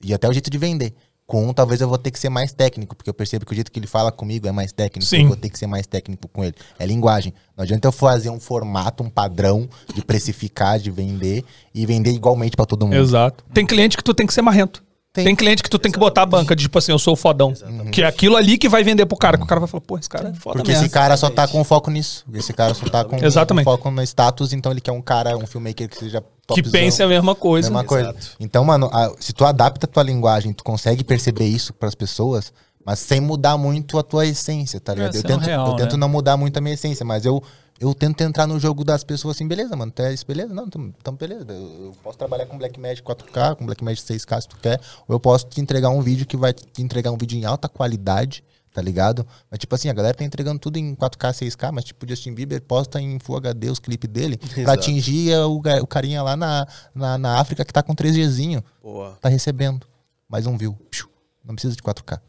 E até o jeito de vender. Com um, talvez eu vou ter que ser mais técnico, porque eu percebo que o jeito que ele fala comigo é mais técnico.
Sim.
Eu vou ter que ser mais técnico com ele. É linguagem. Não adianta eu fazer um formato, um padrão de precificar, de vender e vender igualmente pra todo mundo.
Exato. Tem cliente que tu tem que ser marrento. Tem,
Tem.
cliente que tu tem que botar a banca de tipo assim, eu sou o fodão. Que é aquilo ali que vai vender pro cara. Que o cara vai falar, pô, esse cara é foda
Porque
mesmo.
esse cara só tá com foco nisso. Esse cara só tá com
Exatamente.
foco no status, então ele quer um cara, um filmmaker que seja
que pense a mesma coisa.
mesma coisa.
Exato.
Então, mano, a- se tu adapta a tua linguagem, tu consegue perceber isso pras pessoas, mas sem mudar muito a tua essência, tá ligado? eu
sendo
tento,
real,
eu tento
né?
não mudar muito a minha essência, mas eu, eu tento entrar no jogo das pessoas assim, beleza, mano, tu é isso, beleza? Não, então, beleza. Eu, posso trabalhar com Blackmagic 4K, com Blackmagic 6K se tu quer, ou eu posso te entregar um vídeo que vai te entregar um vídeo em alta qualidade, tá ligado? Mas tipo assim, a galera tá entregando tudo em 4K, 6K, mas tipo, o Justin Bieber posta em Full HD os clipes dele pra
Exato.
atingir o, o carinha lá na, na, na África que tá com 3Gzinho
Boa.
tá recebendo mais um view. Piu. Não precisa de 4K.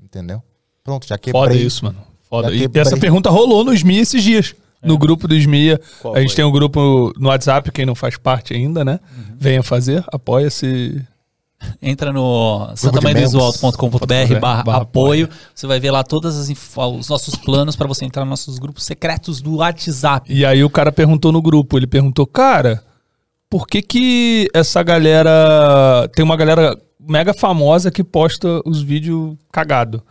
Entendeu? Pronto, já quebrei.
Foda isso, mano. Foda. E essa pergunta rolou no SMIA esses dias. No grupo do SMIA.
Qual
a gente
foi?
tem um grupo no WhatsApp, quem não faz parte ainda, né?
Uhum.
Venha fazer, apoia-se.
Entra no
membros.
santamãevisualto.com.br barra
barra
apoio. Você vai ver lá todos os nossos planos para você entrar nos nossos grupos secretos do WhatsApp.
E aí o cara perguntou no grupo, ele perguntou, cara, por que que essa galera... Tem uma galera mega famosa que posta os vídeos cagado.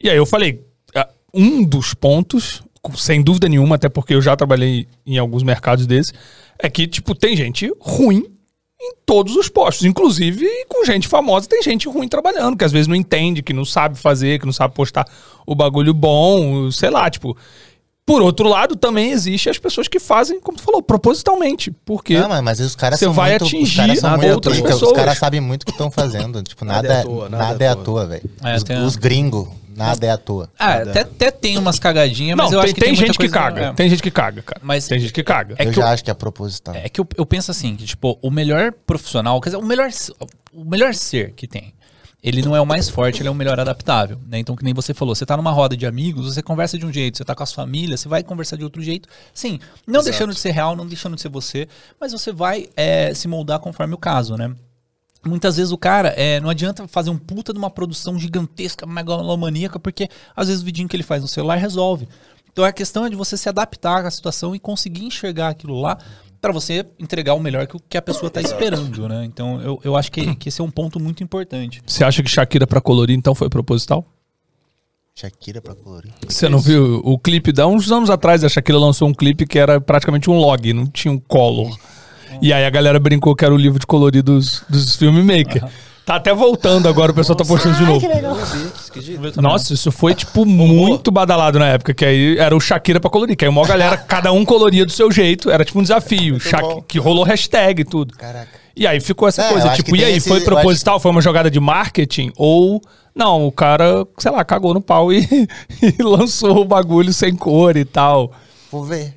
E aí eu falei, ah, um dos pontos, sem dúvida nenhuma, até porque eu já trabalhei em alguns mercados desses, é que, tipo, tem gente ruim em todos os postos. Inclusive, com gente famosa, tem gente ruim trabalhando, que às vezes não entende, que não sabe fazer, que não sabe postar o bagulho bom, sei lá, tipo. Por outro lado, também existe as pessoas que fazem, como tu falou, propositalmente. Porque
Não, mas, mas os caras
Você
são
vai
muito,
atingir
os caras são
nada outras
pessoas.
Os caras sabem muito o que estão fazendo. Tipo,
Nada
nada,
é à
é
toa,
nada,
nada é
é
à
à toa, velho.
É,
os,
tem a-
os gringos, nada é à toa.
Ah, até, até tem umas cagadinhas,
não,
mas eu
tem,
acho que
tem
tem,
gente que caga.
é.
Tem gente que caga, cara.
Mas-
tem gente que caga.
É
eu
que
já
eu-
acho que é proposital.
É que eu, eu penso assim, que tipo, o melhor profissional, quer dizer, o melhor, o melhor ser que tem, ele não é o mais forte, ele é o melhor adaptável, né? Então, que nem você falou, você tá numa roda de amigos, você conversa de um jeito, você tá com a sua família, você vai conversar de outro jeito. Sim, não deixando de ser real, não deixando de ser você, mas você vai é, se moldar conforme o caso, né? Muitas vezes o cara, é, não adianta fazer um puta de uma produção gigantesca, megalomaníaca, porque às vezes o vidinho que ele faz no celular resolve. Então a questão é de você se adaptar à situação e conseguir enxergar aquilo lá para você entregar o melhor que, o- que a pessoa tá esperando, né? Então eu, eu acho que, que esse é um ponto muito importante.
Você acha que Shakira pra colorir, então, foi proposital?
Shakira pra colorir.
Você não viu o clipe? Dá uns anos atrás, a Shakira lançou um clipe que era praticamente um log, não tinha um color. E aí a galera brincou que era o livro de coloridos dos filmmaker. Tá até voltando agora, o pessoal tá postando de novo.
Eu não vi, esquisito.
Nossa, isso foi, tipo, muito badalado na época, que aí era o Shakira pra colorir, que aí uma galera, cada um coloria do seu jeito, era tipo um desafio, Shak-
bom.
que rolou hashtag e tudo.
Caraca.
E aí ficou essa
É,
coisa,
eu acho
tipo,
que
e aí,
esse-
foi proposital, foi uma jogada de marketing, ou... Não, o cara, sei lá, cagou no pau e, e lançou o bagulho sem cor e tal.
Vou ver.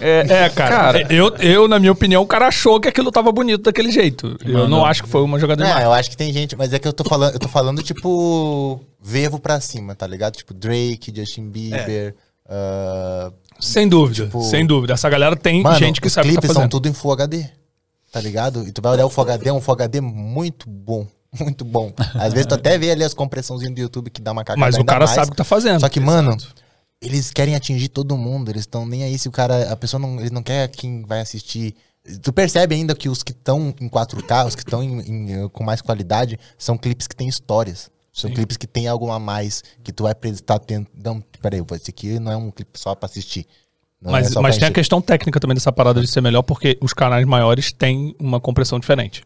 É, é, cara, eu, eu, na minha opinião, o cara achou que aquilo tava bonito daquele jeito. Eu não acho que foi uma jogada de
Não,
marketing.
eu acho que tem gente, mas é que eu tô falando, eu tô falando tipo vevo pra cima, tá ligado? Tipo Drake, Justin Bieber. ah,
Sem dúvida,
tipo-
sem dúvida. Essa galera tem
Mano,
gente que
os
sabe o que tá
clipes são
fazendo.
tudo em Full HD. Tá ligado? E tu vai olhar o Full HD, é um Full HD muito bom. Muito bom. Às vezes tu até vê ali as compressãozinhas do YouTube que dá uma cagada
Mas o
ainda
cara
mais.
sabe o que tá fazendo.
Só que, mano, eles querem atingir todo mundo. Eles estão nem aí se o cara. A pessoa não. Ele não quer quem vai assistir. Tu percebe ainda que os que estão em 4K, os que estão com mais qualidade, são clipes que têm histórias. São clipes que tem algo a mais que tu vai estar tendo. Não, peraí, esse aqui não é um clipe só pra assistir. Não
Mas,
é só
mas
pra
tem a questão técnica também dessa parada de ser melhor, porque os canais maiores têm uma compressão diferente.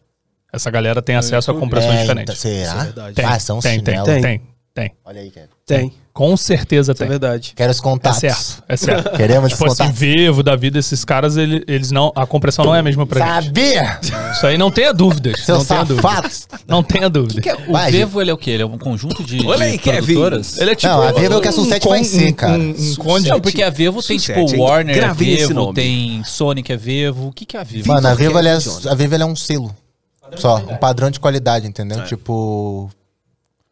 Essa galera tem acesso a compressões
É,
diferentes.
será?
É.
Tem,
ah, são
tem, tem, tem, tem, tem.
Olha aí, Kevin.
Tem,
Com certeza
isso é
tem.
verdade.
Quero os
É
contatos.
certo, é certo.
Queremos os
tipo assim,
contatos.
Vivo da vida, esses caras, ele- eles não. A compressão não é a mesma pra gente.
Sabia!
Isso aí não tenha dúvidas.
Seus
não tenha dúvida.
safados!
Não tenha dúvida.
O
Vai,
Vevo, ele é o quê? Ele é um conjunto de,
Olha
de
aí, Kevin.
produtoras?
Ele é tipo.
Não, a Vivo é o que a Sucette vai
con-
ser, cara.
Um, um.
Não, porque a Vevo tem
Sucete,
tipo? Warner é
Gravem esse
Vevo, tem Sonic é Vevo. O que, que é a Vevo?
Mano, a ela é, a Vivo ela é um selo. Só, um padrão de qualidade, entendeu? Tipo.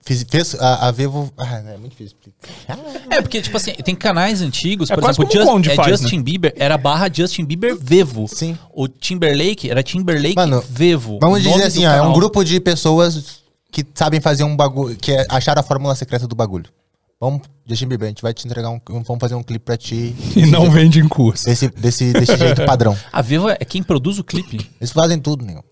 Fiz, fez a, a Vivo. Ah, é muito difícil explicar.
É, porque, tipo assim, tem canais antigos,
É
por exemplo,
Conde
é
faz,
Justin Bieber era barra Justin Bieber Vevo.
Sim.
O Timberlake era Timberlake
Mano,
Vevo.
Vamos dizer assim, ó, é um grupo de pessoas que sabem fazer um bagulho. Que é achar a fórmula secreta do bagulho. Vamos, Justin Bieber, a gente vai te entregar um. Vamos fazer um clipe pra ti.
E não vende em curso.
Desse, desse, desse jeito padrão.
A Vevo é quem produz o clipe.
Eles fazem tudo, nego.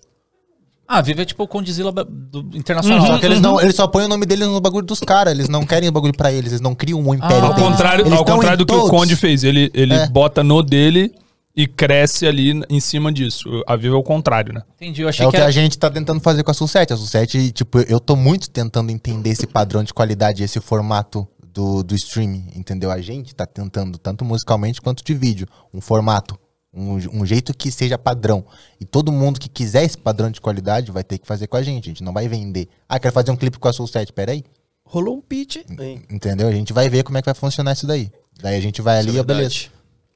Ah, a Vevo é tipo o do internacional.
Só que eles não, eles só põem o nome deles no bagulho dos caras. Eles não querem o bagulho pra eles. Eles não criam um império
Ao
deles.
contrário,
Eles
ao contrário do que o
todos.
Conde fez. Ele, ele
É.
bota no dele e cresce ali em cima disso. A Vivo é o contrário, né?
Entendi, eu achei
É o
que
que
era...
a gente tá tentando fazer com a Sul7. A Sul7, tipo, eu tô muito tentando entender esse padrão de qualidade, esse formato do, do streaming, entendeu? A gente tá tentando, tanto musicalmente quanto de vídeo, um formato, um, um jeito que seja padrão. E todo mundo que quiser esse padrão de qualidade vai ter que fazer com a gente. A gente não vai vender. Ah, quero fazer um clipe com a Sul7. Peraí.
Rolou um pitch. hein?
Entendeu? A gente vai ver como é que vai funcionar isso daí. Daí a gente vai
Isso
ali,
é
beleza.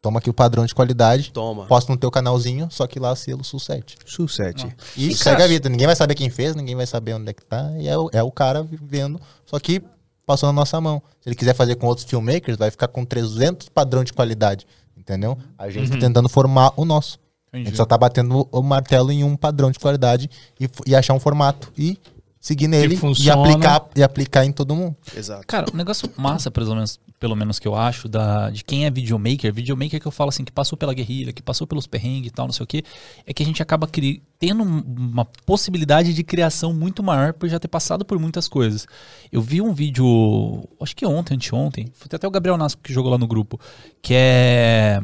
Toma aqui o padrão de qualidade.
Toma.
Posta no teu canalzinho, só que lá selo Sul7.
Sucete.
E segue a vida. Ninguém vai saber quem fez, ninguém vai saber onde é que tá. E é o, é o cara vivendo. Só que passou na nossa mão. Se ele quiser fazer com outros filmmakers, vai ficar com 300 padrão de qualidade, entendeu? A gente tá tentando formar o nosso. A gente só tá batendo o martelo em um padrão de qualidade e, e achar um formato e seguir nele e
funciona.
aplicar, e aplicar em todo mundo.
Exato.
Cara, um negócio massa, pelo menos, pelo menos que eu acho, da, de quem é videomaker, videomaker que eu falo assim, que passou pela guerrilha, que passou pelos perrengues e tal, não sei o quê, é que a gente acaba cri- tendo um- uma possibilidade de criação muito maior por já ter passado por muitas coisas. Eu vi um vídeo, acho que ontem, anteontem, foi até o Gabriel Nasco que jogou lá no grupo, que é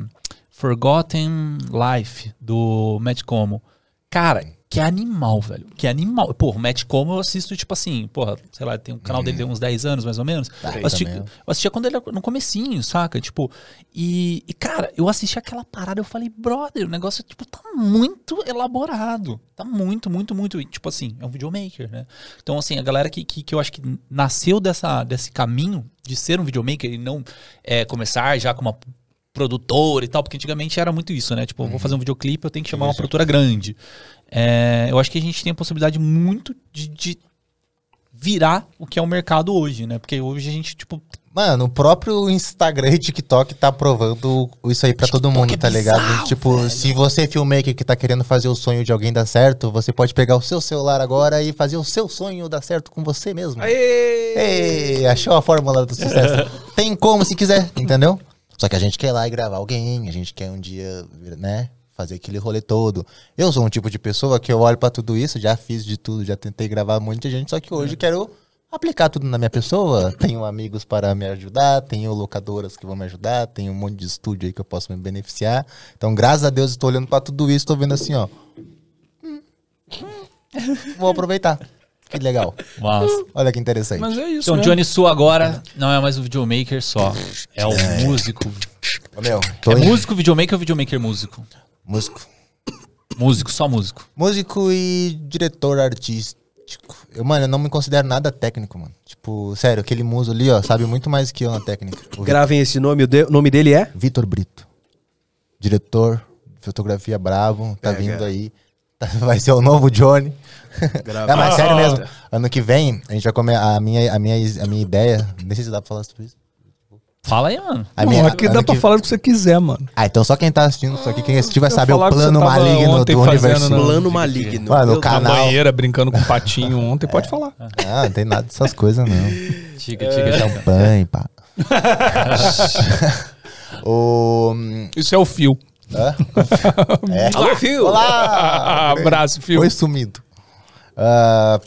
Forgotten Life, do Matt Como. Cara, que animal, velho. Que animal. Pô, o Matt Como eu assisto, tipo assim, porra, sei lá, tem um canal dele de uns 10 anos, mais ou menos. eu, assisti,
também.
eu assistia quando ele era no comecinho, saca? Tipo, e, e, cara, eu assisti aquela parada, eu falei, brother, o negócio, tipo, tá muito elaborado. Tá muito, muito, muito. e, Tipo assim, é um videomaker, né? Então, assim, a galera que, que, que eu acho que nasceu dessa, desse caminho de ser um videomaker e não é, começar já com uma produtora e tal, porque antigamente era muito isso, né? Tipo, eu vou fazer um videoclipe, eu tenho que chamar uma produtora grande. É, eu acho que a gente tem a possibilidade muito de, de virar o que é o mercado hoje, né? Porque hoje a gente, tipo,
Mano, o próprio Instagram e TikTok tá provando isso aí pra todo mundo,
é
tá ligado?
bizarro,
tipo,
velho.
se você é filmmaker que tá querendo fazer o sonho de alguém dar certo, você pode pegar o seu celular agora e fazer o seu sonho dar certo com você mesmo.
Aê!
Ei, achou a fórmula do sucesso. Tem como se quiser, entendeu? Só que a gente quer ir lá e gravar alguém, a gente quer um dia, né, fazer aquele rolê todo. Eu sou um tipo de pessoa que eu olho pra tudo isso, já fiz de tudo, já tentei gravar muita gente, só que hoje eu quero aplicar tudo na minha pessoa. Tenho amigos para me ajudar, tenho locadoras que vão me ajudar, tenho um monte de estúdio aí que eu posso me beneficiar. Então, graças a Deus, estou olhando pra tudo isso, tô vendo assim, ó. Hum, Vou aproveitar. Que legal.
massa.
Olha que interessante.
Mas é isso.
Então,
né?
Johnny Su agora não é mais o videomaker só. É o músico.
Ô, meu, tô
É
em-
músico videomaker ou videomaker músico?
músico.
Músico, só músico.
Músico e diretor artístico. Eu, mano, eu não me considero nada técnico, mano. Tipo, sério, aquele muso ali, ó, sabe muito mais que eu na técnica. O Vi-
Gravem esse nome, o de- o nome dele é?
Vitor Brito. Diretor, fotografia bravo, tá vindo aí. Tá- Vai ser o novo Johnny.
Grava.
Não, mas sério mesmo. Ano que vem, a gente vai comer. A minha, a minha, a minha ideia. Nem sei se dá pra falar sobre isso.
Fala aí, mano.
A minha,
aqui
ano
dá pra
que-
falar o que você quiser, mano.
Ah, então só quem tá assistindo isso aqui, quem assistir vai saber o plano maligno do universo.
não.
Plano maligno.
Mano, o canal-
Na banheira, brincando com o patinho ontem, pode falar.
Ah, não tem nada dessas coisas, não.
Diga, diga, diga.
Champanhe, pá. o.
Isso é o fio.
Hã? É.
Alô, Fio!
Olá!
Abraço, fio.
Foi sumido. Ah,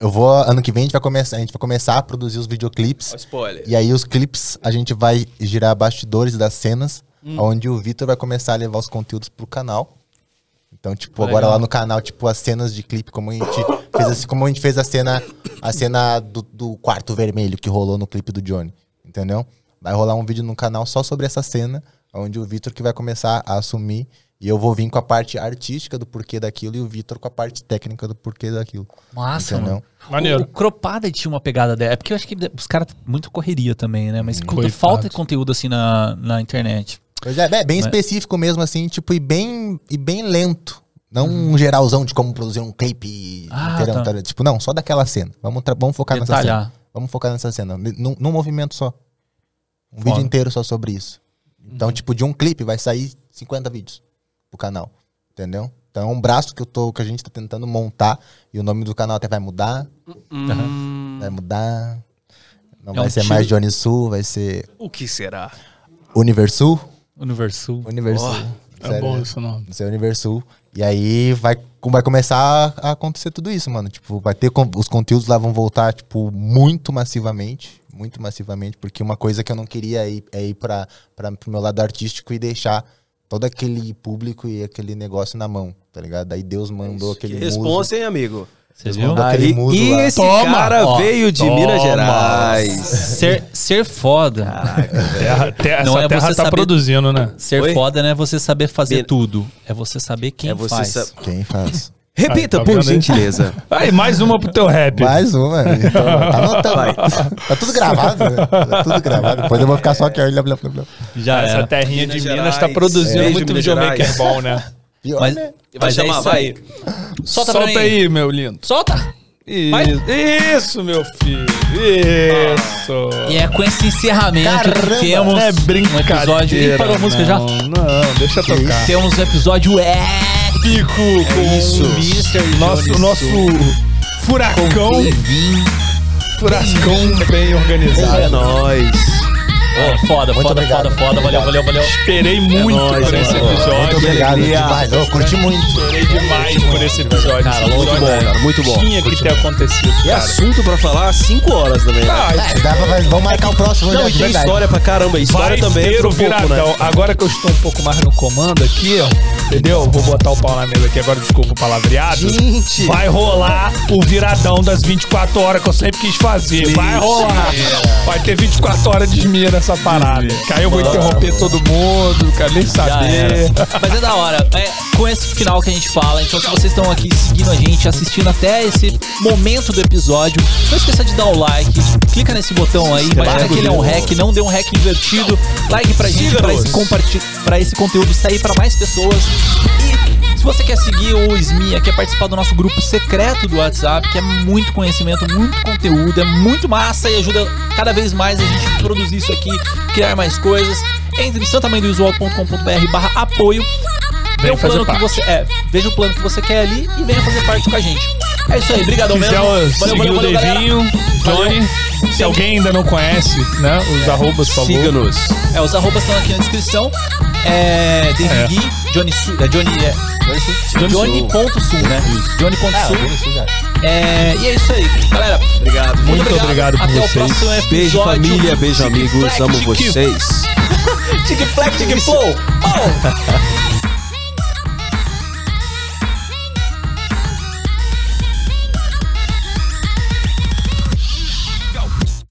eu vou. Ano que vem a gente vai começar, a gente vai começar a produzir os videoclipes.
Spoiler.
E aí os clipes a gente vai girar bastidores das cenas, onde o Vitor vai começar a levar os conteúdos pro canal. Então, tipo,
Legal.
agora lá no canal, tipo, as cenas de clipe, como a gente fez, assim, como a gente fez a cena, a cena do, do quarto vermelho que rolou no clipe do Johnny. Entendeu? Vai rolar um vídeo no canal só sobre essa cena, onde o Vitor que vai começar a assumir. E eu vou vir com a parte artística do porquê daquilo e o Vitor com a parte técnica do porquê daquilo.
Massa,
Entendeu?
mano.
Maneiro.
O, o Cropada tinha uma pegada dela. É porque eu acho que os caras muito correria também, né? Mas quando
Coitado.
falta de conteúdo assim na, na internet.
Pois é, é bem
Mas-
específico mesmo, assim, tipo, e bem, e bem lento. Não um geralzão de como produzir um clipe
Ah,
inteirão,
tá.
Tipo, não, só daquela cena. Vamos, vamos focar nessa
Detalhar.
cena. Vamos focar nessa cena. Num, num movimento só. Um
Foda.
vídeo inteiro só sobre isso. Então, tipo, de um clipe vai sair 50 vídeos pro canal. Entendeu? Então é um braço que, eu tô, que a gente tá tentando montar. E o nome do canal até vai mudar. Vai mudar. Não
É
vai
um
ser
tiro-
mais Johnny Sul, vai ser
O que será?
Universul.
Universo.
Universul.
É
Sério
bom esse nome.
no seu Universul. E aí vai, vai começar a acontecer tudo isso, mano. Tipo, vai ter os conteúdos lá vão voltar, tipo, muito massivamente. Muito massivamente, porque uma coisa que eu não queria é ir, é ir pra, pra, pro meu lado artístico e deixar todo aquele público e aquele negócio na mão, tá ligado? Daí Deus mandou
Que
aquele
responsa, hein, amigo?
Você
Eles
viu?
mandam aquele
Aí, e
lá.
esse
Toma!
cara
Ó,
veio de
toma!
Minas Gerais.
Ser, ser foda.
Terra, terra,
Não
essa
é
terra
você
tá
saber-
produzindo, né?
Ser
Oi?
foda não é você saber fazer tudo. É você saber quem
É você
faz.
sa-
Quem faz?
Repita,
Aí, tá
por gentileza.
Aí, mais uma pro teu rap.
Mais uma. Então, tá, anotando. tá tudo gravado, né? Tá tudo gravado. Depois eu vou ficar só aqui. ó, blá, blá, blá.
Já
Essa
era.
terrinha
Minas
de Minas
Gerais.
tá produzindo
Beijo,
muito
Minas
videomaker bom, né?
Pior,
Mas,
né?
Vai
é
chamar,
isso
vai.
aí. Solta,
Solta
pra mim.
aí, meu lindo.
Solta.
Isso, isso, meu filho. Isso.
E é com esse encerramento
Caramba,
que temos
Não é
um episódio. Ih, parou a música já?
não, Não, deixa tocar.
Temos um episódio épico com
isso.
o Mr.
Nosso, nosso furacão, furacão bem organizado.
É nóis.
Ô, foda,
Muito
foda,
obrigado,
foda, foda. Valeu, valeu, valeu.
Esperei muito
nóis,
por esse
mano.
episódio.
Muito obrigado demais. Eu curti muito.
Esperei demais por esse episódio.
Cara,
Esse
muito
bom, cara, muito bom.
Tinha que ter acontecido,
E assunto pra falar 5 horas também. né?
Ah,
É, dá pra, vamos marcar o próximo
Não,
já,
e tem história pra caramba. História
Vai
também um pouco,
viradão.
né?
Agora que eu estou um pouco mais no comando aqui, ó, entendeu? Vou botar o pau na mesa aqui agora, desculpa o palavreado.
Gente!
Vai rolar o viradão das 24 horas que eu sempre quis fazer. Vai rolar. Vai ter 24 horas de esmia nessa parada. Aí eu vou interromper todo mundo, quero nem saber.
Mas é da hora. É com esse final que a gente fala. Então, se vocês estão aqui seguindo a gente, assistindo até esse momento do episódio, não esqueça de dar o like. Clica nesse botão aí. Imagina que ele é um hack. Não dê um hack invertido. Like pra gente, pra esse, pra esse conteúdo sair pra mais pessoas. E você quer seguir o SMIA, quer participar do nosso grupo secreto do WhatsApp, que é muito conhecimento, muito conteúdo, é muito massa e ajuda cada vez mais a gente a produzir isso aqui, criar mais coisas. Entre em santamãedovisual.com.br barra apoio. Vê
Vem
o plano
fazer
que
parte.
você. É, veja o plano que você quer ali e venha fazer parte com a gente. É isso aí, obrigadão
Se
mesmo.
seguir o
galera.
Devinho, Johnny, se alguém ainda não conhece, né, os arrobas, por favor.
Siga-nos.
É, os arrobas estão aqui na descrição. É. David
É.
Johnny Su, é Johnny. É,
Johnny
Johnny.sul, né? Johnny.sul.
Ah, eu isso já.
É, e é isso aí, galera.
Obrigado.
Muito obrigado por
Até
vocês.
o próximo episódio.
Beijo, família. Beijo, amigos. Amo vocês.
Tic Flex, Tic Flow. Oh!